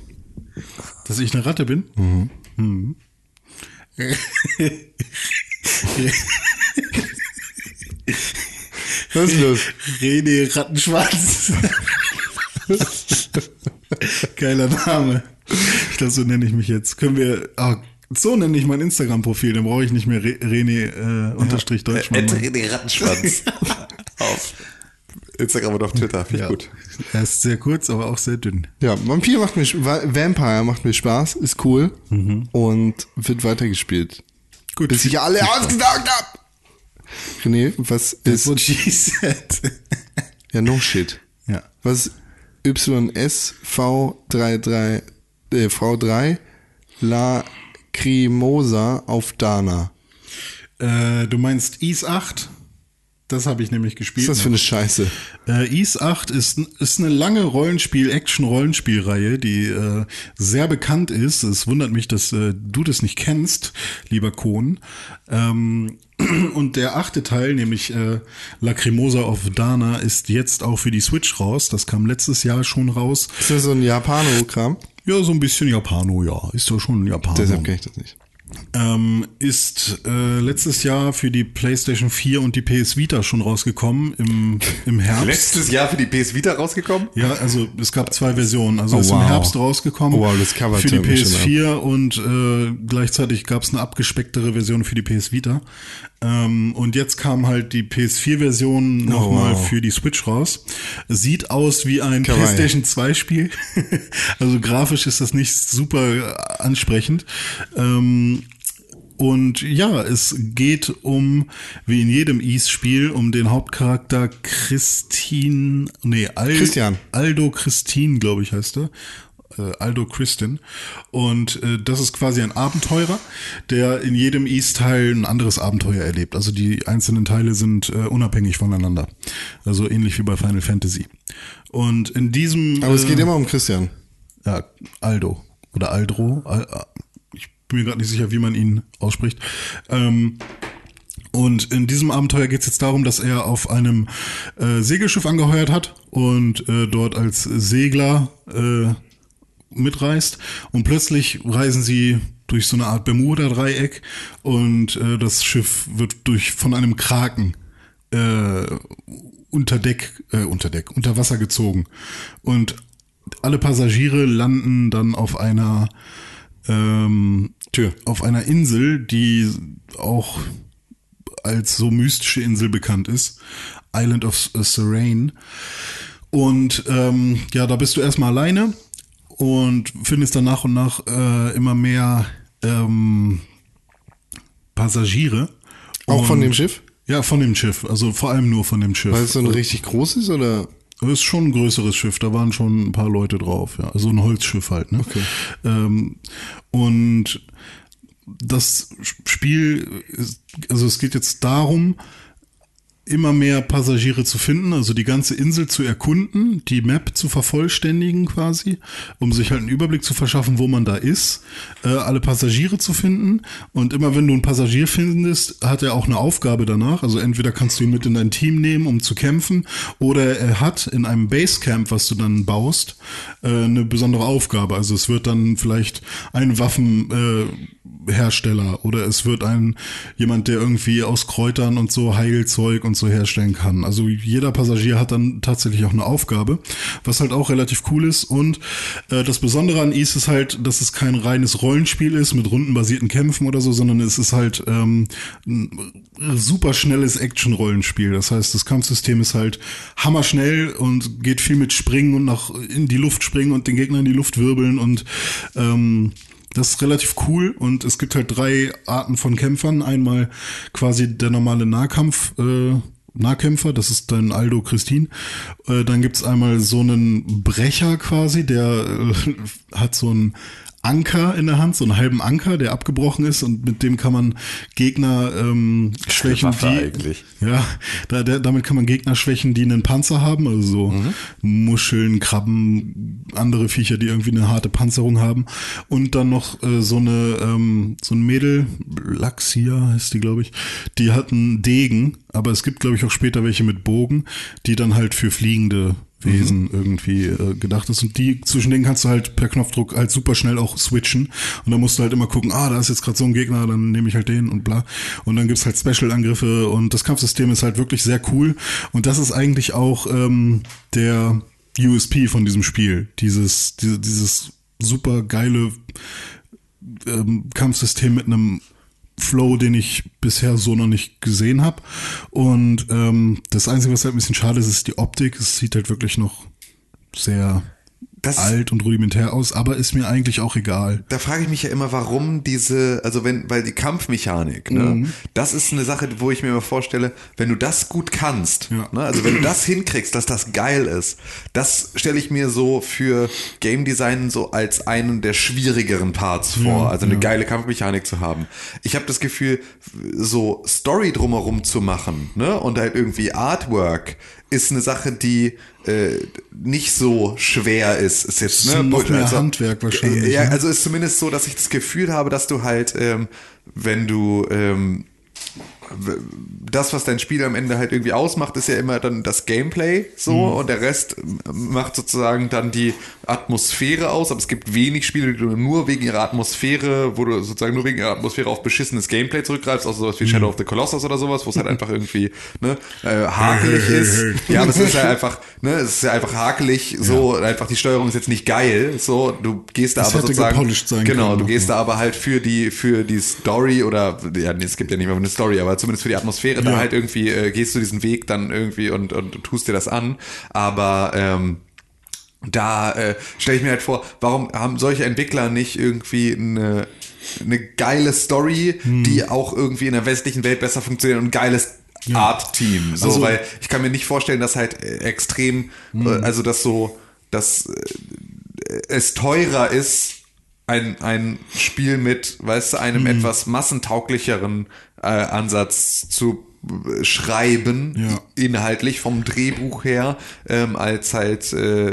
Dass ich eine Ratte bin? Mhm. Was ist los? René Rattenschwanz. Geiler Name. Ich glaube, so nenne ich mich jetzt. Können wir. ah, so nenne ich mein Instagram-Profil, dann brauche ich nicht mehr Re René äh, unterstrich Deutschmann. Ed den Rattenschwanz. auf Instagram und auf Twitter. Finde ich Ja. gut. Er ist sehr kurz, aber auch sehr dünn. Ja, Vampir macht mir, Vampire macht mir Spaß, ist cool und wird weitergespielt. Gut. Bis ich alle ausgesaugt hab. René, was That's ist, what she said. ja, no shit. ja. Was ist YSV33, äh, V3 La Crimosa auf Dana? Äh, du meinst Is 8? Das habe ich nämlich Was gespielt. ist das für eine Scheiße? Äh, Is 8 ist, ist eine lange Rollenspiel, Action-Rollenspielreihe, die äh, sehr bekannt ist. Es wundert mich, dass äh, du das nicht kennst, lieber Kohn. Ähm, und der achte Teil, nämlich äh, Lacrimosa of Dana, ist jetzt auch für die Switch raus. Das kam letztes Jahr schon raus. Ist das so ein Japano-Kram? Ja, so ein bisschen Japano, ja. Ist doch schon Japano. Deshalb kenne ich das nicht. Ähm, ist äh, letztes Jahr für die PlayStation 4 und die PS Vita schon rausgekommen im, im Herbst. Letztes Jahr für die PS Vita rausgekommen? Ja, also es gab zwei Versionen. Also Oh, ist wow. im Herbst rausgekommen Oh, wow, das für die tönt mich schon PS4 und äh, gleichzeitig gab es eine abgespecktere Version für die PS Vita. Ähm, und jetzt kam halt die PS4-Version nochmal Oh, wow. für die Switch raus. Sieht aus wie ein Kawaii. PlayStation 2-Spiel. also grafisch ist das nicht super ansprechend. Ähm, und ja, es geht um, wie in jedem Ease-Spiel, um den Hauptcharakter Christine, nee, Al Christian. Aldo Christine, glaube ich, heißt er. Äh, Aldo Christin. Und äh, das ist quasi ein Abenteurer, der in jedem East-Teil ein anderes Abenteuer erlebt. Also die einzelnen Teile sind äh, unabhängig voneinander. Also ähnlich wie bei Final Fantasy. Und in diesem. Aber es äh, geht immer um Christian. ja, Aldo oder Aldro. Al, äh, ich bin mir gerade nicht sicher, wie man ihn ausspricht. Ähm, und in diesem Abenteuer geht es jetzt darum, dass er auf einem äh, Segelschiff angeheuert hat und äh, dort als Segler äh, mitreist. Und plötzlich reisen sie durch so eine Art Bermuda-Dreieck und äh, das Schiff wird durch von einem Kraken äh, unter Deck, äh, unter Deck, unter Wasser gezogen. Und alle Passagiere landen dann auf einer ähm, Tür. auf einer Insel, die auch als so mystische Insel bekannt ist. Island of Serene. Und ähm, ja, da bist du erstmal alleine und findest dann nach und nach äh, immer mehr ähm, Passagiere. Auch von Und- dem Schiff? Ja, von dem Schiff. Also vor allem nur von dem Schiff. Weil es so ein richtig großes oder? Das ist schon ein größeres Schiff, da waren schon ein paar Leute drauf, ja. Also ein Holzschiff halt, ne? Okay. Ähm, und das Spiel, also es geht jetzt darum, immer mehr Passagiere zu finden, also die ganze Insel zu erkunden, die Map zu vervollständigen quasi, um sich halt einen Überblick zu verschaffen, wo man da ist, äh, alle Passagiere zu finden. Und immer wenn du einen Passagier findest, hat er auch eine Aufgabe danach, also entweder kannst du ihn mit in dein Team nehmen, um zu kämpfen, oder er hat in einem Basecamp, was du dann baust, äh, eine besondere Aufgabe, also es wird dann vielleicht ein Waffenhersteller äh, oder es wird ein jemand, der irgendwie aus Kräutern und so Heilzeug und so herstellen kann. Also jeder Passagier hat dann tatsächlich auch eine Aufgabe, was halt auch relativ cool ist. Und äh, das Besondere an East ist halt, dass es kein reines Rollenspiel ist mit rundenbasierten Kämpfen oder so, sondern es ist halt ähm, ein super schnelles Action-Rollenspiel. Das heißt, das Kampfsystem ist halt hammerschnell und geht viel mit Springen und nach in die Luft springen und den Gegner in die Luft wirbeln und ähm, das ist relativ cool und es gibt halt drei Arten von Kämpfern. Einmal quasi der normale Nahkampf, äh, Nahkämpfer, das ist dann Aldo Christine. Äh, dann gibt's einmal so einen Brecher quasi, der äh, hat so ein Anker in der Hand, so einen halben Anker, der abgebrochen ist und mit dem kann man Gegner ähm, schwächen, die eigentlich. ja, da, der, damit kann man Gegner schwächen, die einen Panzer haben, also so Mhm. Muscheln, Krabben, andere Viecher, die irgendwie eine harte Panzerung haben und dann noch äh, so eine ähm, so ein Mädel, Laxia heißt die, glaube ich, die hat einen Degen, aber es gibt glaube ich auch später welche mit Bogen, die dann halt für fliegende Wesen irgendwie äh, gedacht ist. Und die, zwischen denen kannst du halt per Knopfdruck halt super schnell auch switchen. Und dann musst du halt immer gucken, ah, da ist jetzt gerade so ein Gegner, dann nehme ich halt den und bla. Und dann gibt's halt Special-Angriffe und das Kampfsystem ist halt wirklich sehr cool. Und das ist eigentlich auch ähm, der USP von diesem Spiel. Dieses, diese, dieses super geile ähm, Kampfsystem mit einem Flow, den ich bisher so noch nicht gesehen habe. Und ähm, das Einzige, was halt ein bisschen schade ist, ist die Optik. Es sieht halt wirklich noch sehr Das- alt und rudimentär aus, aber ist mir eigentlich auch egal. Da frage ich mich ja immer, warum diese, also wenn, weil die Kampfmechanik, ne, Mhm. das ist eine Sache, wo ich mir immer vorstelle, wenn du das gut kannst, Ja. ne, also wenn du das hinkriegst, dass das geil ist, das stelle ich mir so für Game Design so als einen der schwierigeren Parts vor, Ja, also eine ja. geile Kampfmechanik zu haben. Ich habe das Gefühl, so Story drumherum zu machen, ne, und halt irgendwie Artwork ist eine Sache, die äh, nicht so schwer ist. Ist jetzt Ist ne, noch mehr Handwerk wahrscheinlich, Ja, ne? also ist zumindest so, dass ich das Gefühl habe, dass du halt, ähm, wenn du ähm, das, was dein Spiel am Ende halt irgendwie ausmacht, ist ja immer dann das Gameplay so Mhm. und der Rest ähm, macht sozusagen dann die Atmosphäre aus. Aber es gibt wenig Spiele, die du nur wegen ihrer Atmosphäre, wo du sozusagen nur wegen ihrer Atmosphäre auf beschissenes Gameplay zurückgreifst, also sowas wie Mhm. Shadow of the Colossus oder sowas, wo es halt einfach irgendwie ne, äh, hakelig ist. Ja, aber es ist ja einfach, ne, es ist ja einfach hakelig, so einfach die Steuerung ist jetzt nicht geil, so du gehst da Es aber sozusagen genau, du gehst ja. da aber halt für die für die Story oder ja, nee, es gibt ja nicht mehr eine Story, aber zumindest für die Atmosphäre da Ja. halt irgendwie äh, gehst du diesen Weg dann irgendwie und und tust dir das an, aber ähm, da äh, stelle ich mir halt vor, warum haben solche Entwickler nicht irgendwie eine, eine geile Story, Hm. die auch irgendwie in der westlichen Welt besser funktioniert und ein geiles Art-Team. So, Also- Hm. weil ich kann mir nicht vorstellen, dass halt äh, extrem, äh, also dass so, dass äh, es teurer ist, ein, ein Spiel mit, weißt du, Hm. einem etwas massentauglicheren äh, Ansatz zu äh, schreiben, Ja. inhaltlich vom Drehbuch her, ähm, als halt äh,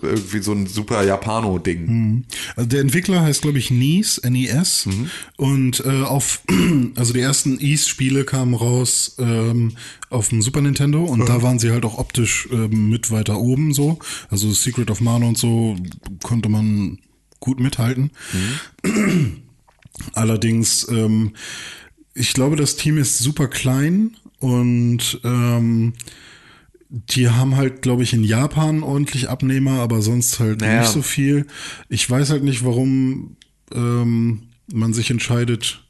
irgendwie so ein super Japano-Ding. Also der Entwickler heißt, glaube ich, Nies, N-I-S. Mhm. Und äh, auf, also die ersten East-Spiele kamen raus ähm, auf dem Super Nintendo und da waren sie halt auch optisch ähm, mit weiter oben so. Also Secret of Mana und so konnte man gut mithalten. Allerdings, ähm, ich glaube, das Team ist super klein und ähm, die haben halt, glaube ich, in Japan ordentlich Abnehmer, aber sonst halt Naja. nicht so viel. Ich weiß halt nicht, warum ähm, man sich entscheidet,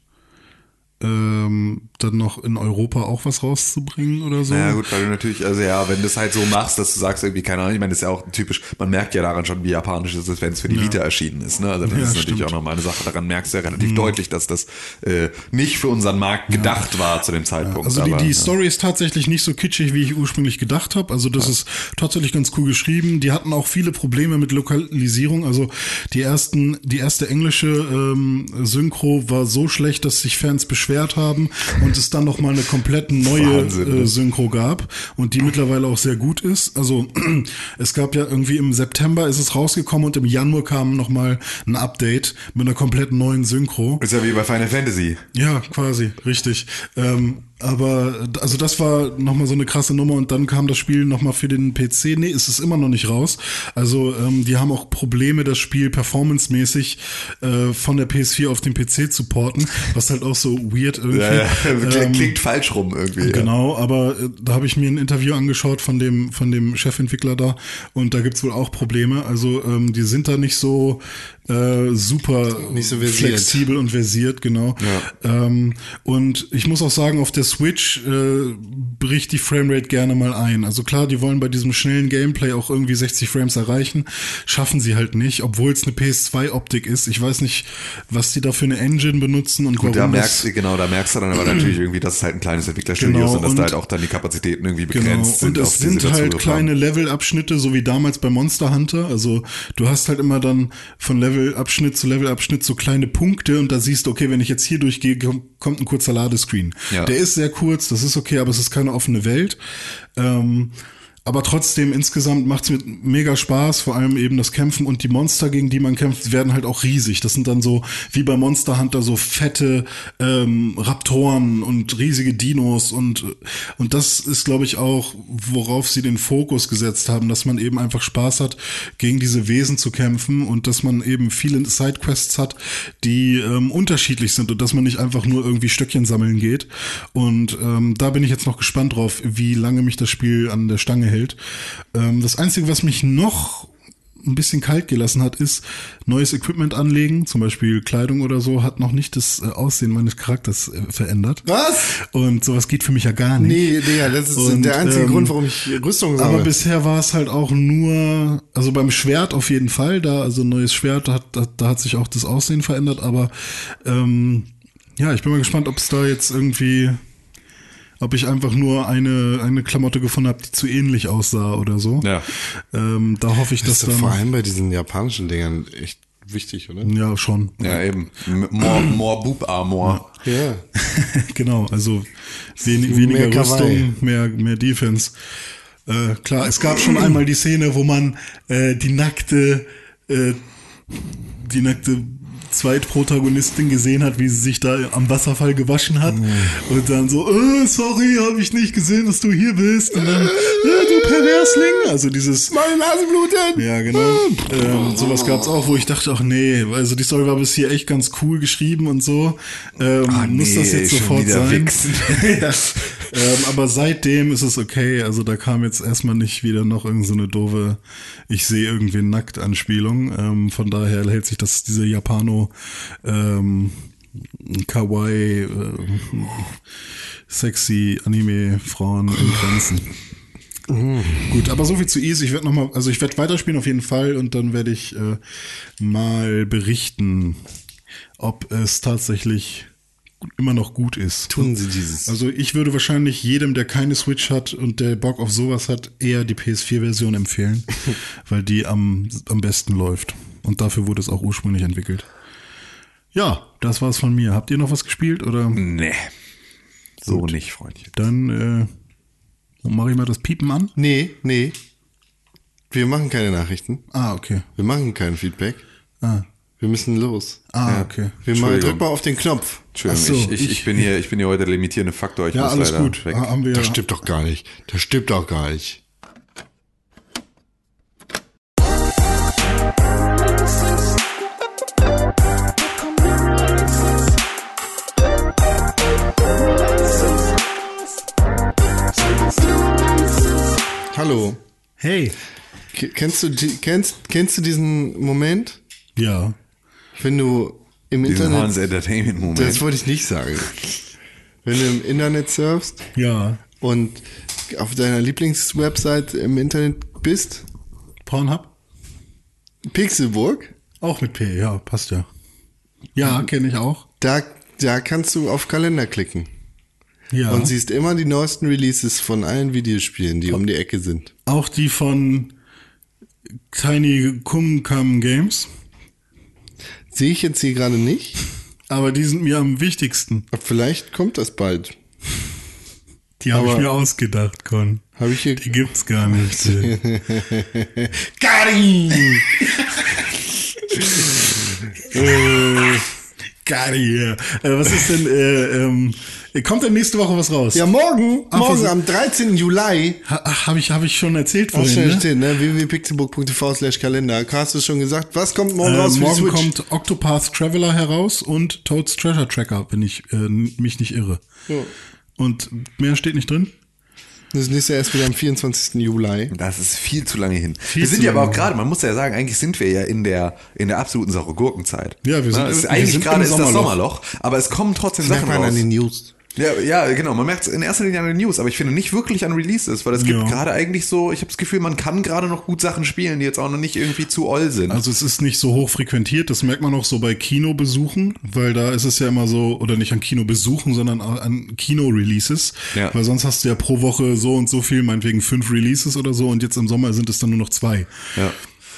ähm, dann noch in Europa auch was rauszubringen oder so. Ja gut, weil du natürlich, also ja, wenn du es halt so machst, dass du sagst irgendwie, keine Ahnung, ich meine, das ist ja auch typisch, man merkt ja daran schon, wie japanisch es ist, wenn es für die Vita erschienen ist. Ne? Also das Ja, ist natürlich stimmt. Mhm. auch nochmal eine Sache, daran merkst du ja relativ deutlich, dass das äh, nicht für unseren Markt gedacht war zu dem Zeitpunkt. Also die, aber, die ja. Story ist tatsächlich nicht so kitschig, wie ich ursprünglich gedacht habe. Also das ist tatsächlich ganz cool geschrieben. Die hatten auch viele Probleme mit Lokalisierung. Also die ersten, die erste englische ähm, Synchro war so schlecht, dass sich Fans beschwert Schwert haben und es dann nochmal eine komplett neue Wahnsinn, ne? äh, Synchro gab und die mittlerweile auch sehr gut ist. Also es gab ja irgendwie im September ist es rausgekommen und im Januar kam nochmal ein Update mit einer komplett neuen Synchro. Ist ja wie bei Final Fantasy. Ja, quasi, richtig. Ähm, aber also das war nochmal so eine krasse Nummer und dann kam das Spiel nochmal für den PC. Nee, es ist immer noch nicht raus. Also ähm, die haben auch Probleme, das Spiel performancemäßig äh, von der PS4 auf den PC zu porten, was halt auch so weird irgendwie. Ja, ja, klingt, Ähm, klingt falsch rum irgendwie. ja. Genau, aber äh, da habe ich mir ein Interview angeschaut von dem von dem Chefentwickler da und da gibt's wohl auch Probleme. Also ähm, die sind da nicht so äh, super so flexibel und versiert, genau. Ähm, und ich muss auch sagen, auf der Switch äh, bricht die Framerate gerne mal ein. Also klar, die wollen bei diesem schnellen Gameplay auch irgendwie 60 Frames erreichen, schaffen sie halt nicht, obwohl es eine PS2-Optik ist. Ich weiß nicht, was die da für eine Engine benutzen und Gut, da warum merkst, das du- genau, da merkst du dann aber natürlich irgendwie, dass es halt ein kleines Entwicklerstudio Genau, ist und dass da halt auch dann die Kapazitäten irgendwie begrenzt Genau, sind. und es sind halt kleine Levelabschnitte, so wie damals bei Monster Hunter. Also du hast halt immer dann von Levelabschnitt zu Levelabschnitt so kleine Punkte und da siehst du, okay, wenn ich jetzt hier durchgehe, komm- kommt ein kurzer Ladescreen. Ja. Der ist sehr kurz, das ist okay, aber es ist keine offene Welt. Ähm, aber trotzdem, insgesamt macht's mir mega Spaß, vor allem eben das Kämpfen und die Monster, gegen die man kämpft, werden halt auch riesig. Das sind dann so, wie bei Monster Hunter, so fette ähm, Raptoren und riesige Dinos und, und das ist, glaube ich, auch, worauf sie den Fokus gesetzt haben, dass man eben einfach Spaß hat, gegen diese Wesen zu kämpfen und dass man eben viele Sidequests hat, die ähm, unterschiedlich sind und dass man nicht einfach nur irgendwie Stöckchen sammeln geht. Und ähm, da bin ich jetzt noch gespannt drauf, wie lange mich das Spiel an der Stange hält. Ähm, das Einzige, was mich noch ein bisschen kalt gelassen hat, ist neues Equipment anlegen, zum Beispiel Kleidung oder so, hat noch nicht das äh, Aussehen meines Charakters äh, verändert. Was? Und sowas geht für mich ja gar nicht. Nee, Digga, das ist Und, der einzige ähm, Grund, warum ich Rüstung Aber sammle. bisher war es halt auch nur, also beim Schwert auf jeden Fall, da, also neues Schwert, da hat, da, da hat sich auch das Aussehen verändert, aber ähm, ja, ich bin mal gespannt, ob es da jetzt irgendwie, ob ich einfach nur eine, eine Klamotte gefunden habe, die zu ähnlich aussah oder so. Ja. Ähm, da hoffe ich, das dass dann. vor allem bei diesen japanischen Dingern echt wichtig, oder? Ja, schon. Ja, eben. More, more Boob Armor. Ja. genau, also wenig, Mehr weniger Kawaii. Rüstung, mehr, mehr Defense. Äh, klar, es gab schon einmal die Szene, wo man äh, die nackte, äh, die nackte Zweitprotagonistin gesehen hat, wie sie sich da am Wasserfall gewaschen hat und dann so, äh, sorry, habe ich nicht gesehen, dass du hier bist und dann, äh, du Perversling, also dieses Meine Nase blutet! ja, genau. ähm, sowas gab's auch, wo ich dachte, ach nee, also die Story war bis hier echt ganz cool geschrieben und so. Ähm, muss das jetzt sofort sein? ja. Ähm, aber seitdem ist es okay. Also da kam jetzt erstmal nicht wieder noch irgend so eine doofe, ich sehe irgendwen nackt Anspielung. Ähm, von daher hält sich das, diese Japano ähm, Kawaii äh, sexy Anime Frauen in Grenzen. Gut, aber so viel zu Ease. Ich werde noch mal, also ich werde weiterspielen auf jeden Fall und dann werde ich äh, mal berichten, ob es tatsächlich immer noch gut ist. Tun Sie dieses. Also ich würde wahrscheinlich jedem, der keine Switch hat und der Bock auf sowas hat, eher die PS4-Version empfehlen, weil die am, am besten läuft. Und dafür wurde es auch ursprünglich entwickelt. Ja, das war's von mir. Habt ihr noch was gespielt oder? Nee. So nicht, Freundchen. Dann äh, mache ich mal das Piepen an. Nee, nee. Wir machen keine Nachrichten. Ah, okay. Wir machen kein Feedback. Ah, Wir müssen los. ah okay. Wir machen, Entschuldigung. drück mal auf den Knopf. Entschuldigung, so, ich, ich, ich, bin hier, ich bin hier heute der limitierende Faktor. Ich Ja, muss alles leider gut. weg. Ah, Haben wir Das stimmt doch gar nicht. Das stimmt doch gar nicht. Hallo. Hey. Kennst du, kennst, kennst du diesen Moment, Ja. wenn du im Diesen Internet. Hans Entertainment Moment. Das wollte ich nicht sagen. Wenn du im Internet surfst Ja. und auf deiner Lieblingswebsite im Internet bist, Pornhub? Pixelburg, Auch mit P, ja, passt ja. Ja, kenne ich auch. da, da kannst du auf Kalender klicken Ja. und siehst immer die neuesten Releases von allen Videospielen, die um die Ecke sind. auch die von Tiny Kum Kam Games. Sehe ich jetzt hier gerade nicht, aber die sind mir am wichtigsten. Vielleicht kommt das bald. Die habe ich mir ausgedacht, Con. Habe ich hier. Die gibt's gar nicht. Gary! Gar hier. Äh, was ist denn, äh, ähm, kommt denn nächste Woche was raus? ja, morgen, Ach, morgen was- am 13. Juli. Ha, ach, habe ich, hab ich schon erzählt Hast vorhin, du ne? stehen, ne? www.pixelbook.tv slash Kalender. Hast du schon gesagt? Was kommt morgen Äh, raus für die morgen kommt Octopath Traveler heraus und Toads Treasure Tracker, wenn ich äh, mich nicht irre. Und mehr steht nicht drin? Das nächste erst wieder am 24. Juli. Das ist viel zu lange hin. Viel wir sind ja aber auch gerade, man muss ja sagen, eigentlich sind wir ja in der, in der absoluten saure Gurkenzeit. Ja, wir sind- Na, es ist wir eigentlich sind gerade im ist das Sommerloch. Aber es kommen trotzdem Sachen raus. an den News. Ja, ja, genau. Man merkt es in erster Linie an den News, aber ich finde nicht wirklich an Releases, weil es gibt Ja. gerade eigentlich so, ich habe das Gefühl, man kann gerade noch gut Sachen spielen, die jetzt auch noch nicht irgendwie zu all sind. Also es ist nicht so hoch frequentiert, das merkt man auch so bei Kinobesuchen, weil da ist es ja immer so, oder nicht an Kinobesuchen, sondern an Kino-Releases. Ja. Weil sonst hast du ja pro Woche so und so viel, meinetwegen fünf Releases oder so und jetzt im Sommer sind es dann nur noch zwei. Ja.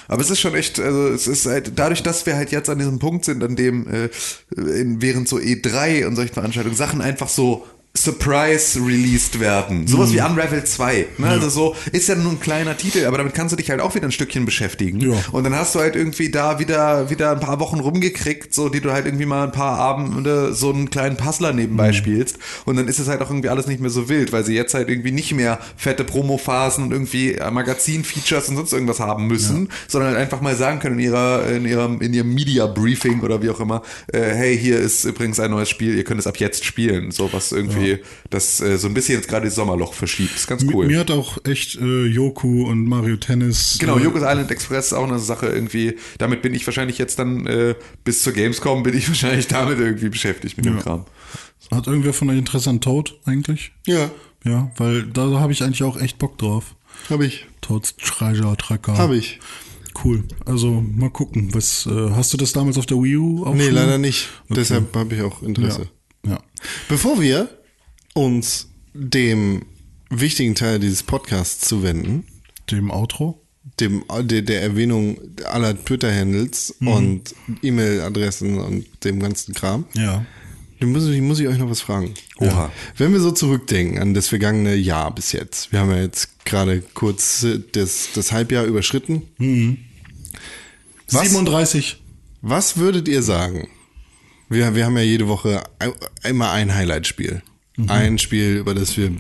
Aber es ist schon echt, also es ist halt, dadurch, dass wir halt jetzt an diesem Punkt sind, an dem äh, in, während so E3 und solchen Veranstaltungen Sachen einfach so Surprise released werden. Sowas wie Unravel 2. Ne? Also so, ist ja nur ein kleiner Titel, aber damit kannst du dich halt auch wieder ein Stückchen beschäftigen. Ja. Und dann hast du halt irgendwie da wieder, wieder ein paar Wochen rumgekriegt, so die du halt irgendwie mal ein paar Abende so einen kleinen Puzzler nebenbei spielst. Und dann ist es halt auch irgendwie alles nicht mehr so wild, weil sie jetzt halt irgendwie nicht mehr fette Promophasen und irgendwie äh, Magazin-Features und sonst irgendwas haben müssen, sondern halt einfach mal sagen können in ihrer, in ihrem, in ihrem Media-Briefing oder wie auch immer, äh, hey, hier ist übrigens ein neues Spiel, ihr könnt es ab jetzt spielen. So was irgendwie, das äh, so ein bisschen jetzt gerade das Sommerloch verschiebt. Das ist ganz cool. Mi- Mir hat auch echt äh, Yoku und Mario Tennis. Genau, äh, Yokos Island Express ist auch eine Sache irgendwie. Damit bin ich wahrscheinlich jetzt dann äh, bis zur Gamescom bin ich wahrscheinlich damit irgendwie beschäftigt mit dem Ja. Kram. Hat irgendwer von euch Interesse an Toad eigentlich? Ja, Ja, weil da habe ich eigentlich auch echt Bock drauf. habe ich. Toads Treasure Tracker. Habe ich. Cool. Also mal gucken. Was äh, hast du das damals auf der Wii U auch Nee, schon? leider nicht. Deshalb habe ich auch Interesse. Ja. ja. Bevor wir uns dem wichtigen Teil dieses Podcasts zuwenden, Dem Outro. dem, der, der Erwähnung aller Twitter-Handles und E-Mail-Adressen und dem ganzen Kram, Ja. dann muss ich, muss ich euch noch was fragen. Oha. Wenn wir so zurückdenken an das vergangene Jahr bis jetzt, wir haben ja jetzt gerade kurz das, das Halbjahr überschritten. Was? 37. Was würdet ihr sagen? Wir, wir haben ja jede Woche ein- immer ein Highlight-Spiel. Ein Spiel, über das wir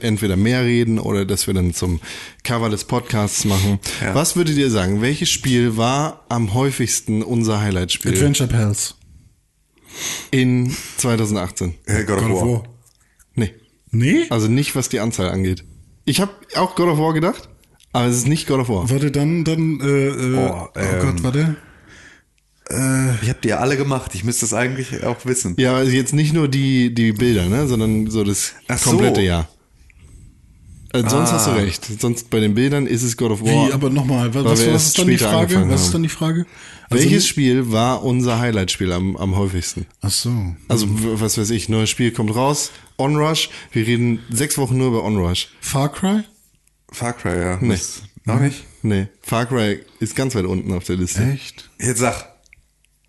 entweder mehr reden oder das wir dann zum Cover des Podcasts machen. Ja. Was würdet ihr sagen? Welches Spiel war am häufigsten unser Highlight-Spiel Adventure Pals. in 2018? Äh, God of War. Nee. Nee? Also nicht, was die Anzahl angeht. Ich habe auch God of War gedacht, aber es ist nicht God of War. Warte, dann, dann, äh, äh, Oh, oh, ähm, Gott, warte. Ich habe die ja alle gemacht. Ich müsste es eigentlich auch wissen. Ja, also jetzt nicht nur die, die Bilder, ne, sondern so das Ach so. komplette Jahr. Also sonst Ah. hast du recht. Sonst bei den Bildern ist es God of War. Wie, aber nochmal, was, was, was ist dann die Frage? Was ist dann die Frage? Also, Welches Spiel war unser Highlight-Spiel am, am häufigsten? Ach so. Also, was weiß ich, neues Spiel kommt raus, Onrush, wir reden sechs Wochen nur über Onrush. Far Cry? Far Cry, ja. Nee. Das- Noch nicht? Nee, Far Cry ist ganz weit unten auf der Liste. Echt? Jetzt sag.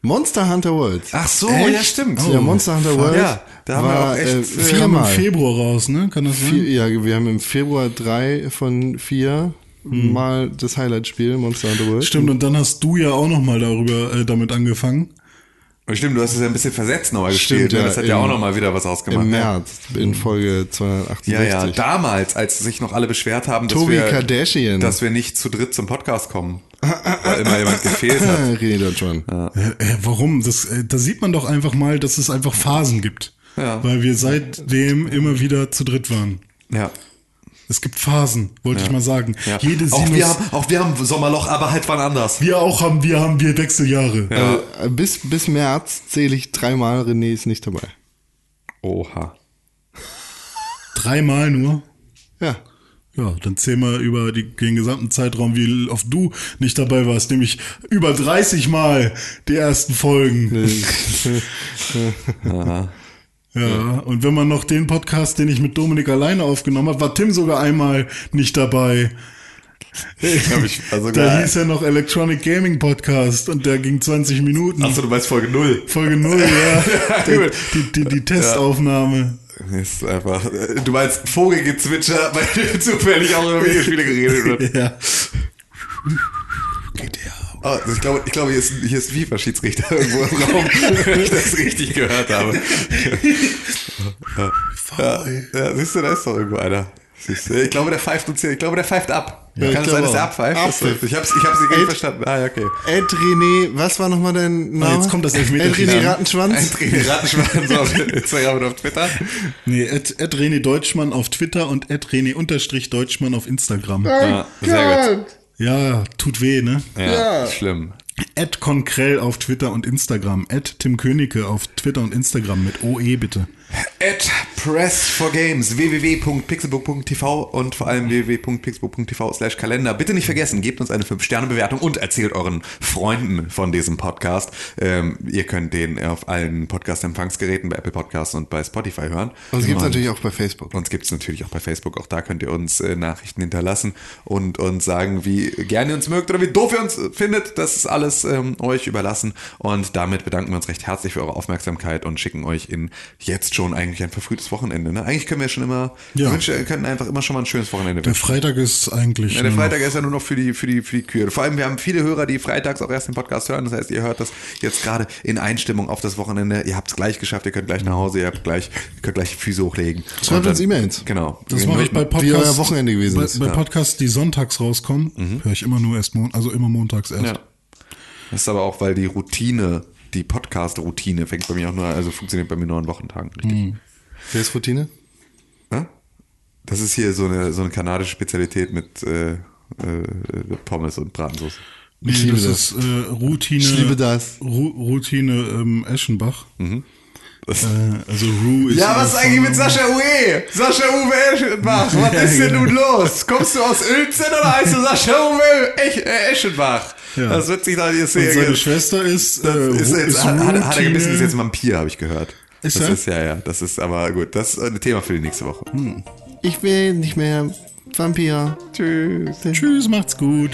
Monster Hunter World. Ach so, Echt? ja stimmt. ja, Monster Hunter World Ja, da haben wir war auch echt, äh, äh, Kam im viermal. Februar raus, ne? Kann das sein? Vier, ja, wir haben im Februar drei von vier mal das Highlight-Spiel Monster Hunter World. Stimmt, und dann hast du ja auch noch mal darüber äh, damit angefangen. Stimmt, du hast es ja ein bisschen versetzt nochmal Stimmt, gespielt. ne? ja, das hat ja im- auch nochmal wieder was ausgemacht. Im ja. März, in Folge 268. Ja, ja, damals, als sich noch alle beschwert haben, dass, Tobi wir, Kardashian. dass wir nicht zu dritt zum Podcast kommen, weil immer jemand gefehlt hat. René Deutschmann. Äh, äh, warum? Das, äh, da sieht man doch einfach mal, dass es einfach Phasen gibt. Ja. Weil wir seitdem immer wieder zu dritt waren. Ja. Es gibt Phasen, wollte ich mal sagen. ja. Jede auch, Sinus, wir haben, auch wir haben Sommerloch, aber halt wann anders. wir auch haben, wir haben wir Wechseljahre. Äh, bis, bis März zähle ich dreimal, René ist nicht dabei. Oha. Dreimal nur. Ja. Ja, dann zähl mal über die, den gesamten Zeitraum, wie oft du nicht dabei warst, nämlich über 30 Mal die ersten Folgen. Ja, und wenn man noch den Podcast, den ich mit Dominik alleine aufgenommen habe, war Tim sogar einmal nicht dabei. Ich, also Da hieß er noch Electronic Gaming Podcast und der ging 20 Minuten. Achso, du meinst Folge 0. Folge 0, ja. Gut. die, die, die Testaufnahme. Ist einfach, du meinst Vogelgezwitscher, weil zufällig auch über Videospiele geredet wird. Ja. Oh, also ich glaube, ich glaube hier ist, hier ist ein FIFA-Schiedsrichter irgendwo im Raum, wenn ich das richtig gehört habe. Ja, ja, siehst du, da ist doch irgendwo einer. Du, ich glaube, der pfeift uns hier, ich glaube, der pfeift ab. Ja, ich Kann es sein, dass auch. abpfeift? Abpfiff. Ich hab's, ich hab's nicht Ed- verstanden. Ah, ja, okay. Ed René, was war nochmal dein Name? jetzt kommt das Ed Elfmeterschießen. René Rattenschwanz? Trainer Rattenschwanz auf Instagram und auf Twitter. Nee, Ed, Ed René Deutschmann auf Twitter und Ed René unterstrich Deutschmann auf Instagram. Ja, sehr gut. Ja, tut weh, ne? Ja, schlimm. Ed Konkrell auf Twitter und Instagram. Ed Tim Königke auf Twitter und Instagram mit OE bitte. At Press for Games, www.pixelbook.tv und vor allem www.pixelbook.tv slash Kalender. Bitte nicht vergessen, gebt uns eine 5-Sterne-Bewertung und erzählt euren Freunden von diesem Podcast. Ähm, ihr könnt den auf allen Podcast-Empfangsgeräten bei Apple Podcasts und bei Spotify hören. Und es gibt natürlich auch bei Facebook. Uns gibt es natürlich auch bei Facebook. Auch da könnt ihr uns äh, Nachrichten hinterlassen und uns sagen, wie gerne ihr uns mögt oder wie doof ihr uns findet. Das ist alles ähm, euch überlassen. Und damit bedanken wir uns recht herzlich für eure Aufmerksamkeit und schicken euch in jetzt schon eigentlich ein verfrühtes Wochenende. Ne? Eigentlich können wir schon immer, Ja. wir wünschen- könnten einfach immer schon mal ein schönes Wochenende Der wünschen. Freitag ist eigentlich. Ja, der Freitag ist ja nur noch für die, für die, für die Kühe. Vor allem, wir haben viele Hörer, die freitags auch erst den Podcast hören. Das heißt, ihr hört das jetzt gerade in Einstimmung auf das Wochenende. Ihr habt es gleich geschafft, ihr könnt gleich nach Hause, ihr habt gleich, ihr könnt gleich die Füße hochlegen. Schreibt uns E-Mails. Genau. Das mache ich bei Podcasts. euer Wochenende gewesen bei, ist. Bei. Podcasts, die sonntags rauskommen, höre ich immer nur erst also immer montags erst. Ja. Das ist aber auch, weil die Routine, die Podcast-Routine fängt bei mir auch nur, also funktioniert bei mir nur an Wochentagen. Richtig. Wer ist Routine? Hä? Das ist hier so eine, so eine kanadische Spezialität mit äh, äh, Pommes und Bratensauce. Nee, Ich liebe das, das. ist äh, Routine. Ich liebe das. Ru Routine ähm, Eschenbach. Das- Äh, also Ru ist. Ja, was ist eigentlich mit Sascha Uwe? Sascha Uwe Eschenbach, was ist denn nun los? Kommst du aus Uelzen oder heißt du Sascha Uwe Ech äh, Eschenbach? Ja. Das wird sich da jetzt Und seine. Schwester ist. Äh, ist Ru- jetzt, hat, hat, hat er gebissen, ist jetzt ein Vampir, habe ich gehört. Ist das er? ist ja, ja, das ist aber gut. Das ist ein Thema für die nächste Woche. Ich will nicht mehr Vampir. Tschüss. Tschüss, macht's gut.